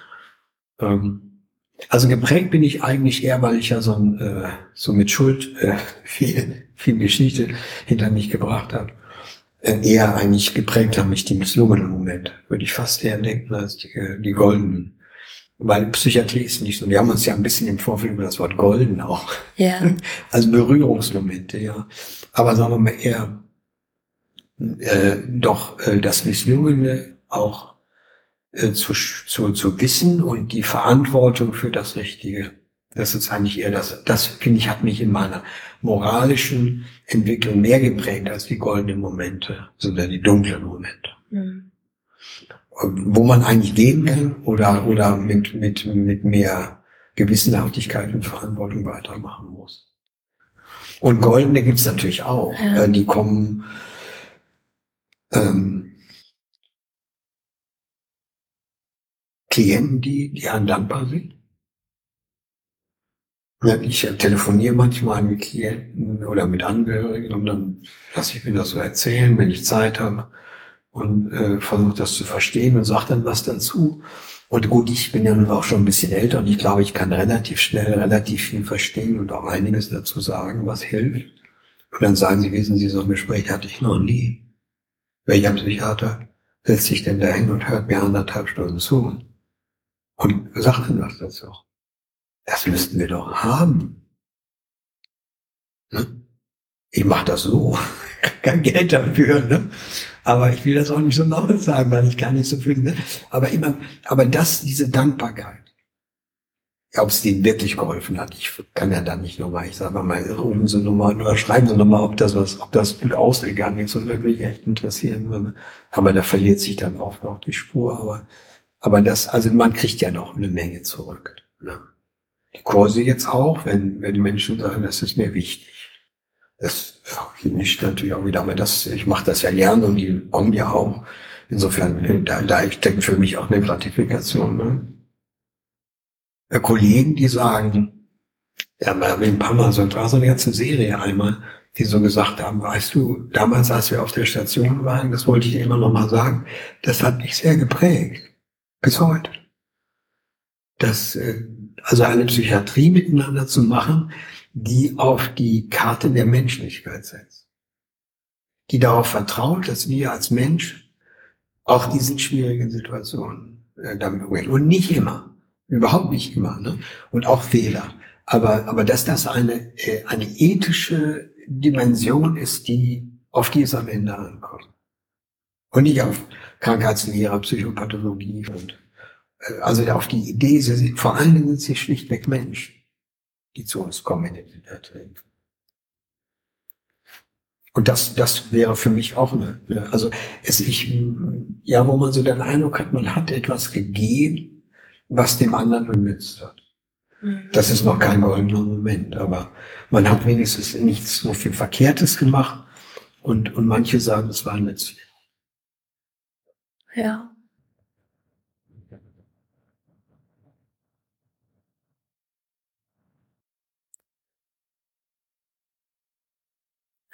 Ähm, also geprägt bin ich eigentlich eher, weil ich ja so, ein, äh, so mit Schuld äh, [LAUGHS] viel, viel Geschichte hinter mich gebracht habe. Äh, eher eigentlich geprägt haben mich die misslungenen Momente, würde ich fast eher denken, als die, äh, die goldenen. Weil Psychiatrie ist nicht so. Wir haben uns ja ein bisschen im Vorfeld über das Wort golden auch.
Ja. [LAUGHS]
Also Berührungsmomente, ja. Aber sagen wir mal eher äh, doch äh, das Misslungene auch äh, zu, zu, zu wissen und die Verantwortung für das Richtige. Das ist eigentlich eher das, das finde ich, hat mich in meiner moralischen Entwicklung mehr geprägt als die goldenen Momente, sondern die dunklen Momente. Mhm. Wo man eigentlich gehen kann oder, oder mit, mit, mit mehr Gewissenhaftigkeit und Verantwortung weitermachen muss. Und goldene gibt's natürlich auch. Ja. Äh, die kommen, ähm, Klienten, die, die einem dankbar sind. Ich telefoniere manchmal mit Klienten oder mit Angehörigen und dann lasse ich mir das so erzählen, wenn ich Zeit habe und äh, versuche das zu verstehen und sage dann was dazu. Und gut, ich bin ja nun auch schon ein bisschen älter und ich glaube, ich kann relativ schnell relativ viel verstehen und auch einiges dazu sagen, was hilft. Und dann sagen sie, wissen Sie, so ein Gespräch hatte ich noch nie. Welcher Psychiater setzt sich denn da hin und hört mir anderthalb Stunden zu? und sagten was dazu. Das müssten wir doch haben. Ne? Ich mache das so, [LAUGHS] kein Geld dafür, ne? aber ich will das auch nicht so laut sagen, weil ich gar nicht so viel. Ne? Aber immer, aber das, diese Dankbarkeit. Ja, ob es denen wirklich geholfen hat, ich kann ja dann nicht nochmal, ich sage mal, rufen Sie nochmal oder schreiben Sie nochmal, ob das was, ob das gut ausgegangen ist und wirklich echt interessieren würde. Aber da verliert sich dann oft noch die Spur, aber aber das, also man kriegt ja noch eine Menge zurück. Ne? Die Kurse jetzt auch, wenn, wenn die Menschen sagen, das ist mir wichtig. Das nicht natürlich auch wieder, aber das, ich mache das ja gerne und die kommen ja auch. Insofern, da, da steckt für mich auch eine Gratifikation. Ne? Äh, Kollegen, die sagen, ja, wir haben ein paar Mal so, war so eine ganze Serie einmal, die so gesagt haben, weißt du, damals, als wir auf der Station waren, das wollte ich immer noch mal sagen, das hat mich sehr geprägt. Bis heute. Das, äh, also eine Psychiatrie miteinander zu machen, die auf die Karte der Menschlichkeit setzt. Die darauf vertraut, dass wir als Mensch auch diesen schwierigen Situationen äh, damit umgehen. Und nicht immer. Überhaupt nicht immer. Ne? Und auch Fehler. Aber, aber dass das eine, äh, eine ethische Dimension ist, die, auf die es am Ende ankommt. Und nicht auf Krankheitslehre, Psychopathologie und also auf die Idee, sie sind, vor allen Dingen sind sie schlichtweg Menschen, die zu uns kommen in den Erträgen. Und das, das wäre für mich auch eine, also es ich, ja, wo man so den Eindruck hat, man hat etwas gegeben, was dem anderen benutzt hat. Das ist noch kein goldener Moment, aber man hat wenigstens nichts so viel Verkehrtes gemacht und, und manche sagen, es war nützlich.
Ja.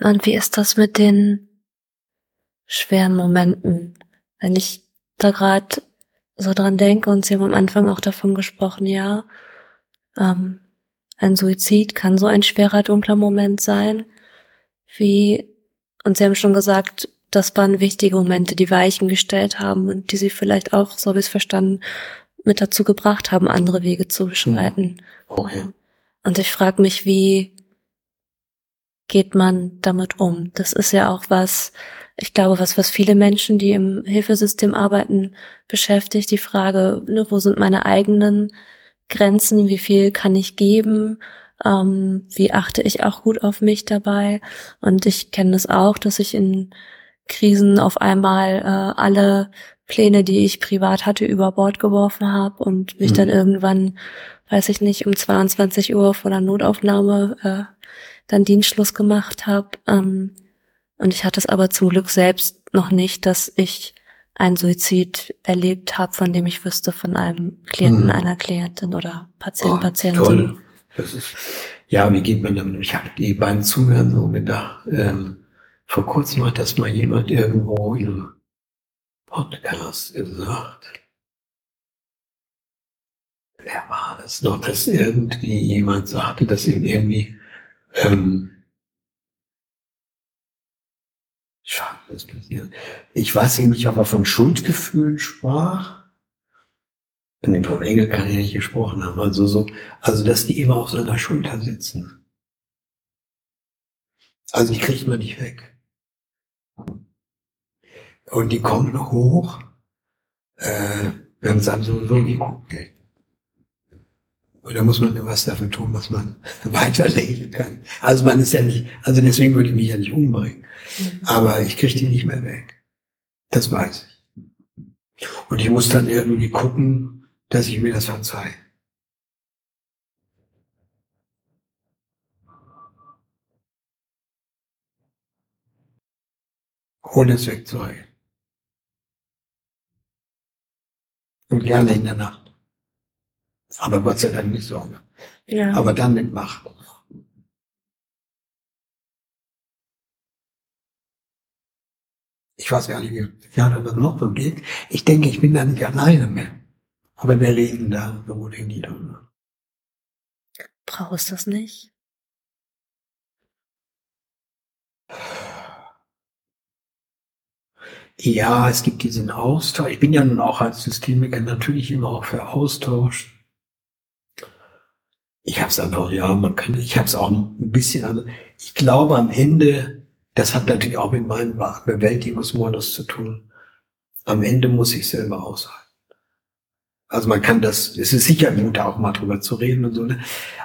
Und wie ist das mit den schweren Momenten? Wenn ich da gerade so dran denke und Sie haben am Anfang auch davon gesprochen, ja, ähm, ein Suizid kann so ein schwerer, dunkler Moment sein, wie, und Sie haben schon gesagt, das waren wichtige Momente, die Weichen gestellt haben und die Sie vielleicht auch, so habe ich es verstanden, mit dazu gebracht haben, andere Wege zu beschreiten.
Okay.
Und ich frage mich, wie geht man damit um? Das ist ja auch was, ich glaube, was, was viele Menschen, die im Hilfesystem arbeiten, beschäftigt, die Frage, ne, wo sind meine eigenen Grenzen, wie viel kann ich geben, ähm, wie achte ich auch gut auf mich dabei. Und ich kenne das auch, dass ich in Krisen auf einmal äh, alle Pläne, die ich privat hatte, über Bord geworfen habe und mich mhm. dann irgendwann, weiß ich nicht, um 22 Uhr vor der Notaufnahme äh, dann Dienstschluss gemacht habe. Ähm, und ich hatte es aber zum Glück selbst noch nicht, dass ich einen Suizid erlebt habe, von dem ich wüsste von einem Klienten, mhm. einer Klientin oder Patient, oh, Patientin. Toll.
Das ist, ja, wie geht man damit? Ich habe die beiden Zuhören so gedacht. Ähm, vor kurzem hat das mal jemand irgendwo im Podcast gesagt. Wer war das noch? Dass irgendwie jemand sagte, dass ihm irgendwie ähm, passiert. Ich weiß nicht, ob er von Schuldgefühlen sprach. In dem Tom Engel kann ich nicht gesprochen haben. Also so, also dass die immer auf seiner Schulter sitzen. Also die kriegt man nicht weg. Und die kommen hoch, äh, wenn es einem so, so nicht gut geht. Und da muss man was dafür tun, was man [LAUGHS] weiterleben kann. Also man ist ja nicht, also deswegen würde ich mich ja nicht umbringen. Mhm. Aber ich kriege die nicht mehr weg. Das weiß ich. Und ich muss dann irgendwie gucken, dass ich mir das verzeihe. Ohne es wegzureichen. Und gerne in der Nacht. Aber Gott sei Dank nicht Sorge. Ja. Aber dann mit Macht. Ich weiß gar nicht, wie ja, das noch so geht. Ich denke, ich bin da nicht alleine mehr. Aber wir reden da so nie drüber.
Brauchst du das nicht?
Ja, es gibt diesen Austausch. Ich bin ja nun auch als Systemiker natürlich immer auch für Austausch. Ich habe es einfach, ja, man kann, ich habe es auch ein bisschen, also ich glaube am Ende, das hat natürlich auch mit meinem Bewältigungsmodus zu tun. Am Ende muss ich selber aushalten. Also man kann das, es ist sicher gut, auch mal drüber zu reden und so, ne?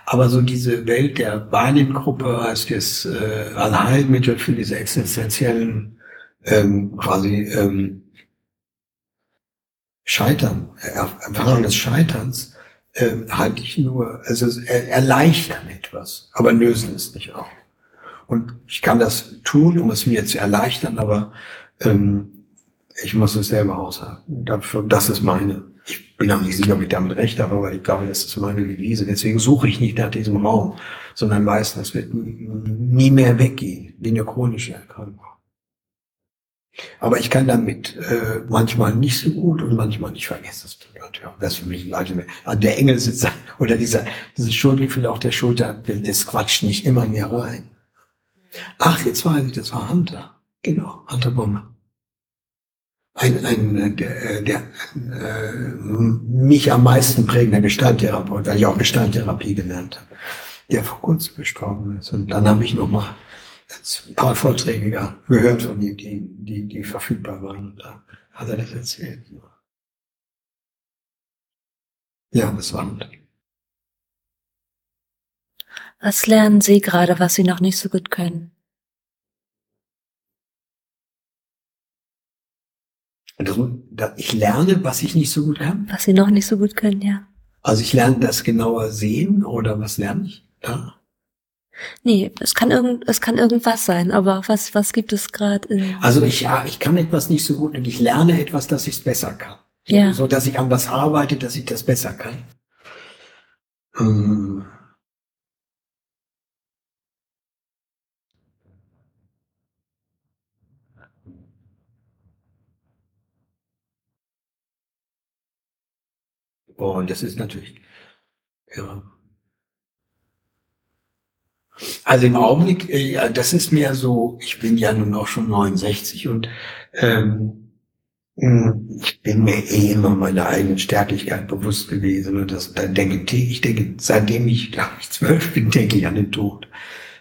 aber so diese Welt der Bahnengruppe als das äh, Allheilmittel für diese existenziellen ähm, quasi ähm, Scheitern, Erfahrung des Scheiterns, äh, ich nur, also erleichtern etwas, aber lösen es nicht auch. Und ich kann das tun, um es mir zu erleichtern, aber ähm, ich muss es selber aushalten. Das ist meine. Ich bin auch nicht sicher, ob ich damit recht habe, aber ich glaube, das ist meine Devise. Deswegen suche ich nicht nach diesem Raum, sondern weiß, das wird nie mehr weggehen, wie eine chronische Erkrankung. Aber ich kann damit äh, manchmal nicht so gut und manchmal nicht vergessen. Das ist für mich ein Der Engel sitzt oder dieser, dieses Schuldgefühl auf der Schulter, das quatscht nicht immer mehr rein. Ach, jetzt weiß ich, das war Hunter. Genau, Hunter Bomber. Ein, ein der, der äh, mich am meisten prägender Gestalttherapeut, weil ich auch Gestalttherapie gelernt habe, der vor kurzem gestorben ist. Und dann habe ich nochmal ein paar Vorträge gehört von ihm, die, die, die verfügbar waren. Und da hat er das erzählt. Ja, das war
Was lernen Sie gerade, was Sie noch nicht so gut können?
ich lerne, was ich nicht so gut kann.
Was Sie noch nicht so gut können, ja.
Also ich lerne das genauer sehen oder was lerne ich da?
Nee, es kann irgend, es kann irgendwas sein, aber was, was gibt es gerade?
Also ich, ja, ich kann etwas nicht so gut und ich lerne etwas, dass ich es besser kann.
Ja.
So, dass ich an was arbeite, dass ich das besser kann. Hm. Oh, und das ist natürlich, ja. Also im Augenblick, äh, das ist mir so, ich bin ja nun auch schon 69 und ähm, hm, ich bin mir eh immer meiner eigenen Sterblichkeit bewusst gewesen. Und das, da denke ich, denke, seitdem ich, glaube ich, zwölf bin, denke ich an den Tod.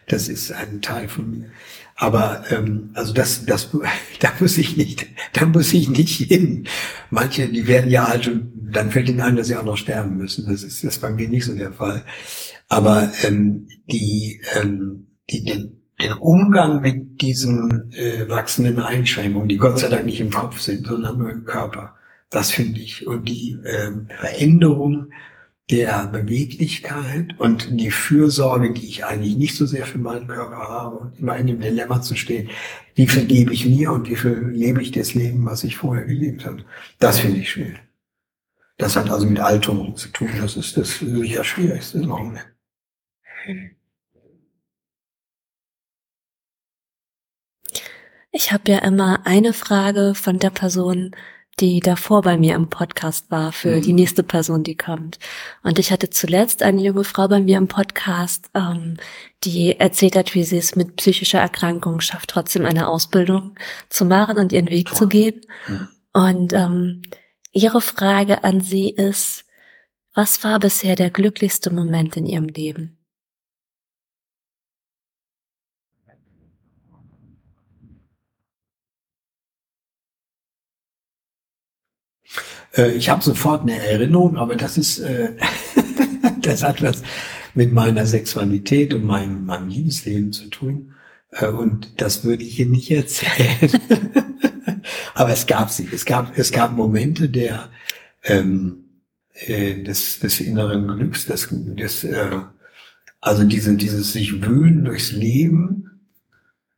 Das ist ein Teil von mir. Aber ähm, also das, das, [LAUGHS] da muss ich nicht, da muss ich nicht hin. Manche, die werden ja alt und dann fällt ihnen ein, dass sie auch noch sterben müssen. Das ist das ist bei mir nicht so der Fall. Aber ähm, die, ähm, die, den Umgang mit diesen äh, wachsenden Einschränkungen, die Gott sei Dank nicht im Kopf sind, sondern nur im Körper, das finde ich. Und die ähm, Veränderung der Beweglichkeit und die Fürsorge, die ich eigentlich nicht so sehr für meinen Körper habe und immer in dem Dilemma zu stehen, wie viel gebe ich mir und wie viel lebe ich das Leben, was ich vorher gelebt habe. Das finde ich schwer. Das hat also mit Alterung zu tun. Das ist das sicher Schwierigste im Augenblick.
Ich habe ja immer eine Frage von der Person, die davor bei mir im Podcast war, für mhm. die nächste Person, die kommt. Und ich hatte zuletzt eine junge Frau bei mir im Podcast, ähm, die erzählt hat, wie sie es mit psychischer Erkrankung schafft, trotzdem eine Ausbildung zu machen und ihren Weg Toll. zu gehen. Mhm. Und ähm, ihre Frage an sie ist, was war bisher der glücklichste Moment in ihrem Leben?
Äh, ich habe sofort eine Erinnerung, aber das ist, äh, [LAUGHS] das hat was mit meiner Sexualität und meinem, meinem Liebesleben zu tun. Äh, und das würde ich hier nicht erzählen. [LAUGHS] aber es gab sie. Es gab, es gab Momente der, ähm, äh, des, des inneren Glücks, des, des äh, also diese, dieses sich wühlen durchs Leben.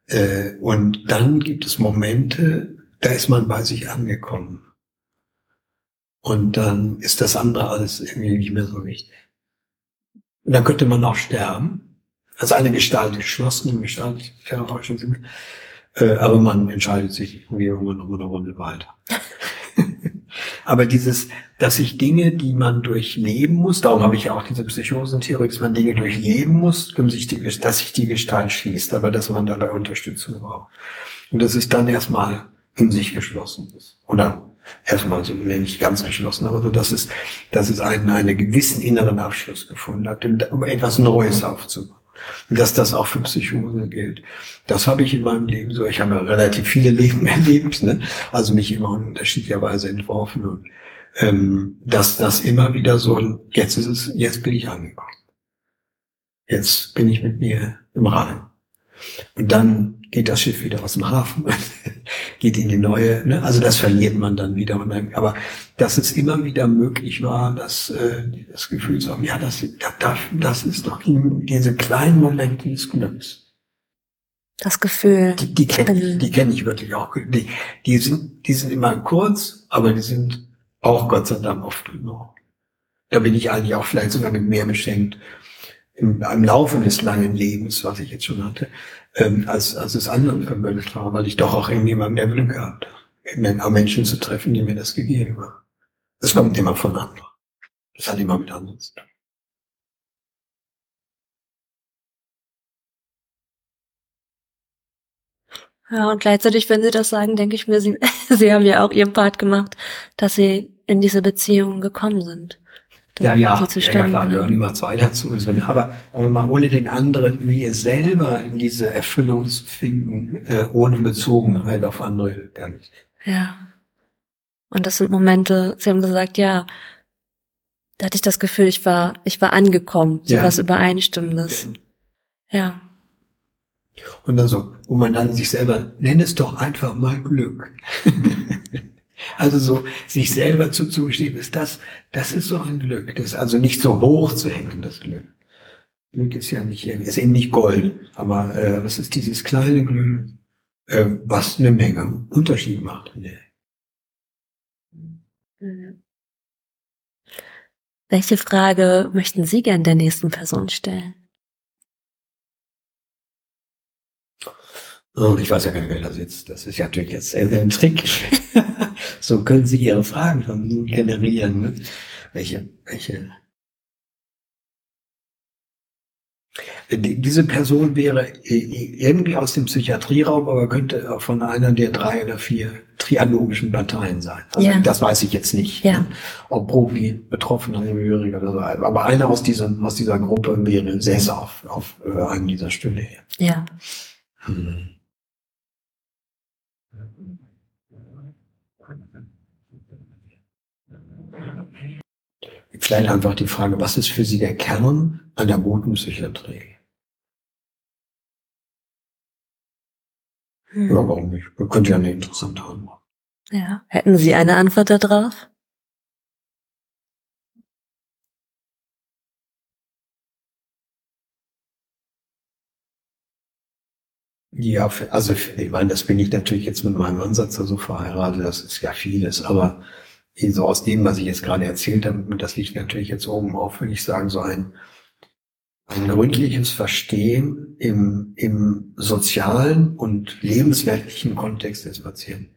Äh, und dann gibt es Momente, da ist man bei sich angekommen. Und dann ist das andere alles irgendwie nicht mehr so wichtig. Und dann könnte man auch sterben. Also eine Gestalt geschlossen, eine Gestalt. Äh, aber man entscheidet sich irgendwie irgendwann noch eine Runde weiter. [LAUGHS] aber dieses, dass sich Dinge, die man durchleben muss, darum habe ich ja auch diese Psychosentheorie, dass man Dinge durchleben muss, dass sich die Gestalt schließt, aber dass man dabei Unterstützung braucht. Und dass es dann erstmal in sich geschlossen ist. Oder erstmal so nicht ganz geschlossen, aber so, dass es, dass es einen, einen gewissen inneren Abschluss gefunden hat, um etwas Neues aufzubauen. Und dass das auch für Psychose gilt. Das habe ich in meinem Leben so. Ich habe ja relativ viele Leben [LAUGHS] erlebt, ne? also mich immer in unterschiedlicher Weise entworfen und ähm, dass das immer wieder so, jetzt ist es, jetzt bin ich angekommen. Jetzt bin ich mit mir im Reinen. Und dann geht das Schiff wieder aus dem Hafen, [LAUGHS] geht in die neue, ne? also das verliert man dann wieder. Aber dass es immer wieder möglich war, dass äh, das Gefühl zu haben, ja, das, das, das ist doch diese kleinen Momente des Glücks.
Das Gefühl.
Die, die kenne ich, die kenn ich wirklich auch. Die, die, sind, die sind immer kurz, aber die sind auch Gott sei Dank oft genug. Da bin ich eigentlich auch vielleicht sogar mit mehr beschenkt im, im Laufe des langen Lebens, was ich jetzt schon hatte, ähm, als, als es anderen vermögelt war, weil ich doch auch irgendjemandem der Glück gehabt habe, Menschen zu treffen, die mir das gegeben haben. Das kommt immer von anderen. Das hat immer mit anderen zu tun.
Ja, und gleichzeitig, wenn Sie das sagen, denke ich mir, Sie, [LAUGHS] Sie haben ja auch Ihren Part gemacht, dass Sie in diese Beziehung gekommen sind.
Ja, ja, ja, klar, gehören immer zwei dazu. Aber, aber mal ohne den anderen, wie ihr selber in diese Erfüllung zu finden, äh, ohne Bezogenheit auf andere gar nicht.
Ja. Und das sind Momente, Sie haben gesagt, ja, da hatte ich das Gefühl, ich war, ich war angekommen, so ja. was Übereinstimmendes. Ja.
Und dann so, wo man dann sich selber, nenn es doch einfach mal Glück. [LAUGHS] also so, sich selber zuzugestehen, ist das, das ist so ein Glück. Das ist also nicht so hoch zu hängen, das Glück. Glück ist ja nicht, ist eben nicht Gold, aber äh, was ist dieses kleine Glück, äh, was eine Menge Unterschied macht. Nee.
Welche Frage möchten Sie gern der nächsten Person stellen?
Oh, ich weiß ja gar nicht, wer da sitzt. Das ist ja natürlich jetzt sehr, sehr ein Trick. [LAUGHS] so können Sie Ihre Fragen schon generieren. Ne? Welche, welche? Diese Person wäre irgendwie aus dem Psychiatrieraum, aber könnte von einer der drei oder vier trialogischen Parteien sein. Also ja. Das weiß ich jetzt nicht. Ja. Ne? Ob Profi, Betroffener, Angehöriger oder so. Aber einer aus dieser, aus dieser Gruppe wäre sehr auf, auf äh, einem dieser Stühle her.
Ja. Hm.
Vielleicht einfach die Frage, was ist für Sie der Kern einer guten Psychiatrie? Hm. Ja, warum nicht? Wir könnten ja eine interessante Antwort.
Ja. Hätten Sie eine Antwort darauf?
Ja, also ich meine, das bin ich natürlich jetzt mit meinem Ansatz so verheiratet, das ist ja vieles, aber so aus dem, was ich jetzt gerade erzählt habe, das liegt natürlich jetzt oben auf, würde ich sagen, so ein, ein gründliches Verstehen im, im sozialen und lebensweltlichen Kontext des Patienten.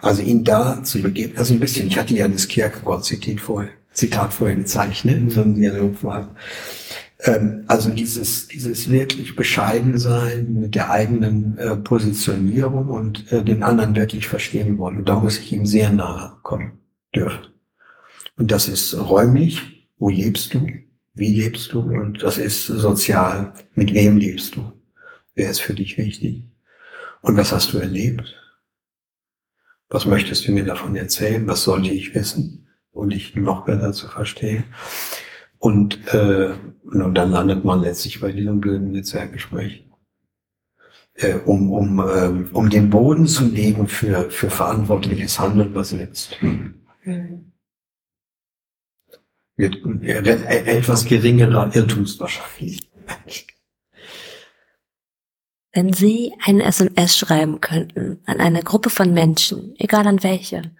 Also ihn da zu begeben, also ein bisschen, ich hatte ja das Kierkegaard-Zitat vorher, Zitat vorher gezeichnet, so einem Dialog war. Ähm, also dieses, dieses wirklich bescheiden sein mit der eigenen äh, Positionierung und äh, den anderen wirklich verstehen wollen. Und da muss ich ihm sehr nahe kommen dürfen. Und das ist räumlich, wo lebst du, wie lebst du und das ist sozial, mit wem lebst du, wer ist für dich wichtig und was hast du erlebt. Was möchtest du mir davon erzählen? Was sollte ich wissen, um dich noch besser zu verstehen? Und, äh, und dann landet man letztlich bei diesem blöden Netzwerkgespräch. Äh, um, um, äh, um den Boden zu legen für, für verantwortliches Handeln, was jetzt mhm. wird, äh, etwas geringerer Irrtums wahrscheinlich.
Wenn Sie eine SMS schreiben könnten an eine Gruppe von Menschen, egal an welche,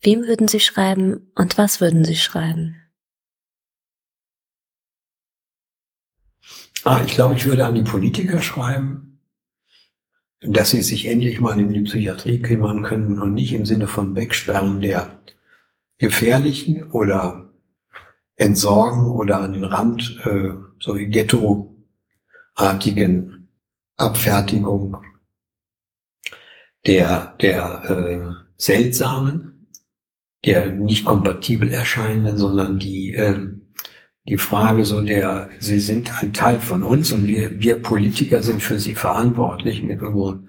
wem würden Sie schreiben und was würden Sie schreiben?
Ah, ich glaube, ich würde an die Politiker schreiben, dass sie sich endlich mal in die Psychiatrie kümmern können und nicht im Sinne von Wegsperren der gefährlichen oder entsorgen oder an den Rand äh, so Ghetto-artigen Abfertigung der, der äh, seltsamen, der nicht kompatibel erscheinenden, sondern die äh, die Frage so der, sie sind ein Teil von uns und wir, wir Politiker sind für sie verantwortlich mit unseren,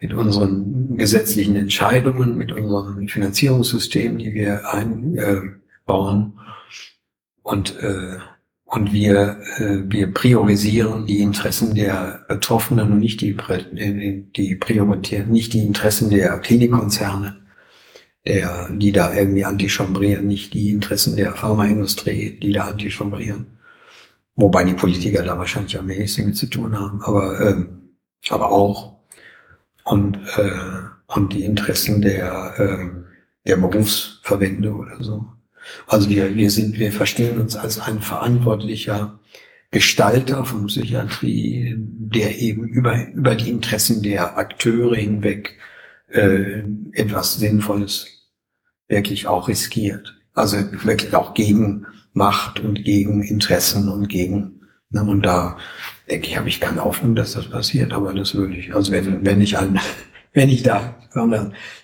mit unseren gesetzlichen Entscheidungen, mit unserem Finanzierungssystem, die wir einbauen. Und, äh, und wir, äh, wir priorisieren die Interessen der Betroffenen und nicht die, die priorisieren nicht die Interessen der Klinikkonzerne der, die da irgendwie antichambrieren, nicht die Interessen der Pharmaindustrie, die da antichambrieren. Wobei die Politiker da wahrscheinlich am wenigsten mit zu tun haben, aber, ähm, aber auch. Und, äh, und die Interessen der, äh, der Berufsverbände oder so. Also wir, wir sind, wir verstehen uns als ein verantwortlicher Gestalter von Psychiatrie, der eben über, über die Interessen der Akteure hinweg äh, etwas Sinnvolles wirklich auch riskiert. Also wirklich auch gegen Macht und gegen Interessen und gegen, ne, und da denke ich, habe ich keine Hoffnung, dass das passiert, aber das würde ich, also wenn, wenn ich an, [LAUGHS] wenn ich da,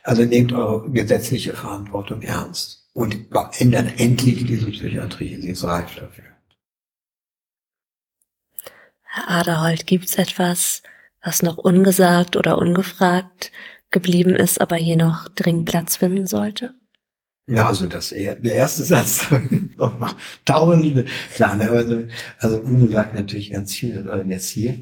also nehmt eure gesetzliche Verantwortung ernst und ändert endlich diese Psychiatrie, sie ist reif dafür.
Herr Aderholt, gibt's etwas, was noch ungesagt oder ungefragt geblieben ist, aber hier noch dringend Platz finden sollte?
Ja, also das der erste Satz [LAUGHS] tausende, klar, ne, also, also ungesagt natürlich ganz viel, oder jetzt hier.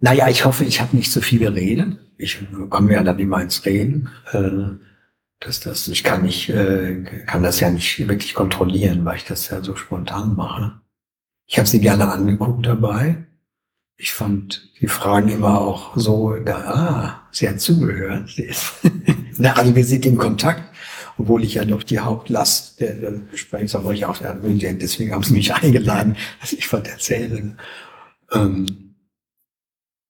Naja, ich hoffe, ich habe nicht so viel geredet. Ich komme ja dann immer ins Reden. Äh, dass das, ich kann nicht, äh, kann das ja nicht wirklich kontrollieren, weil ich das ja so spontan mache. Ich habe sie gerne angeguckt dabei. Ich fand die Fragen immer auch so, da, ah, sie hat zugehört. Sie ist [LAUGHS] Na, also wir sind in Kontakt, obwohl ich ja noch die Hauptlast der, der Gesprächs, aber ich auch, deswegen haben sie mich [LAUGHS] eingeladen, dass ich von erzähle. Ähm,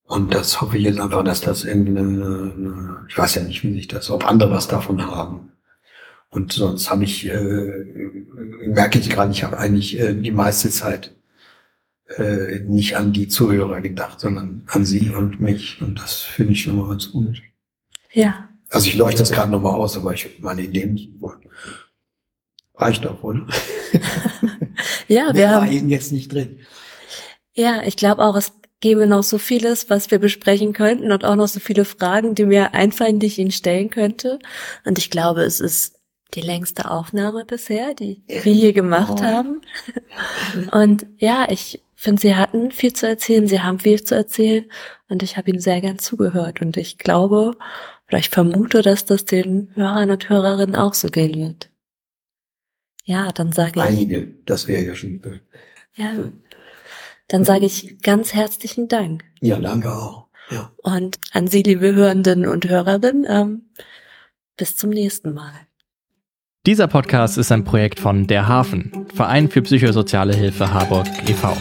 und das hoffe ich jetzt einfach, dass das irgendwie eine, eine, ich weiß ja nicht, wie sich das, ob andere was davon haben. Und sonst habe ich, äh, merke ich gerade, ich habe eigentlich äh, die meiste Zeit äh, nicht an die Zuhörer gedacht, sondern an sie und mich. Und das finde ich schon mal ganz gut.
Ja.
Also ich leuchte das gerade nochmal aus, aber ich meine, in dem reicht doch, oder? [LAUGHS]
ja, wir haben
eben jetzt nicht drin.
Ja, ich glaube auch, es gäbe noch so vieles, was wir besprechen könnten und auch noch so viele Fragen, die mir einfallen, die ich Ihnen stellen könnte. Und ich glaube, es ist die längste Aufnahme bisher, die wir hier gemacht haben. Und ja, ich finde, Sie hatten viel zu erzählen, Sie haben viel zu erzählen und ich habe Ihnen sehr gern zugehört. Und ich glaube, oder ich vermute, dass das den Hörern und Hörerinnen auch so gehen wird. Ja, dann sage ich.
Einige, das wäre ja schon.
Ja, dann sage ich ganz herzlichen Dank.
Ja, danke auch. Ja.
Und an Sie, liebe Hörenden und Hörerinnen, ähm, bis zum nächsten Mal.
Dieser Podcast ist ein Projekt von Der Hafen, Verein für psychosoziale Hilfe Harburg e.V.